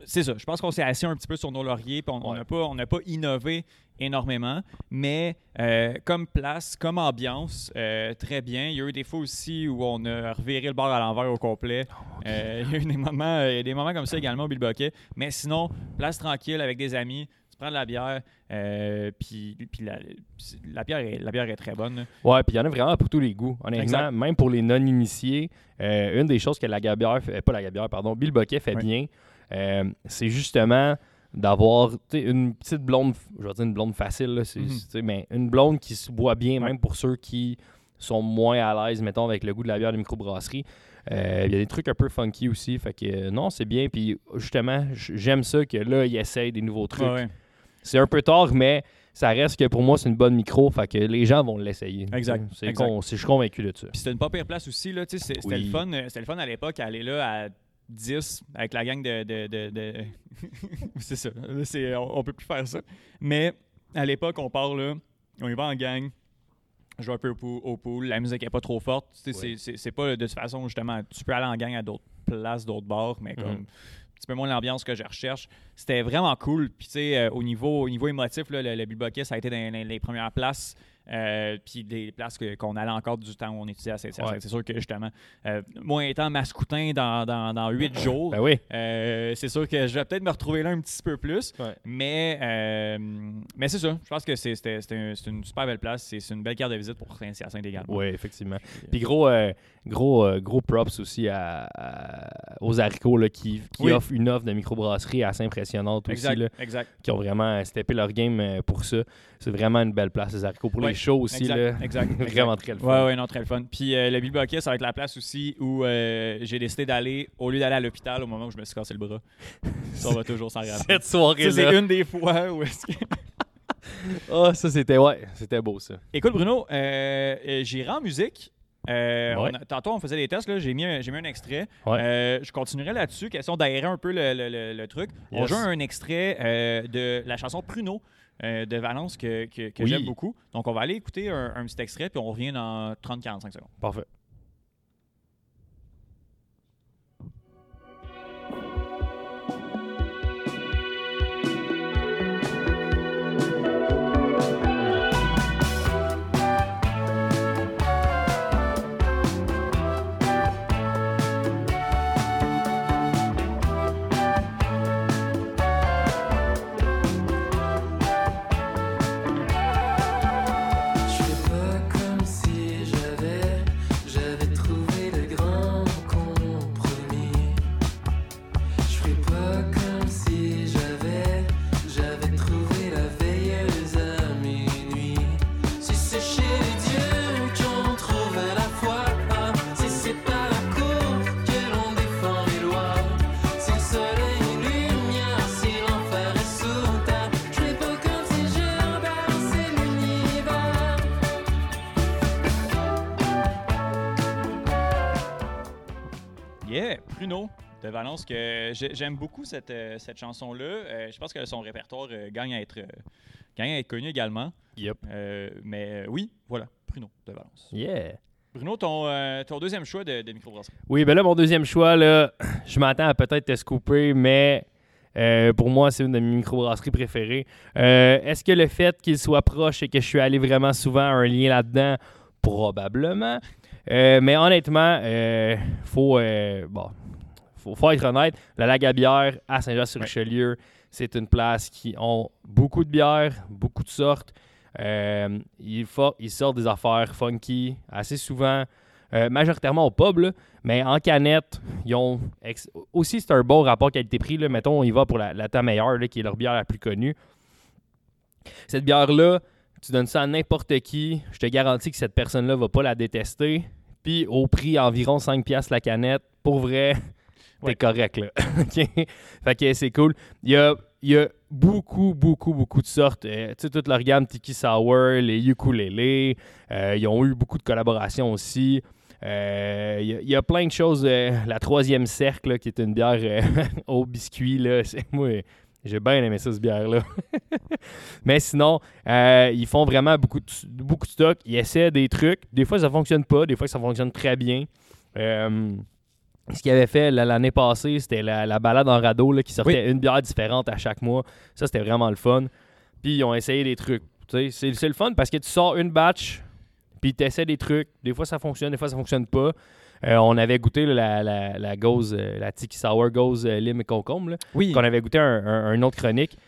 Speaker 6: c'est ça. Je pense qu'on s'est assis un petit peu sur nos lauriers, puis on n'a pas, pas innové énormément, mais euh, comme place, comme ambiance, euh, très bien. Il y a eu des fois aussi où on a reviré le bord à l'envers au complet. Oh, il y a eu des moments, des moments comme ça également au Bill Mais sinon, place tranquille avec des amis prends de la bière, euh, puis, la, bière est, la bière est très bonne.
Speaker 7: Ouais, puis il y en a vraiment pour tous les goûts. Honnêtement, même pour les non-initiés, euh, une des choses que la gabière, fait, pas la gabière, pardon, Bill Boquet fait bien, euh, c'est justement d'avoir une petite blonde, je vais dire une blonde facile, mhm. mais une blonde qui se boit bien, même pour ceux qui sont moins à l'aise, mettons, avec le goût de la bière de microbrasserie. Il y a des trucs un peu funky aussi. Fait que non, c'est bien. Puis justement, j'aime ça que là, ils essayent des nouveaux trucs. C'est un peu tard, mais ça reste que pour moi, c'est une bonne micro, fait que les gens vont l'essayer.
Speaker 6: Exact.
Speaker 7: C'est je suis convaincu de ça.
Speaker 6: Puis c'était une pas pire place aussi, là, c'était le fun. Euh, c'était le fun à l'époque, aller là à 10 avec la gang de. de, c'est ça. on, on, peut plus faire ça. Mais à l'époque, on part là, on y va en gang, on joue un peu au pool, la musique est pas trop forte. C'est pas de toute façon, justement, tu peux aller en gang à d'autres places, d'autres bars, mais mhm. comme petit peu moins l'ambiance que je recherche. C'était vraiment cool. Puis, tu sais, euh, au, niveau, au émotif, le, le ça a été dans les premières places. Euh, puis des places qu'on allait encore du temps où on étudiait à saint C'est sûr que justement, euh, moi étant mascoutin dans, dans, 8 jours,
Speaker 7: ben oui.
Speaker 6: Euh, c'est sûr que je vais peut-être me retrouver là un petit peu plus. Mais, mais c'est ça. Je pense que c'est une super belle place. C'est une belle carte de visite pour Saint-Hyacinthe également.
Speaker 7: Oui, effectivement. Puis gros, gros, gros props aussi à, aux haricots là, qui, qui offrent une offre de microbrasserie assez impressionnante
Speaker 6: aussi.
Speaker 7: Là,
Speaker 6: exact.
Speaker 7: Qui ont vraiment steppé leur game pour ça. C'est vraiment une belle place, les haricots. Pour les shows aussi.
Speaker 6: Exact,
Speaker 7: là.
Speaker 6: exact.
Speaker 7: Vraiment très le fun.
Speaker 6: Ouais, ouais, non, très le fun. Puis euh, le Bilboquet, ça va être la place aussi où euh, j'ai décidé d'aller, au lieu d'aller à l'hôpital au moment où je me suis cassé le bras. ça va toujours s'en rappeler.
Speaker 7: Cette soirée-là.
Speaker 6: C'est une des fois où est-ce que.
Speaker 7: oh, ça c'était ouais, c'était beau ça.
Speaker 6: Écoute Bruno, euh, euh j'irai en musique. Euh, tantôt, on faisait des tests. J'ai mis, un, mis un extrait. Euh, je continuerai là-dessus. Question d'aérer un peu le, le, le, truc. On joue un extrait de la chanson Pruno euh, de Valence que, que, j'aime beaucoup. Donc, on va aller écouter un, un petit extrait, puis on revient dans 30-45 secondes.
Speaker 7: Parfait.
Speaker 6: De Valence que j'aime beaucoup cette, euh, cette chanson-là. Euh, je pense que son répertoire euh, gagne, à être, gagne à être connu également.
Speaker 7: Yep.
Speaker 6: mais oui, voilà, Bruno de Valence.
Speaker 7: Yeah.
Speaker 6: Bruno, ton, ton deuxième choix de, de microbrasserie.
Speaker 7: Oui, ben là, mon deuxième choix, là, je m'attends à peut-être te scooper, mais pour moi, c'est une de mes microbrasseries préférées. Est-ce que le fait qu'il soit proche et que je suis allé vraiment souvent a un lien là-dedans? Probablement. mais honnêtement, faut. bon, faut, faut être honnête, la Lagabière à Saint-Jean-sur-Richelieu, c'est une place qui ont beaucoup de bières, beaucoup de sortes. Euh, ils, sortent des affaires funky assez souvent. majoritairement au pub, mais en canette, ils ont aussi c'est un bon rapport qualité-prix. Mettons, on y va pour la, la meilleure, qui est leur bière la plus connue. Cette bière-là, tu donnes ça à n'importe qui, je te garantis que cette personne-là va pas la détester. Puis au prix environ 5$ la canette, pour vrai, t'es correct là. Fait que c'est cool. Il y a, il y a beaucoup, beaucoup, beaucoup de sortes. Euh, tu sais, toute leur gamme Tiki Sour, les ukulélés. Euh, ils ont eu beaucoup de collaborations aussi. Euh, il y, a plein de choses. la troisième cercle, qui est une bière au biscuit, là, c'est moi. J'ai bien aimé ça, cette bière-là. Mais sinon, ils font vraiment beaucoup de, beaucoup de stock. Ils essaient des trucs. Des fois, ça fonctionne pas. Des fois, ça fonctionne très bien. Ce qu'il avait fait l'année passée, c'était la, balade en radeau qui sortait une bière différente à chaque mois. Ça, c'était vraiment le fun. Puis ils ont essayé des trucs. C'est le fun parce que tu sors une batch, puis tu essaies des trucs. Des fois, ça fonctionne, des fois, ça fonctionne pas. Euh, on avait goûté la, la, la Gose, euh, la Tiki Sour Gose euh, Lime et Concombre. Oui. Qu'on avait goûté un, autre chronique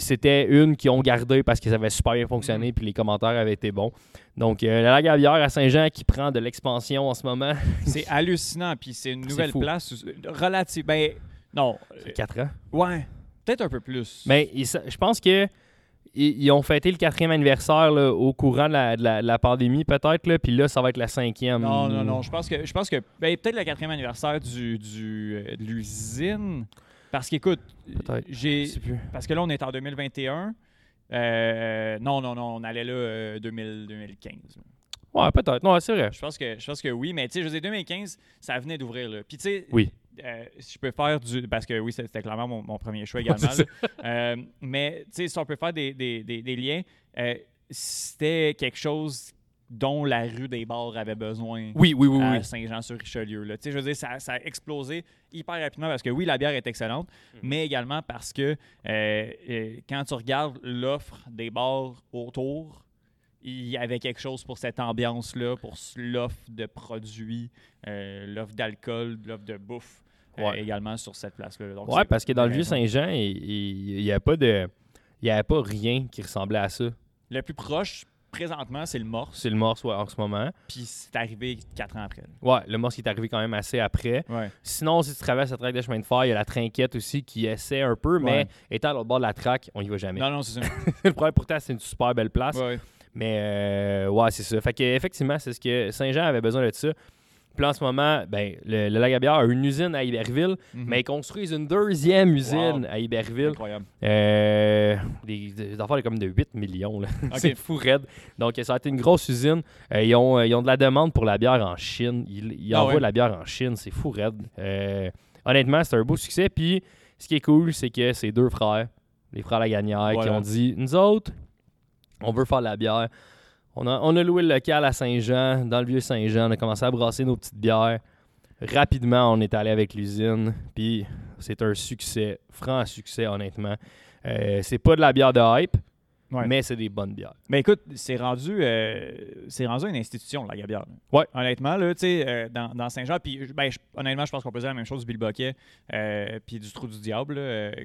Speaker 7: c'était une qui ont gardé parce que ça avait super bien fonctionné puis les commentaires avaient été bons. Donc, euh, la Lagabière à Saint-Jean qui prend de l'expansion en ce moment.
Speaker 6: c'est hallucinant. Puis c'est une nouvelle place relative. Ben, non.
Speaker 7: 4 ans.
Speaker 6: Ouais. Peut-être un peu plus.
Speaker 7: Mais je pense que ils, ont fêté le quatrième anniversaire au courant de la, pandémie, peut-être. Puis là, ça va être la cinquième.
Speaker 6: Non, non, non. Je pense que, je pense que ben, peut-être le quatrième anniversaire du, du euh, de l'usine. Parce qu'écoute, j'ai. Parce que là, on est en 2021. Euh, non, non, non, on allait là 2015. Euh,
Speaker 7: ouais, peut-être. Non, c'est vrai.
Speaker 6: Je pense que, je pense que oui, mais tu sais, je disais 2015, ça venait d'ouvrir là. Puis tu sais,
Speaker 7: oui.
Speaker 6: Euh, si je peux faire du. Parce que oui, c'était clairement mon, premier choix également. mais tu sais, si on peut faire des, des, des liens, c'était quelque chose dont la rue des bars avait besoin
Speaker 7: oui, oui, oui,
Speaker 6: à Saint-Jean-sur-Richelieu. Je veux dire, ça, ça, a explosé hyper rapidement parce que oui, la bière est excellente, mm. mais également parce que euh, euh, quand tu regardes l'offre des bars autour, il y avait quelque chose pour cette ambiance-là, pour l'offre de produits, euh, l'offre d'alcool, l'offre de bouffe également sur cette place-là.
Speaker 7: Oui, parce que dans le Vieux-Saint-Jean, il n'y a pas de... Il n'y avait pas rien qui ressemblait à ça.
Speaker 6: Le plus proche, présentement, c'est le morse.
Speaker 7: C'est le morse, ouais, en ce moment.
Speaker 6: Puis c'est arrivé quatre ans après.
Speaker 7: Ouais, le morse qui est arrivé quand même assez après. Sinon, si tu traverses la traque de chemin de fer, il y a la trinquette aussi qui essaie un peu, mais étant à l'autre bord de la traque, on y va jamais.
Speaker 6: Non, non, c'est ça.
Speaker 7: le problème, pourtant, c'est une super belle place. Mais euh, ouais, c'est ça. Fait qu'effectivement, c'est ce que Saint-Jean avait besoin de ça. Puis en ce moment, ben, le, le Lagabière a une usine à Iberville, mhm. mais ils construisent une deuxième usine à Iberville.
Speaker 6: Incroyable.
Speaker 7: Euh, des, des affaires comme de 8 millions. C'est fou raide. Donc, ça a été une grosse usine. Euh, ils, ont, ils, ont, de la demande pour la bière en Chine. Ils, ah envoient la bière en Chine. C'est fou raide. Euh, honnêtement, c'est un beau succès. Puis, ce qui est cool, c'est que c'est deux frères, les frères Lagagnère, qui ont dit Nous autres, on veut faire la bière. On a, loué le local à Saint-Jean, dans le vieux Saint-Jean. On a commencé à brasser nos petites bières. Rapidement, on est allé avec l'usine. Puis c'est un succès, franc succès, honnêtement. Euh, c'est pas de la bière de hype, mais c'est des bonnes bières.
Speaker 6: Mais écoute, c'est rendu, euh, c'est rendu une institution, la bière.
Speaker 7: Ouais.
Speaker 6: Honnêtement, là, euh, dans, dans Saint-Jean, puis ben, honnêtement, je pense qu'on peut dire la même chose du Bill Boquet puis du Trou du Diable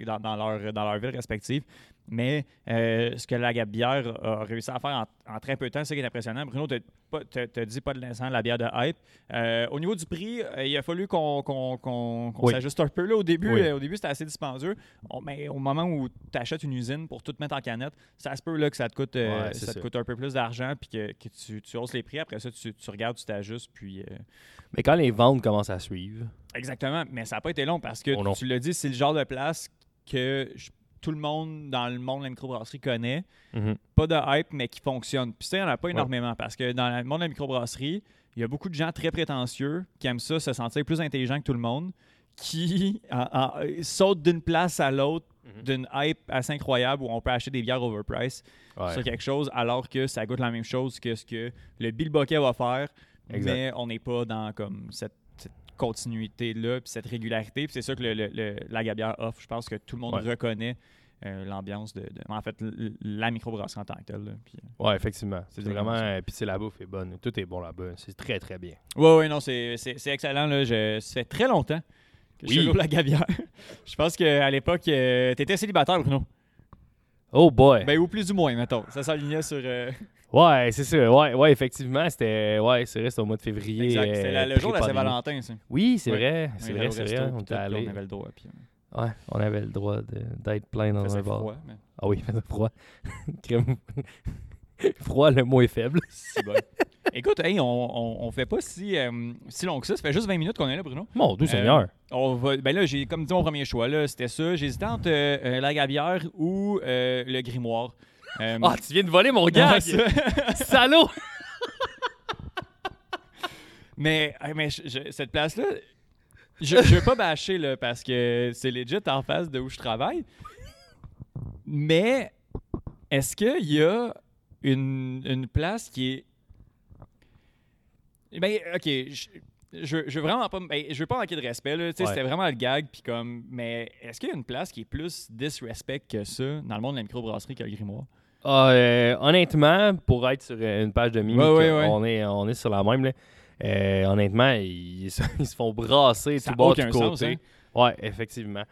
Speaker 6: dans, dans, leur, dans leur ville respective. Mais euh, ce que la bière a réussi à faire en, très peu de temps, c'est qui est impressionnant. Bruno, tu te dit pas de l'instant la bière de hype. Euh, au niveau du prix, euh, il a fallu qu'on s'ajuste un peu. Là, au début, au début c'était assez dispendieux. mais au moment où tu achètes une usine pour tout mettre en canette, ça se peut là, que ça te coûte, ça, te coûte un peu plus d'argent puis que, tu, tu, hausses les prix. Après ça, tu, regardes, tu t'ajustes. Puis,
Speaker 7: Mais quand les ventes commencent à suivre.
Speaker 6: Exactement. Mais ça n'a pas été long parce que oh tu l'as dit, c'est le genre de place que je tout le monde dans le monde de la microbrasserie connaît. Mhm. Pas de hype, mais qui fonctionne. Puis ça, il n'y en a pas énormément parce que dans le monde de la microbrasserie, il y a beaucoup de gens très prétentieux qui aiment ça, se sentir plus intelligent que tout le monde, qui sautent d'une place à l'autre mhm. d'une hype assez incroyable où on peut acheter des bières overpriced sur quelque chose alors que ça goûte la même chose que ce que le Bill va faire. Mais on n'est pas dans comme cette continuité-là, puis cette régularité. Puis c'est ça que le, la Gabière offre. Je pense que tout le monde reconnaît euh, l'ambiance de, En fait, la microbrasserie en tant que telle. Puis,
Speaker 7: euh, ouais, effectivement. C'est vraiment. Puis c'est la bouffe est bonne. Tout est bon là-bas. C'est très, très bien.
Speaker 6: Ouais, ouais, non, c'est excellent. Là. Je, ça fait très longtemps que je suis la Gabière. je pense qu'à l'époque, euh, tu étais célibataire, Bruno.
Speaker 7: Oh boy.
Speaker 6: Ben, ou plus ou moins, mettons. Ça s'alignait sur.
Speaker 7: Ouais, c'est ça. Ouais, ouais, effectivement, c'était ouais, c'est vrai, c'était au mois de février.
Speaker 6: Exact. C'était
Speaker 7: euh,
Speaker 6: le jour de la Saint-Valentin, ça.
Speaker 7: Oui, c'est
Speaker 6: Oui.
Speaker 7: vrai, c'est vrai, c'est vrai. On était allé.
Speaker 6: On avait le droit. Puis,
Speaker 7: Ouais, on avait le droit d'être plein dans un bar.
Speaker 6: froid. mais
Speaker 7: Ah oui, il faisait froid. Crème- froid, le mot est faible.
Speaker 6: c'est bon. Écoute, hey, on, on, on fait pas si, euh, si long que ça. Ça fait juste 20 minutes qu'on est là, Bruno.
Speaker 7: Mon Dieu
Speaker 6: Euh,
Speaker 7: Seigneur.
Speaker 6: On va, ben là, j'ai comme dit mon premier choix, là, c'était ça. J'hésitais entre euh, euh, la gabière ou euh, le grimoire. Euh,
Speaker 7: Ah, tu viens de voler mon gars!
Speaker 6: ça.
Speaker 7: Salaud!
Speaker 6: mais hey, mais je- je- cette place-là, je, je veux pas bâcher là, parce que c'est legit en face de où je travaille. Mais est-ce qu'il y a une, une place qui est. Ben, ok, je, je, je veux vraiment pas. ben, je veux pas manquer de respect, là. tu sais,
Speaker 7: Ouais.
Speaker 6: C'était vraiment le gag, puis comme. Mais est-ce qu'il y a une place qui est plus disrespect que ça dans le monde de la microbrasserie que le grimoire?
Speaker 7: Ah, euh, honnêtement, pour être sur une page de mime,
Speaker 6: Ouais, ouais, ouais.
Speaker 7: On, est, on est sur la même. Là. Euh, honnêtement, ils, se- ils se font brasser
Speaker 6: Ça
Speaker 7: tout bas, tout
Speaker 6: sens,
Speaker 7: côté.
Speaker 6: hein?
Speaker 7: Ouais, effectivement.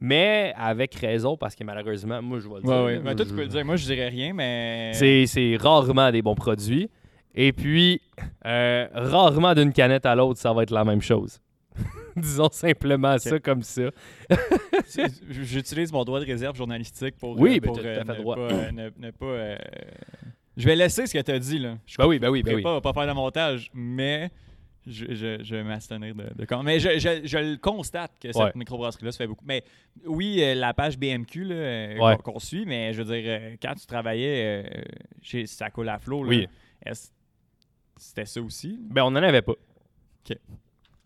Speaker 7: Mais avec raison, parce que malheureusement, moi, je vais le dire.
Speaker 6: Ouais,
Speaker 7: là,
Speaker 6: Ben, toi, tu peux le dire. Moi, je dirais rien, mais.
Speaker 7: C'est, c'est rarement des bons produits. Et puis, euh, rarement d'une canette à l'autre, ça va être la même chose. Disons simplement ça comme ça.
Speaker 6: J'utilise mon droit de réserve journalistique pour,
Speaker 7: Oui,
Speaker 6: euh, pour euh,
Speaker 7: fait
Speaker 6: ne,
Speaker 7: droit.
Speaker 6: pas, euh, ne, ne pas, Je vais laisser ce que tu as dit, là. Je
Speaker 7: Ben oui, ben oui,
Speaker 6: ne
Speaker 7: ben oui.
Speaker 6: pas, pas faire de montage, mais je, je, je vais m'abstenir de, de com- Mais je, je, je le constate que cette
Speaker 7: Ouais.
Speaker 6: microbrasserie-là se fait beaucoup. Mais oui, euh, la page BMQ là, euh,
Speaker 7: Ouais.
Speaker 6: qu'on suit, mais je veux dire, quand tu travaillais chez Ça coule à flot, là,
Speaker 7: Oui.
Speaker 6: c'était ça aussi?
Speaker 7: Ben, on n'en avait pas.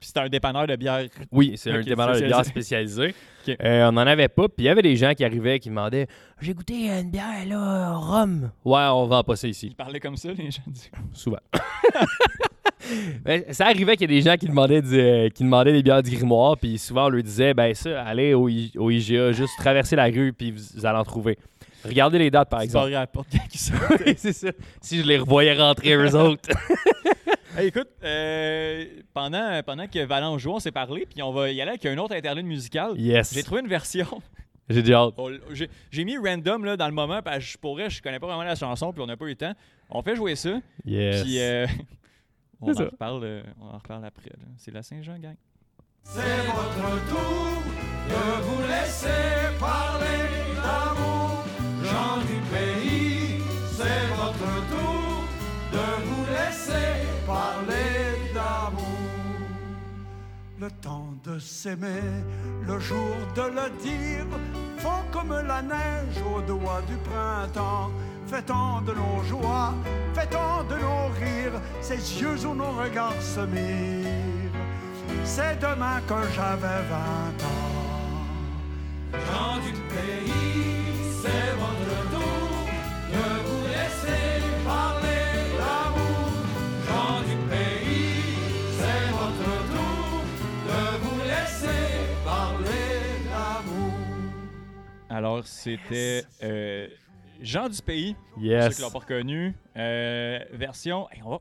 Speaker 6: Puis c'était un dépanneur de bière.
Speaker 7: Oui, c'est un dépanneur de bière spécialisé. Euh, on n'en avait pas. Puis il y avait des gens qui arrivaient qui demandaient J'ai goûté une bière, là, rhum. Ouais, on vend pas ça ici.
Speaker 6: Ils parlaient comme ça, les gens. du-
Speaker 7: Souvent. Ben, ça arrivait qu'il y ait des gens qui demandaient, du- euh, qui demandaient des bières du grimoire, puis souvent on leur disait ben ça, allez au, I- au IGA, juste traverser la rue, puis vous, allez en trouver. Regardez les dates, par exemple.
Speaker 6: barraient à la porte.
Speaker 7: Oui, c'est ça. Si je les revoyais rentrer eux autres.
Speaker 6: Hey, écoute, euh, pendant, pendant que Valence joue, on s'est parlé, puis on va y aller avec un autre interlude musical.
Speaker 7: yes.
Speaker 6: J'ai trouvé une version.
Speaker 7: J'ai déjà hâte.
Speaker 6: On- J'ai j'ai mis random là, dans le moment, parce que je pourrais, je connais pas vraiment la chanson, puis on n'a pas eu le temps. On fait jouer ça,
Speaker 7: Yes.
Speaker 6: puis euh, on, en reparle, euh, on en reparle après. là. C'est la Saint-Jean, gang.
Speaker 8: C'est votre tour de vous laisser parler d'amour, gens du parler d'amour. Le temps de s'aimer, le jour de le dire, font comme la neige au doigt du printemps. Fait-on de nos joies, fait-on de nos rires, ces yeux où nos regards se mirent. C'est demain que j'avais 20 ans. Gens du pays, c'est
Speaker 6: Alors, c'était euh, Jean du Pays, pour ceux
Speaker 7: Yes.
Speaker 6: qui l'ont pas reconnu. Euh, version. Hey, on va.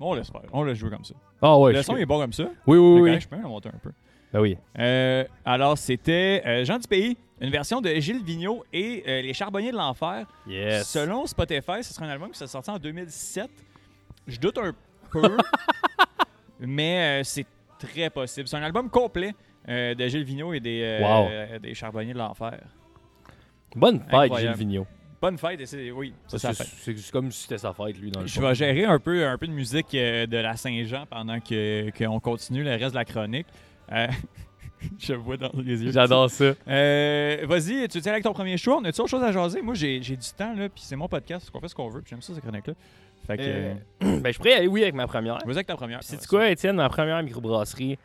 Speaker 6: on- faire. On laisse jouer comme ça.
Speaker 7: Ah ouais.
Speaker 6: le son est bon comme ça.
Speaker 7: Oui, oui, oui.
Speaker 6: Je peux le monter un peu.
Speaker 7: Ben oui.
Speaker 6: Euh, alors, c'était euh, Jean du Pays, une version de Gilles Vigneault et euh, Les Charbonniers de l'Enfer.
Speaker 7: Yes.
Speaker 6: Selon Spotify, ce sera un album qui s'est sorti en 2007. Je doute un peu, mais euh, c'est très possible. C'est un album complet euh, de Gilles Vigneault et des, euh,
Speaker 7: Wow.
Speaker 6: des Charbonniers de l'Enfer.
Speaker 7: Bonne fête,
Speaker 6: Incroyable.
Speaker 7: Gilles Vigneault.
Speaker 6: Bonne fête, et c'est, oui, c'est sa
Speaker 7: C'est
Speaker 6: fête.
Speaker 7: c'est- c'est comme si c'était sa fête, lui, dans le
Speaker 6: Je vais gérer un peu, un peu de musique euh, de la Saint-Jean pendant que, qu'on continue le reste de la chronique. Euh, je vois dans les yeux.
Speaker 7: J'adore ça.
Speaker 6: Euh, vas-y, tu tiens avec ton premier choix. On a-tu autre chose à jaser? Moi, j'ai, j'ai du temps, là, puis c'est mon podcast. On fait ce qu'on veut, puis j'aime ça, ces chroniques-là. Fait que,
Speaker 7: Euh, ben, je pourrais aller, oui, avec ma première.
Speaker 6: vas-y avec ta première.
Speaker 7: Sais-tu
Speaker 6: Ouais,
Speaker 7: quoi, Étienne, ma première microbrasserie,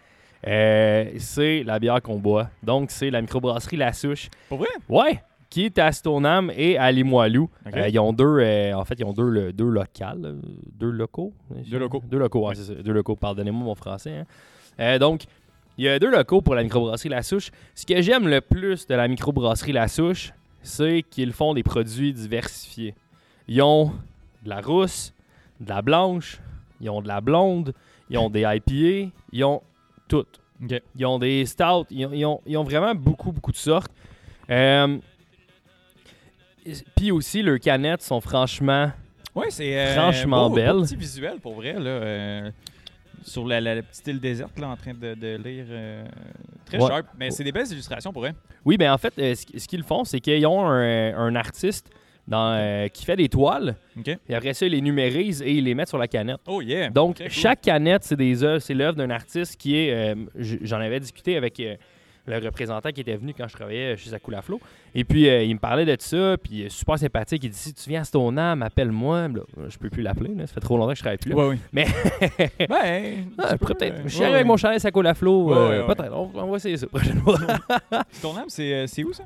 Speaker 7: euh, c'est la bière qu'on boit. Donc, c'est la microbrasserie La Souche.
Speaker 6: Pour vrai?
Speaker 7: Ouais, qui est à Stoneham et à Limoilou. Euh, ils ont deux, euh, en fait, ils ont deux, le- deux locales, deux locaux.
Speaker 6: Deux locaux.
Speaker 7: Deux locaux, ouais, c'est ça, deux locaux. Pardonnez-moi mon français. hein. Donc, il y a deux locaux pour la microbrasserie La Souche. Ce que j'aime le plus de la microbrasserie La Souche, c'est qu'ils font des produits diversifiés. Ils ont de la rousse, de la blanche, ils ont de la blonde, ils ont des IPA, ils ont tout.
Speaker 6: Ok.
Speaker 7: Ils ont des stouts, ils ont, ils ont- ils ont vraiment beaucoup, beaucoup de sortes. Euh, Puis aussi, leurs canettes sont franchement
Speaker 6: Oui, c'est
Speaker 7: franchement belle. Un
Speaker 6: petit visuel pour vrai. Là, sur la, petite île déserte, là, en train de, lire. très sharp. Mais c'est des belles illustrations pour eux.
Speaker 7: Oui, ben en fait, ce, qu'ils font, c'est qu'ils ont un, artiste dans, qui fait des toiles. Et après ça, ils les numérisent et ils les mettent sur la canette.
Speaker 6: Oh yeah!
Speaker 7: Donc, chaque canette, c'est des œuvres, c'est l'œuvre d'un artiste qui est. J'en avais discuté avec le représentant qui était venu quand je travaillais chez Flow. Et puis, euh, il me parlait de ça, puis super sympathique. Il dit Si tu viens à Stoneham, appelle-moi. Je peux plus l'appeler, ça fait trop longtemps que je travaille plus là.
Speaker 6: Ouais, oui.
Speaker 7: Mais.
Speaker 6: ben,
Speaker 7: ah, peut-être. je suis avec mon chalet Sacula-Flow. Euh, peut-être. On, on, va essayer ça prochaine fois.
Speaker 6: Stoneham, c'est où ça?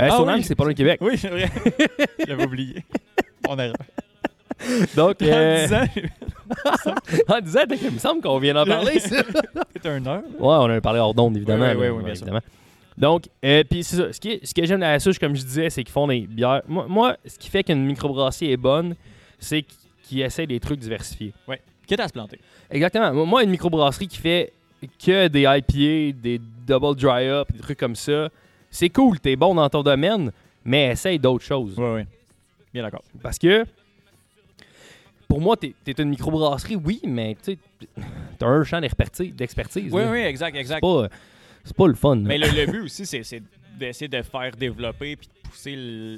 Speaker 7: Euh, Stoneham, c'est pas loin de Québec.
Speaker 6: Oui, c'est vrai. J'avais oublié. On erreur.
Speaker 7: Donc,
Speaker 6: euh...
Speaker 7: en disant, il me semble qu'on vient d'en parler, ça.
Speaker 6: C'est un heure.
Speaker 7: Ouais, on a parlé hors d'onde, évidemment.
Speaker 6: Oui, oui, oui, évidemment.
Speaker 7: Donc, euh, puis c'est ça. Ce, qui ce que j'aime dans la souche, comme je disais, c'est qu'ils font des bières. Moi, moi ce qui fait qu'une microbrasserie est bonne, c'est qu'ils essaient des trucs diversifiés.
Speaker 6: Oui. Quitte à se planter.
Speaker 7: Exactement. Moi, une microbrasserie qui fait que des IPA, des double dry up, des trucs comme ça, c'est cool. T'es bon dans ton domaine, mais essaye d'autres choses.
Speaker 6: Oui, oui. Bien d'accord.
Speaker 7: Parce que pour moi, tu es, une microbrasserie, oui, mais tu as un champ d'expertise.
Speaker 6: Oui, oui, exact, exact.
Speaker 7: C'est pas, le fun.
Speaker 6: Mais le, but aussi, c'est d'essayer de faire développer et de pousser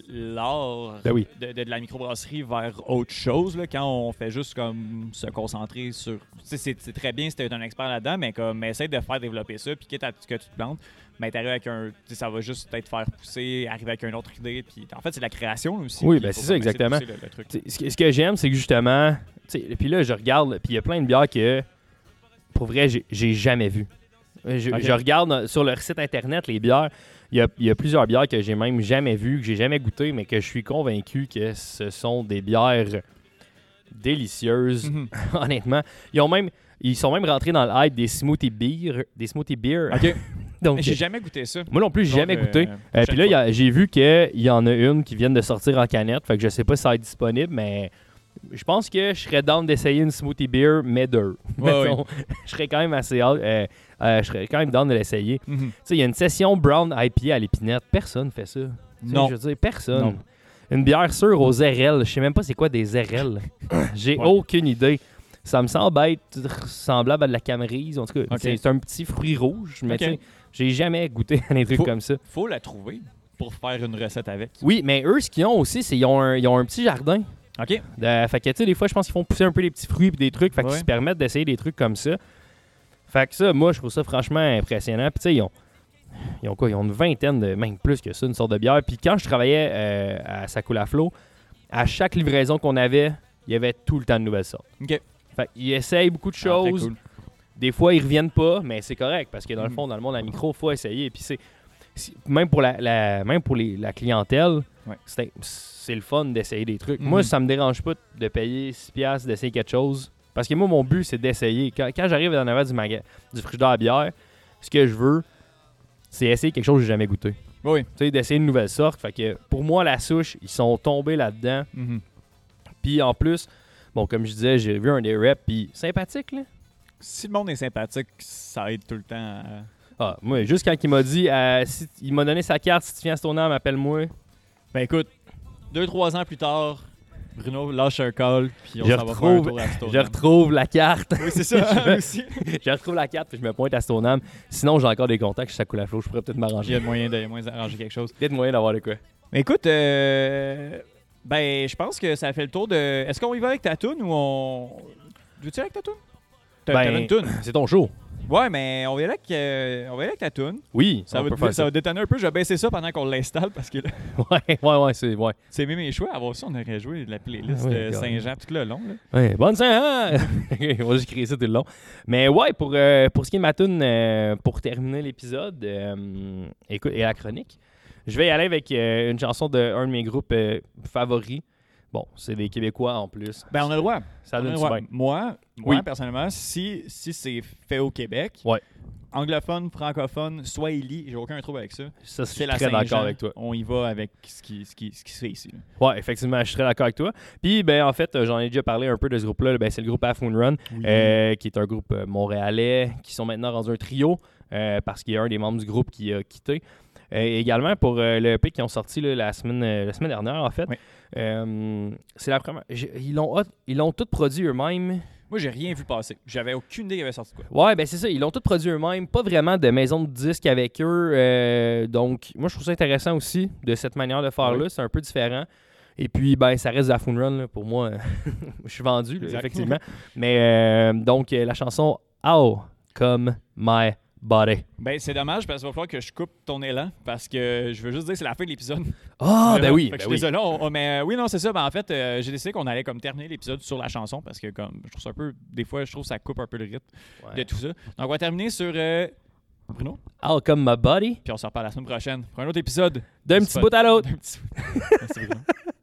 Speaker 6: l'art
Speaker 7: ben
Speaker 6: de, la microbrasserie vers autre chose. Là, quand on fait juste comme se concentrer sur. C'est très bien si tu es un expert là-dedans, mais comme essaye de faire développer ça, puis quitte à ce que tu te plantes, mais t'arrives avec un. Ça va juste peut-être faire pousser, arriver avec une autre idée. Puis en fait, c'est la création aussi.
Speaker 7: Oui, ben c'est ça, exactement. ce que, j'aime, c'est que justement. Puis là, je regarde, puis il y a plein de bières que, pour vrai, j'ai jamais vu. Je, regarde sur leur site internet les bières. Il y, a, plusieurs bières que j'ai même jamais vues, que j'ai jamais goûtées, mais que je suis convaincu que ce sont des bières délicieuses, mhm. honnêtement. Ils ont même. Ils sont même rentrés dans le hype des smoothie beer, des smoothie beer.
Speaker 6: Donc, j'ai jamais goûté ça.
Speaker 7: Moi non plus, j'ai jamais goûté. Euh, puis là, j'ai vu qu'il y en a une qui vient de sortir en canette. Fait que je sais pas si ça va être disponible, mais je pense que je serais down d'essayer une smoothie beer, mais deux. je serais quand même assez euh, euh, je serais quand même down de l'essayer. Mhm. Tu sais, il y a une session brown IPA à l'épinette. Personne fait ça.
Speaker 6: non.
Speaker 7: Je veux dire, personne. Une bière sûre aux RL. Je sais même pas c'est quoi des RL. J'ai aucune idée. Ça me semble être semblable à de la camerise. En tout cas, c'est un petit fruit rouge, mais j'ai jamais goûté à des trucs comme ça.
Speaker 6: Faut la trouver pour faire une recette avec.
Speaker 7: Oui, mais eux, ce qu'ils ont aussi, c'est qu'ils ont, un, petit jardin.
Speaker 6: OK.
Speaker 7: fait que, tu sais, des fois, je pense qu'ils font pousser un peu les petits fruits et des trucs. Fait qu'ils se permettent d'essayer des trucs comme ça. Fait que ça, moi, je trouve ça franchement impressionnant. Puis, tu sais, ils ont, ils ont quoi? Ils ont une vingtaine, de, même plus que ça, une sorte de bière. Puis, quand je travaillais euh, à Sakula Flow, à chaque livraison qu'on avait, il y avait tout le temps de nouvelles sortes.
Speaker 6: OK.
Speaker 7: Fait qu'ils essayent beaucoup de ah, choses. Des fois, ils reviennent pas, mais c'est correct parce que dans le mm. fond, dans le monde à micro, il faut essayer. puis c'est même pour la, même pour la clientèle, c'est le fun d'essayer des trucs. Moi, mm-hmm. ça me dérange pas de payer 6$ d'essayer quelque chose. Parce que moi, mon but, c'est d'essayer. Quand, j'arrive dans la du, maga, du frigidaire à bière, ce que je veux, c'est essayer quelque chose que j'ai jamais goûté.
Speaker 6: Oui.
Speaker 7: Tu sais, d'essayer une nouvelle sorte. Fait que pour moi, la souche, ils sont tombés là-dedans.
Speaker 6: Mm-hmm.
Speaker 7: Puis en plus, bon, comme je disais, j'ai vu un des reps, puis sympathique, là
Speaker 6: si le monde est sympathique, ça aide tout le temps.
Speaker 7: Ah, moi, juste quand il m'a dit, euh, si, il m'a donné sa carte, si tu viens à ton âme, appelle-moi.
Speaker 6: Ben écoute, deux, trois ans plus tard, Bruno lâche un call, puis on
Speaker 7: s'en va faire un tour à Je retrouve la carte.
Speaker 6: Oui, c'est ça,
Speaker 7: je, aussi. je retrouve la carte, puis je me pointe à Stoneham. Sinon, j'ai encore des contacts, ça coule à flot, je pourrais peut-être m'arranger.
Speaker 6: Il y a moyen d'arranger quelque chose.
Speaker 7: Peut-être moyen d'avoir de quoi.
Speaker 6: Mais écoute, euh, ben, je pense que ça fait le tour de. Est-ce qu'on y va avec ta ou on. Veux-tu avec ta
Speaker 7: ben, c'est ton show.
Speaker 6: Ouais, mais on verra avec, euh, on avec ta tune.
Speaker 7: Oui,
Speaker 6: ça va, ça, va détonner un peu. Je vais baisser ça pendant qu'on l'installe parce que là,
Speaker 7: ouais, ouais, ouais, c'est ouais.
Speaker 6: C'est mes choix. Avant ça, on aurait joué la playlist de Saint-Jean tout le long.
Speaker 7: Là. Ouais, bonne Saint-Jean! on va juste créer ça tout le long. Mais ouais, pour, euh, pour ce qui est de ma tune, euh, pour terminer l'épisode écoute, et la chronique, je vais y aller avec une chanson d'un de mes groupes favoris. Bon, c'est des Québécois en plus.
Speaker 6: Ben, on a le droit.
Speaker 7: Ça donne
Speaker 6: Moi, moi personnellement, si, si c'est fait au Québec,
Speaker 7: ouais.
Speaker 6: anglophone, francophone, swahili, j'ai aucun trouble avec ça.
Speaker 7: Ça, c'est très d'accord avec toi.
Speaker 6: On y va avec ce qui, ce qui, ce qui se fait ici.
Speaker 7: Ouais, effectivement, je suis très d'accord avec toi. Puis, ben, en fait, j'en ai déjà parlé un peu de ce groupe-là. Ben, c'est le groupe Half Moon Run, euh, qui est un groupe euh, montréalais, qui sont maintenant dans un trio, euh, parce qu'il y a un des membres du groupe qui a quitté. Également pour le EP qui ont sorti la, semaine, la semaine dernière, en fait. c'est la première. Ils l'ont, ils l'ont tout produit eux-mêmes.
Speaker 6: Moi, j'ai rien vu passer. J'avais aucune idée qu'il y avait sorti quoi.
Speaker 7: Ouais, ben c'est ça. Ils l'ont tout produit eux-mêmes. Pas vraiment de maison de disques avec eux. donc, moi, je trouve ça intéressant aussi de cette manière de faire-là. C'est un peu différent. Et puis, ben, ça reste de la Run. pour moi, je suis vendu, effectivement. Mais euh, donc, euh, la chanson How Come My Body.
Speaker 6: Ben, c'est dommage parce qu'il va falloir que je coupe ton élan parce que je veux juste dire que c'est la fin de l'épisode.
Speaker 7: Ah, ben oui.
Speaker 6: je
Speaker 7: suis
Speaker 6: désolé, mais oui, non, c'est ça. Ben, en fait, euh, j'ai décidé qu'on allait comme terminer l'épisode sur la chanson parce que, comme, je trouve ça un peu. Des fois, je trouve que ça coupe un peu le rythme de tout ça. Donc, on va terminer sur. Bruno?
Speaker 7: How come my body?
Speaker 6: Puis on se reparle la semaine prochaine pour un autre épisode.
Speaker 7: D'un petit bout à l'autre.
Speaker 6: Merci, Bruno.